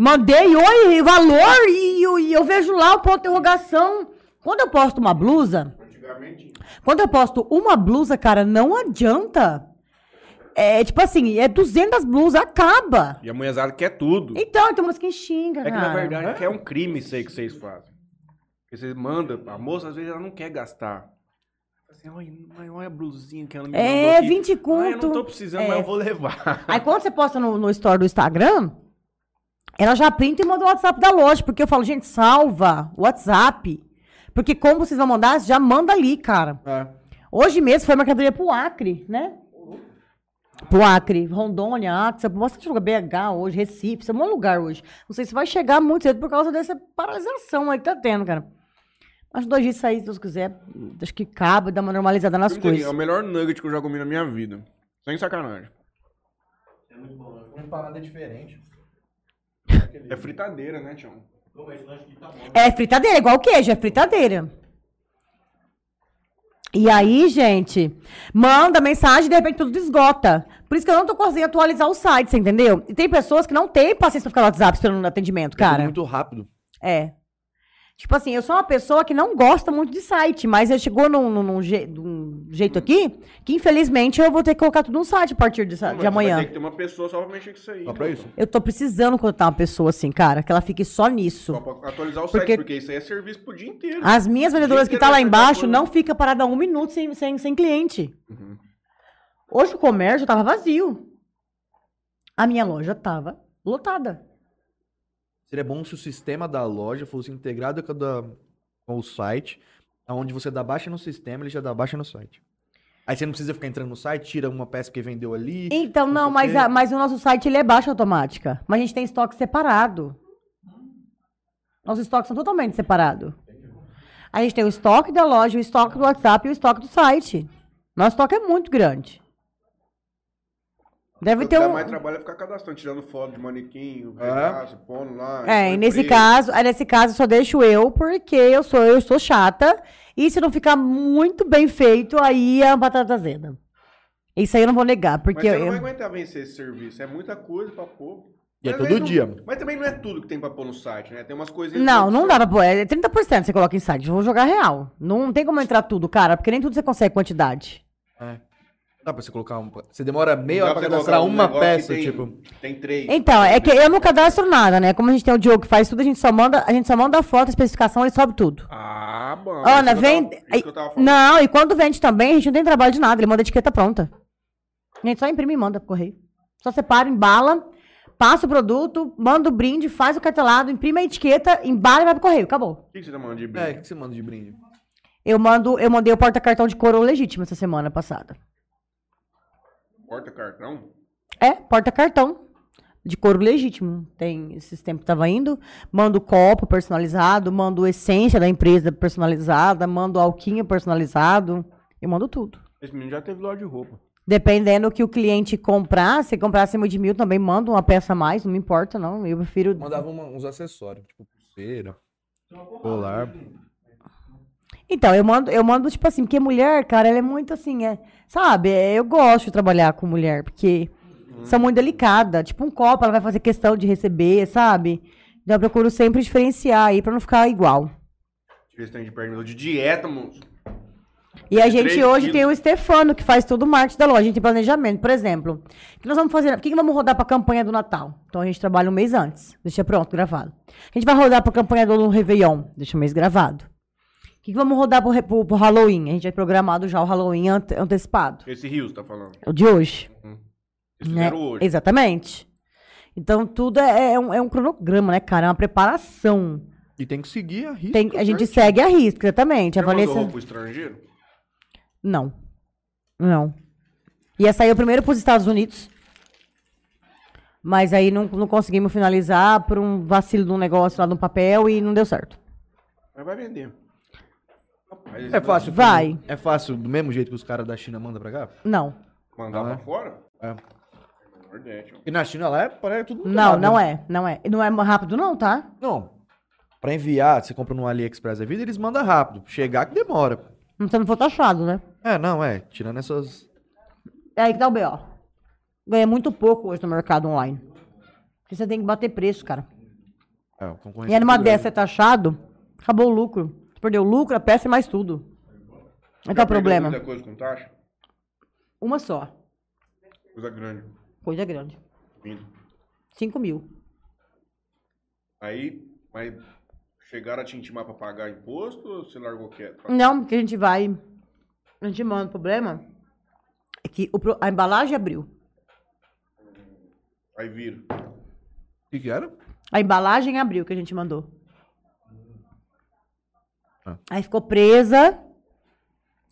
mandei oi, valor, e, eu- e eu vejo lá o ponto de interrogação. Quando eu posto uma blusa, Antigamente. quando eu posto uma blusa, cara, não adianta. É tipo assim, é 200 blusas, acaba. E a mulherzada quer tudo. Então, tem umas que xinga, É que cara. na verdade que é um crime isso aí que vocês fazem. Porque vocês mandam, a moça às vezes ela não quer gastar. Assim, olha, olha a blusinha que ela me É, mandou aqui. 20 Ah, eu conto. não tô precisando, É. mas eu vou levar. Aí quando você posta no, no story do Instagram, ela já printa e manda o WhatsApp da loja. Porque eu falo, gente, salva o WhatsApp. Porque como vocês vão mandar, já manda ali, cara. É. Hoje mesmo foi mercadoria pro Acre, né? pro Acre, Rondônia, Acre, bastante lugar, BH hoje, Recife, isso é um bom lugar hoje. Não sei se vai chegar muito cedo por causa dessa paralisação aí que tá tendo, cara. Mas dois dias sair, se Deus quiser, acho que cabe dar uma normalizada nas Vou dizer aqui, É coisas. o melhor nugget que eu já comi na minha vida. Sem sacanagem. É muito bom, né? Uma parada diferente. É fritadeira, né, Tião? Tá bom. É fritadeira, igual queijo, é fritadeira. E aí, gente, manda mensagem e de repente tudo esgota. Por isso que eu não tô conseguindo atualizar o site, você entendeu? E tem pessoas que não têm paciência pra ficar no WhatsApp esperando atendimento, cara. É muito rápido. É. Tipo assim, eu sou uma pessoa que não gosta muito de site, mas ele chegou num, num- num je- num jeito aqui que, infelizmente, eu vou ter que colocar tudo no site a partir de, Não, de amanhã. Ter que ter uma pessoa só pra mexer com isso aí. Só pra isso. Eu tô precisando contratar uma pessoa assim, cara, que ela fique só nisso. Só pra atualizar o Porque- site, porque isso aí é serviço pro dia inteiro. As minhas vendedoras que tá lá embaixo não fica parada um minuto sem, sem, sem cliente. Uhum. Hoje o comércio tava vazio. A minha loja tava lotada. Seria bom se o sistema da loja fosse integrado com, da- com o site, onde você dá baixa no sistema, ele já dá baixa no site. Aí você não precisa ficar entrando no site, tira uma peça que vendeu ali. Então, Não não, mas, a- mas o nosso site ele é baixa automática. Mas a gente tem estoque separado. Nossos estoques são totalmente separados. A gente tem o estoque da loja, o estoque do WhatsApp e o estoque do site. Nosso estoque é muito grande. Deve ter um. mais trabalho é ficar cadastrando, tirando foto de manequim, É. regaço, pondo lá. É, e nesse preço. caso, aí nesse caso eu só deixo eu, porque eu sou eu sou chata. E se não ficar muito bem feito, aí é uma batata azeda. Isso aí eu não vou negar, Mas porque você não eu, vai aguentar vencer esse serviço. É muita coisa pra pôr. E é Mas todo não- dia. Mas também não é tudo que tem pra pôr no site, né? Tem umas coisinhas. Não, que não dá pra pôr. É 30% você coloca em site. Eu vou jogar real. Não tem como entrar tudo, cara, porque nem tudo você consegue quantidade. Dá pra você colocar um. Você demora meia hora pra cadastrar um uma peça, tem- tipo. Tem três. Então, é que eu não cadastro nada, né? Como a gente tem o Diogo que faz tudo, a gente só manda, a gente só manda a foto, a especificação e sobe tudo. Ah, bom. Ana, tava- falando. Não, e quando vende também, a gente não tem trabalho de nada, ele manda a etiqueta pronta. A gente só imprime e manda pro correio. Só separa, embala, passa o produto, manda o brinde, faz o cartelado, imprime a etiqueta, embala e vai pro correio. Acabou. O que que você tá mandando de É, o brinde? que você manda de brinde? Eu mando, eu mandei o porta-cartão de coroa legítimo essa semana passada. Porta cartão? É, porta-cartão. De couro legítimo. Tem esses tempos que tava indo. Mando copo personalizado, mando essência da empresa personalizada, mando alquinho personalizado. Eu mando tudo. Esse menino já teve loja de roupa. Dependendo do que o cliente comprar, se comprar acima de mil, também manda uma peça a mais, não me importa, não. Eu prefiro. Mandava uma- uns acessórios, tipo pulseira, colar. Então, eu mando, eu mando, tipo assim, porque mulher, cara, ela é muito assim, é, sabe? é, eu gosto de trabalhar com mulher, porque são muito delicadas. Tipo, um copo, ela vai fazer questão de receber, sabe? Então eu procuro sempre diferenciar aí pra não ficar igual. Tem de perto de dieta, moço. E a gente hoje quilos. tem o Stefano, que faz todo o marketing da loja. A gente tem planejamento. Por exemplo, o que nós vamos fazer? O que, vamos rodar para a campanha do Natal? Então a gente trabalha um mês antes. Deixa pronto, gravado. A gente vai rodar para a campanha do Réveillon. Deixa um mês gravado. O que, que vamos rodar para o Halloween? A gente é programado já o Halloween ante- antecipado. Esse Rios tá falando. O de hoje. Eles Né? hoje. Exatamente. Então tudo é, é um, é um cronograma, né, cara? É uma preparação. E tem que seguir a risca. Tem, a gente segue a risca, exatamente. A Já mandou Vanessa. roupa pro estrangeiro? Não. Não. Ia sair primeiro para os Estados Unidos. Mas aí não, não conseguimos finalizar por um vacilo de um negócio lá no papel e não deu certo. Mas vai vender. É fácil. Vai. É fácil, do mesmo jeito que os caras da China mandam pra cá? Não. Mandar Não é? pra fora? É. E na China lá é, parece tudo muito Não, rápido, não né? é. Não é. Não é rápido, não, tá? Não. Pra enviar, você compra no AliExpress a vida, eles mandam rápido. Chegar que demora. Não se não for taxado, né? É, não, é. Tirando essas. É aí que dá o B.O. Ganha muito pouco hoje no mercado online. Porque você tem que bater preço, cara. É, concorrência E aí numa muito grande. dessa é taxado, acabou o lucro. Você perdeu o lucro, a peça e mais tudo. Tá Já o problema. Muita coisa com taxa? Uma só. Coisa grande. Coisa grande. Vindo. 5 mil. Aí, mas chegaram a te intimar pra pagar imposto ou você largou quieto? Não, porque a gente vai. A gente manda. O problema é que o a embalagem abriu. Aí vira. O que, que era? A embalagem abriu que a gente mandou. Ah. Aí ficou presa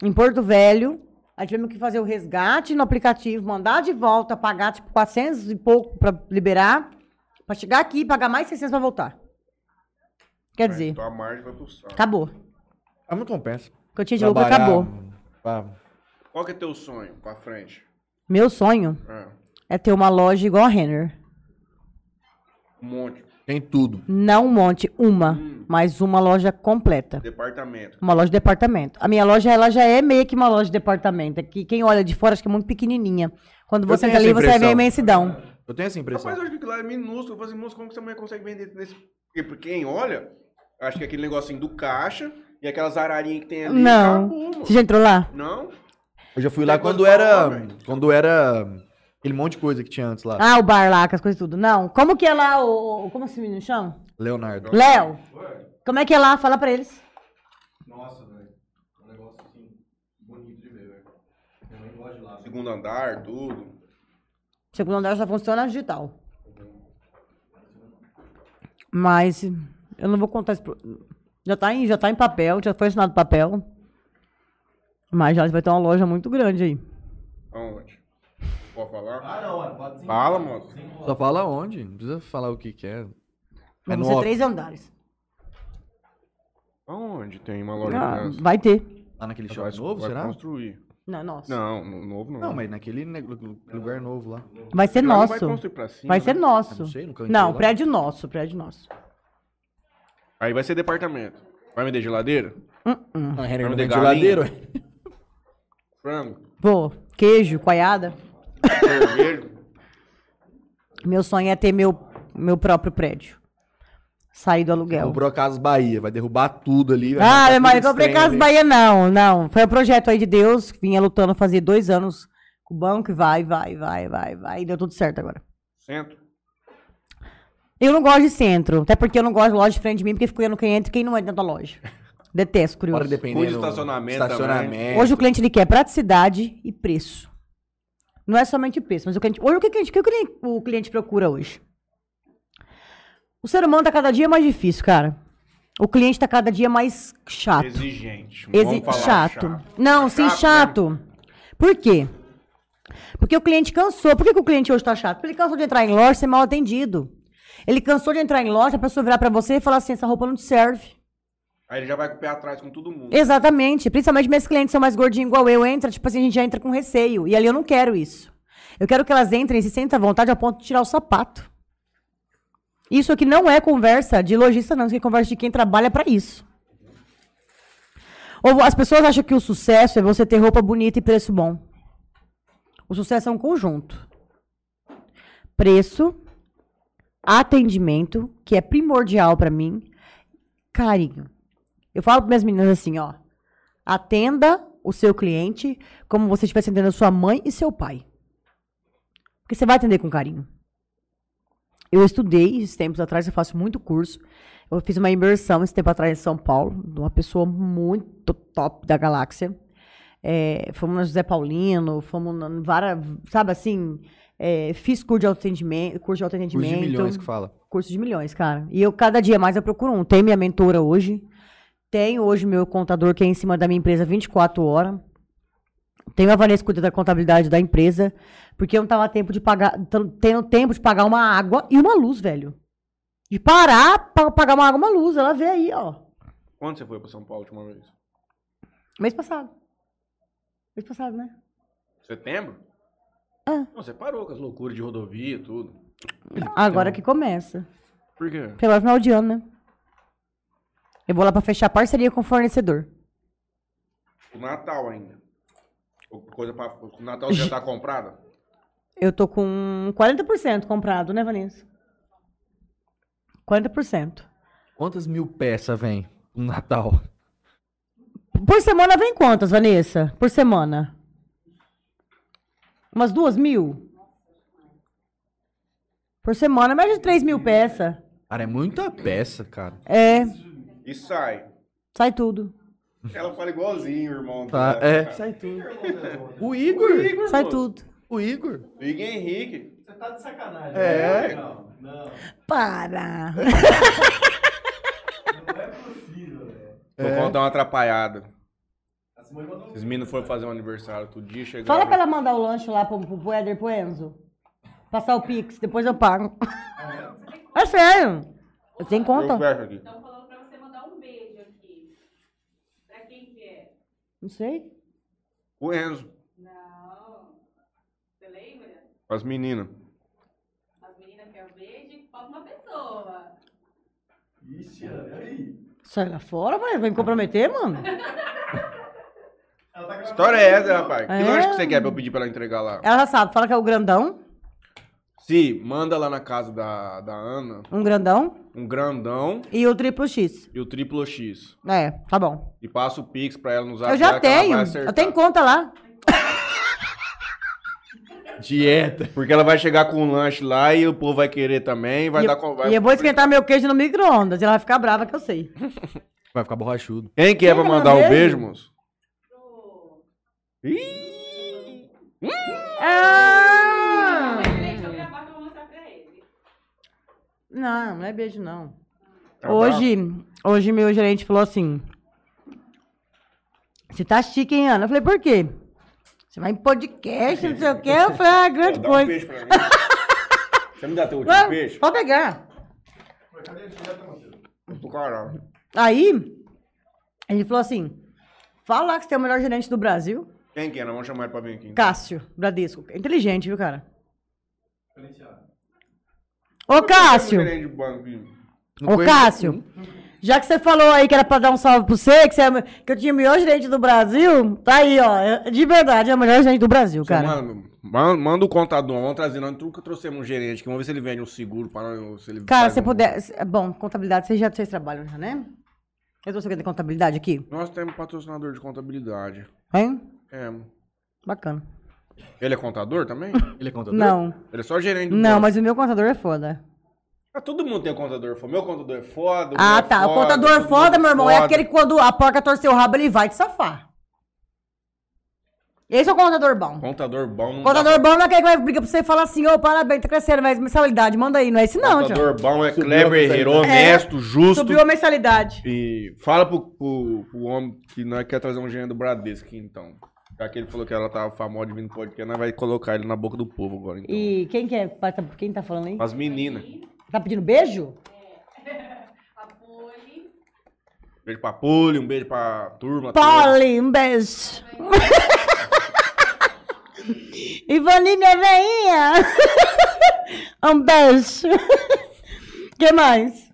em Porto Velho. Aí tivemos que fazer o resgate no aplicativo, mandar de volta, pagar tipo 400 e pouco pra liberar, pra chegar aqui e pagar mais 600 pra voltar. Quer dizer, Então a margem vai pro saco. acabou. Ah, não compensa. O que eu tinha de lucro Trabalhar acabou. pra- Qual que é teu sonho pra frente? Meu sonho É, é ter uma loja igual a Renner. um monte. Tem tudo. Não um monte, uma, Hum. mas uma loja completa. Departamento. Uma loja de departamento. A minha loja, ela já é meio que uma loja de departamento. É que quem olha de fora acha que é muito pequenininha. Quando você entra ali, essa você vai ver a impressão. imensidão. Eu tenho essa impressão. Rapaz, eu acho que lá é minúsculo. Eu falei assim, moço, como que essa mulher consegue vender nesse... Porque pra quem olha, acho que é aquele negocinho do caixa e aquelas ararinhas que tem ali. Não. acabou. Você já entrou lá? Não? Eu já fui lá quando era. falar, velho. Quando era. Aquele monte de coisa que tinha antes lá. Ah, o bar lá, com as coisas tudo. Não. Como que é lá o. Como esse menino chama? Leonardo. Léo. Como é que é lá? Fala pra eles. Nossa, velho. Um negócio assim, bonito de ver, velho. Minha mãe gosta de lá. Segundo andar, tudo. Segundo andar só funciona digital. Mas eu não vou contar isso. pro- Já tá, em, já tá em papel, já foi assinado papel. Mas já vai ter uma loja muito grande aí. Aonde? Pode falar? Ah, não, mano. Pode sim. Fala, moço. Só fala onde? Não precisa falar o que que é. É Vão ser no três andares. Aonde tem uma loja Ah, criança? vai ter. Lá naquele Vai- shopping novo, vai será? construir. Não, nossa. Não, no novo não. Não, mas naquele ne- lugar novo lá. Vai ser Lá não nosso. Vai construir pra cima, Vai ser né? nosso. Eu não sei, Não, lá. prédio nosso, prédio nosso. Aí vai ser departamento. Vai vender geladeira? Hum, hum. Vamos não de vende galinha? geladeira, ué. Frango? Vou. Queijo, coiada. Meu sonho é ter meu, meu próprio prédio. Sair do aluguel. Comprou a Casa Bahia, vai derrubar tudo ali. vai Ah, meu marido, comprei Casa ali. Bahia, não, não. Foi um projeto aí de Deus, que vinha lutando fazia dois anos com o banco e vai, vai, vai, vai, vai. E deu tudo certo agora. Centro? Eu não gosto de centro, até porque eu não gosto de loja de frente de mim, porque fico olhando quem entra e quem não entra dentro da loja. Detesto, curioso. Fora dependendo. Cuide do estacionamento estacionamento. Hoje o cliente ele quer praticidade e preço. Não é somente preço, mas o cliente. Hoje o que, o cliente- o que o cliente, o procura hoje? O ser humano tá cada dia mais difícil, cara. O cliente tá cada dia mais chato. Exigente. Exi- Vamos falar chato. Não, sim, Chato, né? chato. Por quê? Porque o cliente cansou. Por que, que o cliente hoje tá chato? Porque ele cansou de entrar em loja e ser mal atendido. Ele cansou de entrar em loja, a pessoa virar pra você e falar assim: essa roupa não te serve. Aí ele já vai com o pé atrás com todo mundo. Exatamente. Principalmente meus clientes são mais gordinhos igual eu. Entra, tipo assim, a gente já entra com receio. E ali eu não quero isso. Eu quero que elas entrem e se sentem à vontade a ponto de tirar o sapato. Isso aqui não é conversa de lojista, não. Isso é conversa de quem trabalha pra isso. Ou as pessoas acham que o sucesso é você ter roupa bonita e preço bom. O sucesso é um conjunto. Preço, atendimento, que é primordial pra mim, carinho. Eu falo para minhas meninas assim, ó. Atenda o seu cliente como você estivesse atendendo a sua mãe e seu pai. Porque você vai atender com carinho. Eu estudei esses tempos atrás, eu faço muito curso. Eu fiz uma imersão esse tempo atrás em São Paulo, de uma pessoa muito top da galáxia. É, fomos na José Paulino, fomos na várias, sabe assim, é, fiz curso de autoatendimento, curso de Curso autoatendimento de milhões que fala. curso de milhões, cara. E eu, cada dia mais, eu procuro um. Tem minha mentora hoje. Tenho hoje meu contador, que é em cima da minha empresa 24 horas. Tenho a Vanessa cuida da contabilidade da empresa. Porque eu não tava tempo de pagar, tendo tempo de pagar uma água e uma luz, velho. De parar pra pagar uma água e uma luz. Ela vê aí, ó. Quando você foi pra São Paulo a última vez? Mês passado. Mês passado, né? Setembro? Ah. Não, você parou com as loucuras de rodovia e tudo. Agora que começa. Por quê? Porque agora é final de ano, né? Eu vou lá pra fechar parceria com o fornecedor. O Natal ainda. O Coisa pra... O Natal já tá comprado? Eu tô com 40% comprado, né, Vanessa? 40%. Quantas mil peças vem no Natal? Por semana vem quantas, Vanessa? Por semana? Umas duas mil? Por semana, mais de 3 mil peças. Cara, é muita peça, cara. É, E sai. sai tudo. Ela fala igualzinho, irmão. Tá, é. Sai tudo. O Igor. Sai tudo. O Igor. Liga Henrique. Você tá de sacanagem. É. né? Não, não. Para! Não é possível, velho. Vou contar uma atrapalhada. Esses meninos foram fazer um aniversário todo dia, chegaram. Fala pra ela mandar o lanche lá pro, pro, pro Éder e pro Enzo. Passar o Pix, depois eu pago. É sério. Eu tenho Eu conta. fecho aqui. Estão falando pra você mandar um beijo aqui. Pra quem que é? Não sei. O Enzo, Não. Você lembra? as meninas. As meninas querem um beijo, falta uma pessoa. Ixi, e aí? Sai lá fora, vai vai me comprometer, mano. Ela tá Que história é essa, rapaz? Que É. lanche que você quer pra eu pedir pra ela entregar lá? Ela já sabe, fala que é o grandão. Se, manda lá na casa da, da Ana Um grandão. um grandão E o triplo X. e o triplo X. É, tá bom. E passa o Pix pra ela nos zap Eu já tenho. Eu tenho conta lá. Dieta. Porque ela vai chegar com um lanche lá e o povo vai querer também. Vai e, dar eu, com. vai- e eu vou esquentar meu queijo no micro-ondas. E ela vai ficar brava que eu sei. Vai ficar borrachudo. Quem que é pra Quem mandar manda o beijo, beijo? moço? Ih! Ah! Não, não é beijo, não. Tá Hoje, hoje meu gerente falou assim: Você tá chique, hein, Ana? Eu falei, por quê? Você vai em podcast, não sei o quê. Eu falei, ah, grande Dá um coisa. peixe pra mim. Você me dá teu último Ah, peixe? Pode pegar. Caralho. Aí, ele falou assim: Fala lá que você é o melhor gerente do Brasil. Quem que é? Nós vamos chamar ele pra vir aqui. então. Cássio, Bradesco. Inteligente, viu, cara? Diferenciado. Ô, Cássio! Banco, viu? Não Ô, Cássio, já que você falou aí que era pra dar um salve pro você, que, você é, que eu tinha o melhor gerente do Brasil, tá aí, ó. é- De verdade, é o melhor gerente do Brasil, Você cara. Manda, manda, manda o contador, vamos trazer. Nós nunca trouxemos um gerente aqui. Vamos ver se ele vende um seguro para nós. Se ele Cara, se um- puder. Bom, contabilidade, vocês já vocês trabalham já, né? Eu tô sabendo de contabilidade aqui? Nós temos patrocinador de contabilidade. Hein? É. Bacana. Ele é contador também? Ele é contador? Não. Ele é só gerente do Não, banco. mas o meu contador é foda. Ah, todo mundo tem contador foda. Meu contador é foda. o Ah, meu é tá. O foda, contador todo foda, mundo meu irmão, é foda. aquele que quando a porca torceu o rabo, ele vai te safar. Esse é o contador bom. Contador bom não Contador dá bom não é aquele que vai brigar pra você e falar assim, ô, parabéns, tá crescendo, mas mensalidade, manda aí. Não é esse não, tio. Contador bom é Subiu mensalidade. Herrero, honesto, justo. Subiu a mensalidade. E fala pro, pro, pro homem que nós quer trazer um gerente do Bradesco então. Já que ele falou que ela tava famosa de vir no podcast, nós vai colocar ele na boca do povo agora, então. E quem que é? Quem tá falando aí? As meninas. Tá pedindo beijo? A Poli. Beijo pra Poli, um beijo pra turma. Polly, um beijo. Ivani, minha veinha. um beijo. que mais?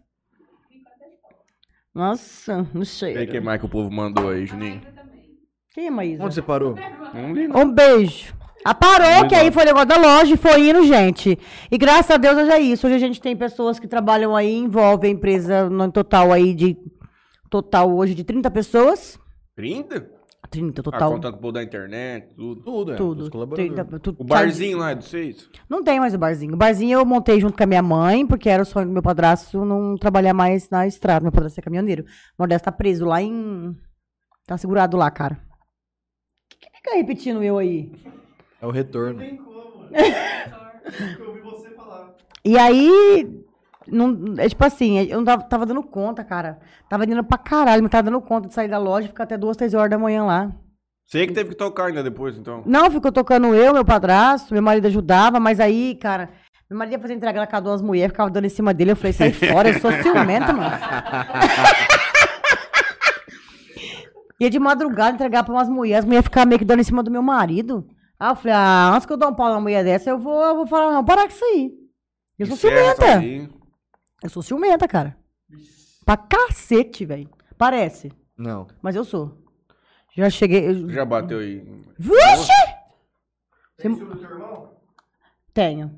Nossa, não sei. que mais que o povo mandou aí, Juninho? Quem é Maísa? Onde você parou? Um beijo. Ah, parou, que aí foi o negócio da loja e foi indo, gente. E graças a Deus hoje é isso. Hoje a gente tem pessoas que trabalham aí, envolve a empresa no total aí de. Total hoje de 30 pessoas. 30? 30 Ah, total. contando com o da internet, tudo. Tudo, é. tudo. Os colaboradores. 30, tu- O barzinho lá é de vocês? Não tem mais o barzinho. O barzinho eu montei junto com a minha mãe, porque era o sonho do meu padrasto não trabalhar mais na estrada. Meu padrasto é caminhoneiro. O Modesto tá preso lá em. Tá segurado lá, cara. Fica repetindo eu aí? É o retorno. Tem como. Eu ouvi você falar. E aí. Não, é tipo assim, eu não tava, tava dando conta, cara. Tava indo pra caralho, não tava dando conta de sair da loja e ficar até duas, três horas da manhã lá. Você que teve que tocar ainda depois, então. Não, ficou tocando eu, meu padrasto, meu marido ajudava, mas aí, cara, meu marido ia fazer entrega na casa de umas mulheres, ficava dando em cima dele, eu falei, sai fora, eu sou ciumenta, mano. ia de madrugada entregar pra umas mulheres, as mulheres ficavam meio que dando em cima do meu marido. Aí eu falei, ah, antes que eu dar um pau numa mulher dessa, eu vou, eu vou falar, não, parar com isso aí. Eu sou Encerra ciumenta. Eu sou ciumenta, cara. Pra cacete, velho. Parece, Não. mas eu sou. Já cheguei. eu- Já bateu aí. Vixe! Tem ciúme do teu irmão? Tenho.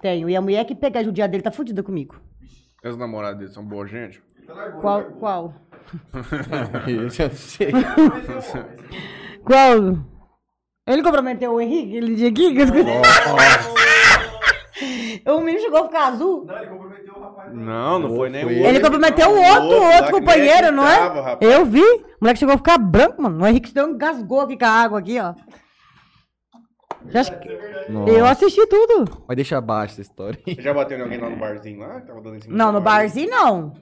Tenho. E a mulher que pegar judiar dele tá fudida comigo. As namoradas dele são boas, gente. Tá largou. Qual? Qual? Esse eu sei. Qual? Ele comprometeu o Henrique aquele dia aqui? o menino chegou a ficar azul. Não, ele comprometeu o rapaz. Não, não foi nem o ele. Ele comprometeu o outro, outro que companheiro, não é? rapaz. Eu vi. O moleque chegou a ficar branco, mano. O Henrique se deu um gasgou aqui com a água aqui, ó. Já acho que- Eu assisti tudo. Mas deixa abaixo essa história. Você já bateu em alguém lá no barzinho lá? Tava dando em cima Não, no barzinho não.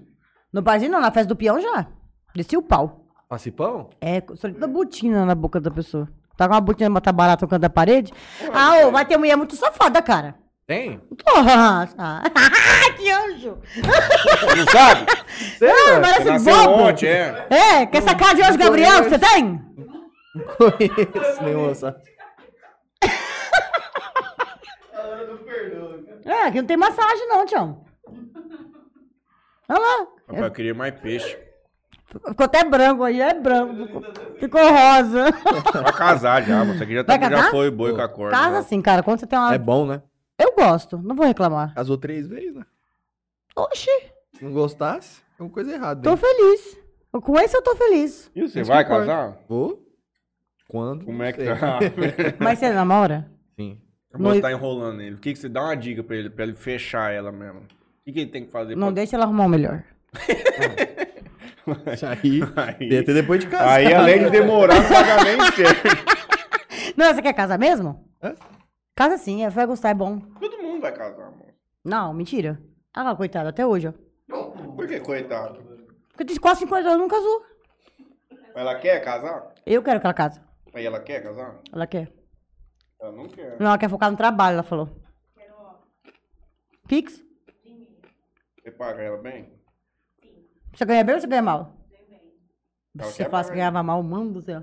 No barzinho não, na festa do peão já. Desci o pau. Passipão? É, só toda botina na boca da pessoa. Tá com uma botina de matar barato no canto da parede. Ah, ô, vai ter mulher muito safada, cara. Tem? Nossa. que anjo. Não sabe? Ah, parece Você nasceu bobo. ontem, é. É, quer essa cara de anjo Gabriel que você tem? Não conheço nenhuma. sabe? É, aqui não tem massagem não, Tião. Olha lá. Rapaz, eu queria mais peixe. Ficou até branco aí, é branco. Ficou, ficou rosa. Vai casar já, você aqui já, tá, já foi boi com a corda. Casa já. assim, cara. Quando você tem uma. É bom, né? Eu gosto, não vou reclamar. Casou três vezes, né? Oxi, Se não gostasse, é uma coisa errada. tô hein? feliz. Com esse eu tô feliz. E você Isso vai casar? Vou? Quando? Como é que tá? Mas você namora? Sim. A moça tá enrolando ele. O que, que você dá uma dica pra ele, pra ele fechar ela mesmo? O que, que ele tem que fazer Não pra... deixa ela arrumar o melhor. Isso aí. Aí, Até depois de casar. aí, além de demorar, o pagamento certo. Não, você quer casar mesmo? Hã? Casa sim, vai gostar, é bom. Todo mundo vai casar, amor. Não, mentira. Ah, coitado, até hoje, ó. Por que, coitado? Porque tem quase 50 anos, não casou. Ela quer casar? Eu quero que ela case. Aí ela quer casar? Ela quer. Ela não quer. Não, ela quer focar no trabalho, ela falou. Pix? Você paga ela bem? Você ganha bem ou você ganha mal? Ela Se você quer falasse que ganhava mal, mano do céu.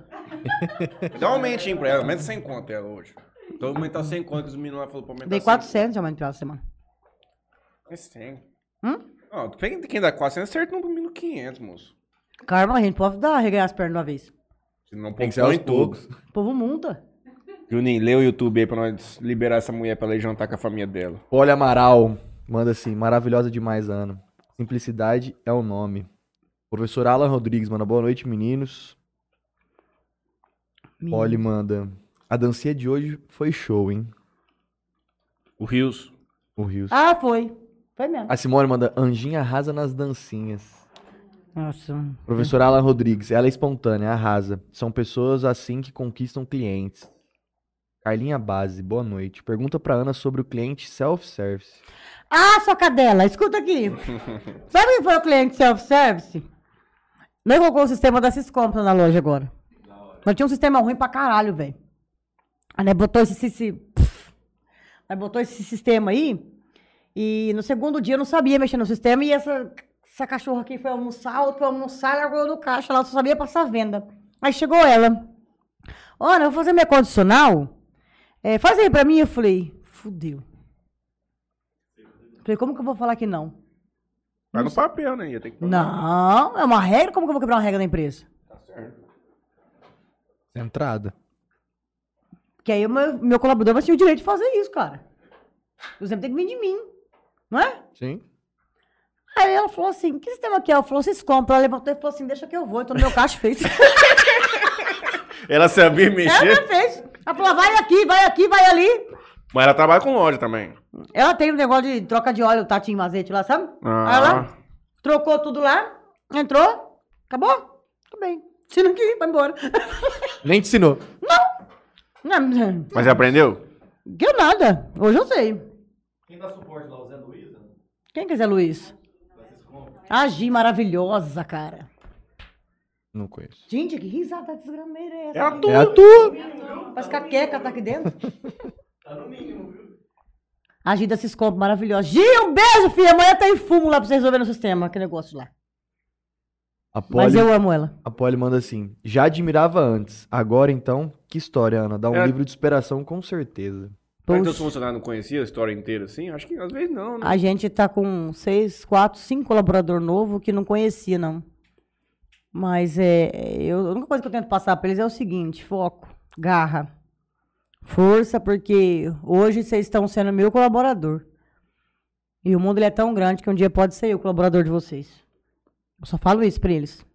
Dá um aumentinho pra ela, aumenta 100 conto ela hoje. Então aumentar 100 conto que os meninos lá falaram pra aumentar Dei 100 400 de aumento pela semana. conto. É 100. Hum? Não, quem quem dá 400 certo não pro mínimo 500, moço. Karma, a gente pode dar, reganhar as pernas de uma vez. Se não Tem que ser aos tudo. poucos. O povo multa. Juninho, lê o YouTube aí pra nós liberar essa mulher pra ela ir jantar com a família dela. Olha Amaral, manda assim, maravilhosa demais, Ana. Simplicidade é o nome. Professor Alan Rodrigues, manda boa noite, meninos. Olha, manda. A dancinha de hoje foi show, hein? O Rios. O Rios. Ah, foi. Foi mesmo. A Simone manda Anjinha arrasa nas dancinhas. Nossa. Professor Alan Rodrigues, ela é espontânea, arrasa. São pessoas assim que conquistam clientes. Carlinha Base, boa noite. Pergunta pra Ana sobre o cliente self-service. Ah, sua cadela, escuta aqui. Sabe quem foi o cliente self-service? Não colocou o sistema da Ciscompra na loja agora. Nós tinha um sistema ruim pra caralho, velho. Aí né, botou esse, esse. Aí botou esse sistema aí. E no segundo dia eu não sabia mexer no sistema. E essa, essa cachorra aqui foi almoçar, outra foi almoçar, largou no caixa lá, só sabia passar venda. Aí chegou ela. Olha, eu vou fazer minha condicional. É, faz aí pra mim. Eu falei, fudeu. Falei, como que eu vou falar que não? Vai no papel, né? Ia ter que Não, é uma regra? Como que eu vou quebrar uma regra da empresa? Entrada. Porque aí o meu, meu colaborador vai ter o direito de fazer isso, cara. O exemplo tem que vir de mim, não é? Sim. Aí ela falou assim, que sistema que é? Ela falou, vocês compram. Ela levantou e falou assim, deixa que eu vou. Então no meu caixa fez. Ela sabia mexer, ela fez. Ela falou, vai aqui, vai aqui, vai ali. Mas ela trabalha com loja também. Ela tem um negócio de troca de óleo, tatinho mazete lá, sabe? Ah. Aí ela trocou tudo lá, entrou, acabou? Tudo bem. Tira aqui, vai embora. Nem te ensinou. Não, não, Mas você aprendeu? que eu nada. Hoje eu sei. Quem dá suporte lá? O Zé Luiz? né? Quem quiser, Luiz? A Gi, maravilhosa, cara. Não conheço. Gente, que risada desgrameira é essa? É a tua. É a tua. Parece que a queca tá aqui dentro. Tá no mínimo, viu? A Gi da Ciscopo, maravilhosa. Gi, um beijo, filha. Amanhã tem fumo lá pra você resolver no sistema, que negócio lá. A Mas eu amo ela. a Polly manda assim. Já admirava antes. Agora então, que história, Ana. Dá um É. livro de superação com certeza. Mas Poxa. teus funcionários não conheciam a história inteira assim? Acho que às vezes não, né? A gente tá com seis, quatro, cinco colaboradores novos que não conhecia, não. Mas é, eu, a única coisa que eu tento passar pra eles é o seguinte: foco, garra, força, porque hoje vocês estão sendo meu colaborador. E o mundo é tão grande que um dia pode ser eu o colaborador de vocês. Eu só falo isso pra eles.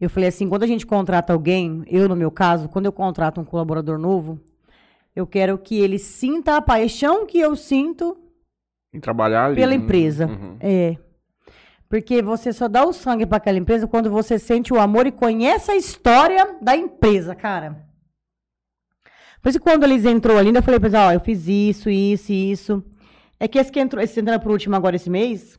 Eu falei assim: quando a gente contrata alguém, eu no meu caso, quando eu contrato um colaborador novo, eu quero que ele sinta a paixão que eu sinto Em trabalhar ali. pela empresa. Uhum. É. Porque você só dá o sangue para aquela empresa quando você sente o amor e conhece a história da empresa, cara. Por isso quando eles entrou ali, eu falei pra eles, ó, eu fiz isso, isso e isso. É que esse que entrou, esse entrando por último agora esse mês,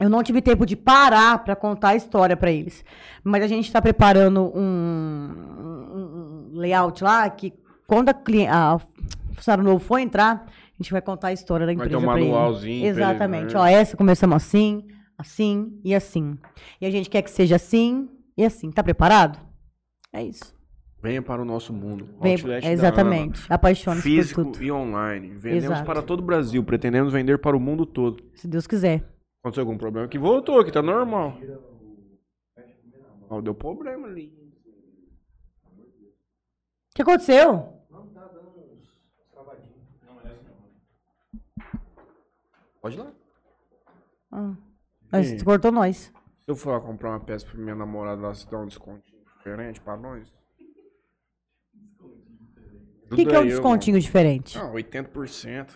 Eu não tive tempo de parar pra contar a história pra eles. Mas a gente tá preparando um, um- layout lá que quando a, cli- a o funcionário novo for entrar, a gente vai contar a história da Vai empresa ter um manualzinho pra ele, Exatamente. né? Ó, essa começamos assim, assim e assim. E a gente quer que seja assim e assim. Tá preparado? É isso. Venha para o nosso mundo. Vem- Outlet exatamente. Apaixone-se por Físico tudo. e online. Vendemos Exato. para todo o Brasil. Pretendemos vender para o mundo todo. Se Deus quiser. Aconteceu algum problema aqui? Voltou, aqui tá normal. Ó, deu problema ali. O que aconteceu? Pode ir lá. Ah, mas cortou nós. Se eu for lá comprar uma peça pra minha namorada, ela se dá um desconto diferente pra nós? O que, que é um descontinho diferente? Ah, 80%.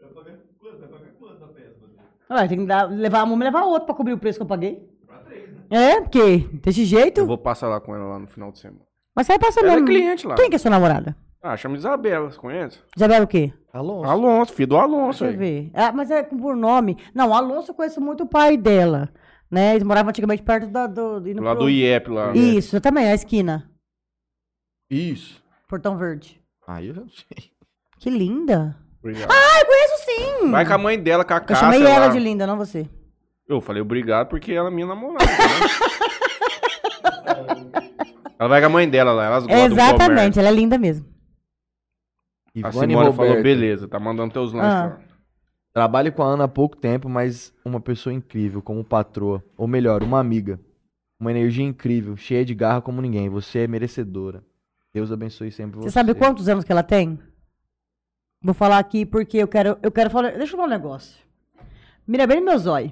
Vai pagar quanto? Vai pagar quanto a peça? você? Ah, tem que dar, levar uma e levar outra pra cobrir o preço que eu paguei. Pra três, né? É, porque desse jeito. eu vou passar lá com ela lá no final de semana. Mas sai passando. Ela é cliente lá. Quem que é sua namorada? Ah, chama Isabela, você conhece? Isabela o quê? Alonso. Alonso, filho do Alonso Deixa eu aí. ver. Ah, mas é por nome. Não, Alonso eu conheço muito o pai dela. Né? Eles moravam antigamente perto da, do. indo Lá pro- do IEP lá. Isso, eu também, a esquina. Isso. Portão Verde. Aí eu não sei. Que linda. Obrigado. Ah, eu conheço sim. Vai com a mãe dela, com a eu Cássia chamei lá. ela de linda, não você. Eu falei obrigado porque ela é minha namorada. né? ela vai com a mãe dela lá, elas gostam do Exatamente, ela é linda mesmo. A Ivane Simone Roberto. falou, beleza, tá mandando teus lanches Ah. lá. Trabalho com a Ana há pouco tempo, mas uma pessoa incrível, como patroa. Ou melhor, uma amiga. Uma energia incrível, cheia de garra como ninguém. Você é merecedora. Deus abençoe sempre você. Você sabe quantos anos que ela tem? Vou falar aqui porque eu quero, eu quero falar. Deixa eu falar um negócio. Mira bem no meu zóio.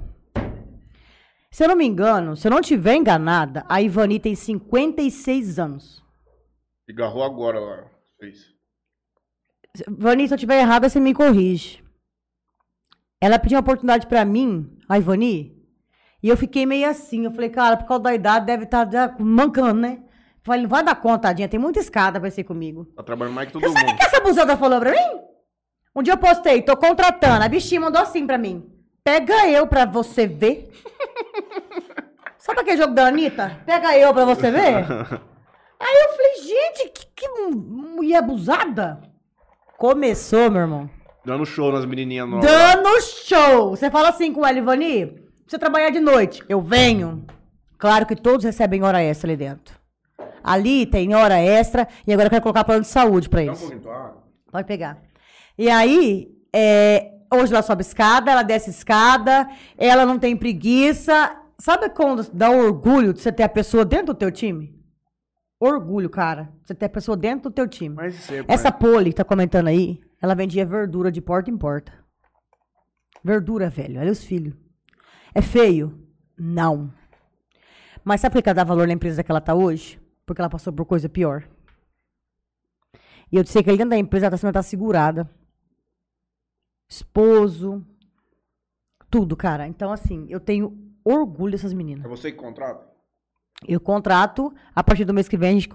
Se eu não me engano, se eu não estiver enganada, a Ivani tem 56 anos. E agarrou agora lá. Fez. Ivani, se eu estiver errada, você me corrige. Ela pediu uma oportunidade pra mim, a Ivani, e eu fiquei meio assim. Eu falei, cara, por causa da idade deve estar mancando, né? Falei, não vai dar conta, tadinha, tem muita escada pra ser comigo. Tá trabalhando mais que todo Você sabe o mundo. que essa buzada falou pra mim? Um dia eu postei, tô contratando. A bichinha mandou assim pra mim. Pega eu pra você ver. Sabe aquele jogo da Anitta? Pega eu pra você ver. Aí eu falei, gente, que, que mulher abusada. Começou, meu irmão. Dando show nas menininhas novas. Dando show. Você fala assim com ela, Ivani, você trabalhar de noite. Eu venho. Claro que todos recebem hora extra ali dentro. Ali tem hora extra e agora eu quero colocar plano de saúde pra Dá um eles. pouquinho, tá? Pode pegar. E aí, é, hoje ela sobe escada, ela desce escada, ela não tem preguiça. Sabe quando dá orgulho de você ter a pessoa dentro do teu time? Orgulho, cara. Você ter a pessoa dentro do teu time. Mas sempre. Essa Poli que tá comentando aí, ela vendia verdura de porta em porta. Verdura, velho. Olha os filhos. É feio? Não. Mas sabe por que ela dá valor na empresa que ela tá hoje? Porque ela passou por coisa pior. E eu sei que ali dentro da empresa ela tá sendo tá segurada. Esposo. Tudo, cara. Então, assim, eu tenho orgulho dessas meninas. É você que contrata? Eu contrato, a partir do mês que vem a gente